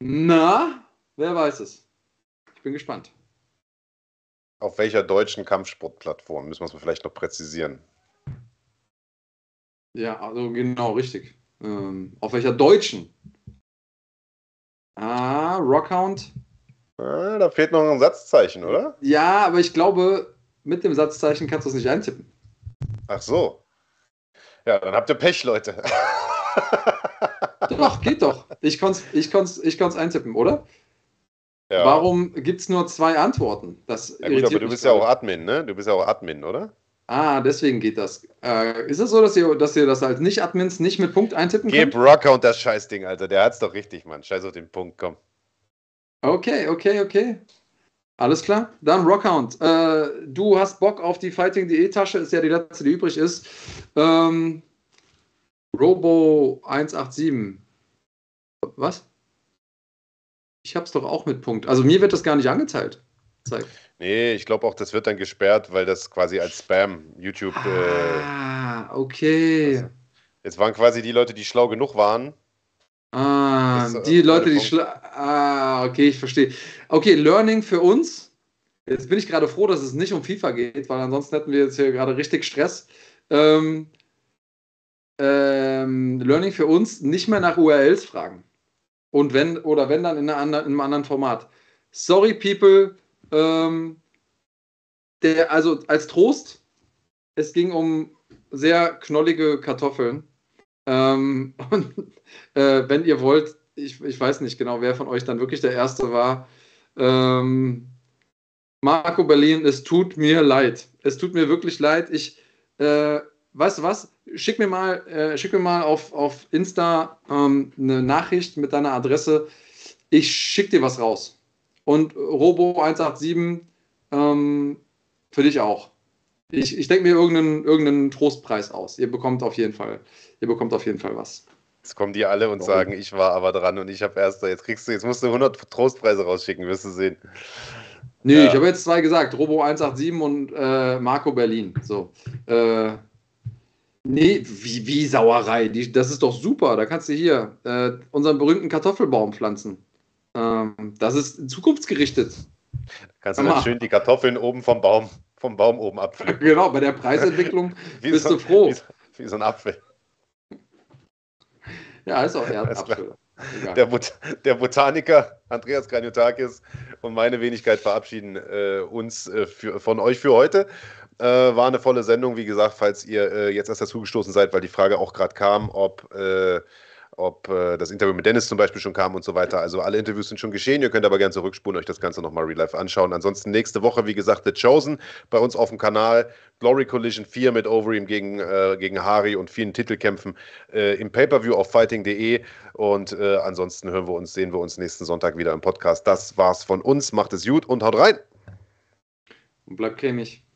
Na, wer weiß es? Ich bin gespannt. Auf welcher deutschen Kampfsportplattform? Müssen wir es vielleicht noch präzisieren. Ja, also genau, richtig. Ähm, auf welcher deutschen? Ah, Rockhound. Ah, da fehlt noch ein Satzzeichen, oder? Ja, aber ich glaube, mit dem Satzzeichen kannst du es nicht eintippen. Ach so. Ja, dann habt ihr Pech, Leute. doch, geht doch. Ich konnte es ich ich eintippen, oder? Ja. Warum gibt es nur zwei Antworten? Das ja, gut, aber du bist ja auch Admin, ne? Du bist ja auch Admin, oder? Ah, deswegen geht das. Äh, ist es so, dass ihr, dass ihr das als Nicht-Admins nicht mit Punkt eintippen Gib könnt? Gib Rocker und das Scheißding, Alter. Der hat's doch richtig, Mann. Scheiß auf den Punkt, komm. Okay, okay, okay. Alles klar. Dann Rockhound. Äh, du hast Bock auf die Fighting.de Tasche, ist ja die letzte, die übrig ist. Ähm, Robo 187. Was? Ich hab's doch auch mit Punkt. Also mir wird das gar nicht angezeigt. Zeigt. Nee, ich glaube auch, das wird dann gesperrt, weil das quasi als Spam YouTube. Äh, ah, äh, okay. Also, jetzt waren quasi die Leute, die schlau genug waren. Ah, das, die äh, Leute, die schlau. Ah, okay, ich verstehe. Okay, Learning für uns. Jetzt bin ich gerade froh, dass es nicht um FIFA geht, weil ansonsten hätten wir jetzt hier gerade richtig Stress. Ähm, ähm, Learning für uns, nicht mehr nach URLs fragen. Und wenn, oder wenn dann in, einer, in einem anderen Format. Sorry, people, ähm, der, also als Trost, es ging um sehr knollige Kartoffeln. Ähm, und äh, wenn ihr wollt, ich, ich weiß nicht genau, wer von euch dann wirklich der Erste war. Ähm, Marco Berlin, es tut mir leid. Es tut mir wirklich leid. Ich, äh, weißt du was? Schick mir mal, äh, schick mir mal auf, auf Insta ähm, eine Nachricht mit deiner Adresse. Ich schick dir was raus. Und Robo 187 ähm, für dich auch. Ich, ich denke mir irgendeinen, irgendeinen Trostpreis aus. Ihr bekommt auf jeden Fall, ihr bekommt auf jeden Fall was. Jetzt kommen die alle und sagen, ich war aber dran und ich habe erst, jetzt kriegst du, jetzt musst du 100 Trostpreise rausschicken, wirst du sehen. Nee, ja. ich habe jetzt zwei gesagt, Robo 187 und äh, Marco Berlin. So. Äh, nee, wie, wie Sauerei. Die, das ist doch super. Da kannst du hier äh, unseren berühmten Kartoffelbaum pflanzen. Ähm, das ist zukunftsgerichtet. Kannst du dann schön die Kartoffeln oben vom Baum, vom Baum oben abpflücken. Genau, bei der Preisentwicklung bist so, du froh. Wie, wie, so ein Apfel. Ja, ist auch eher Apfel. Der, Bot der, Botaniker Andreas Graniotakis und meine Wenigkeit verabschieden äh, uns äh, für, von euch für heute. Äh, war eine volle Sendung, wie gesagt, falls ihr äh, jetzt erst dazu gestoßen seid, weil die Frage auch gerade kam, ob äh, ob äh, das Interview mit Dennis zum Beispiel schon kam und so weiter. Also alle Interviews sind schon geschehen. Ihr könnt aber gerne zurückspulen, euch das Ganze nochmal real life anschauen. Ansonsten nächste Woche, wie gesagt, The Chosen bei uns auf dem Kanal. Glory Collision 4 mit Overeem gegen, äh, gegen Hari und vielen Titelkämpfen äh, im Pay-Per-View auf fighting.de. Und äh, ansonsten hören wir uns, sehen wir uns nächsten Sonntag wieder im Podcast. Das war's von uns. Macht es gut und haut rein. Und bleibt cremig.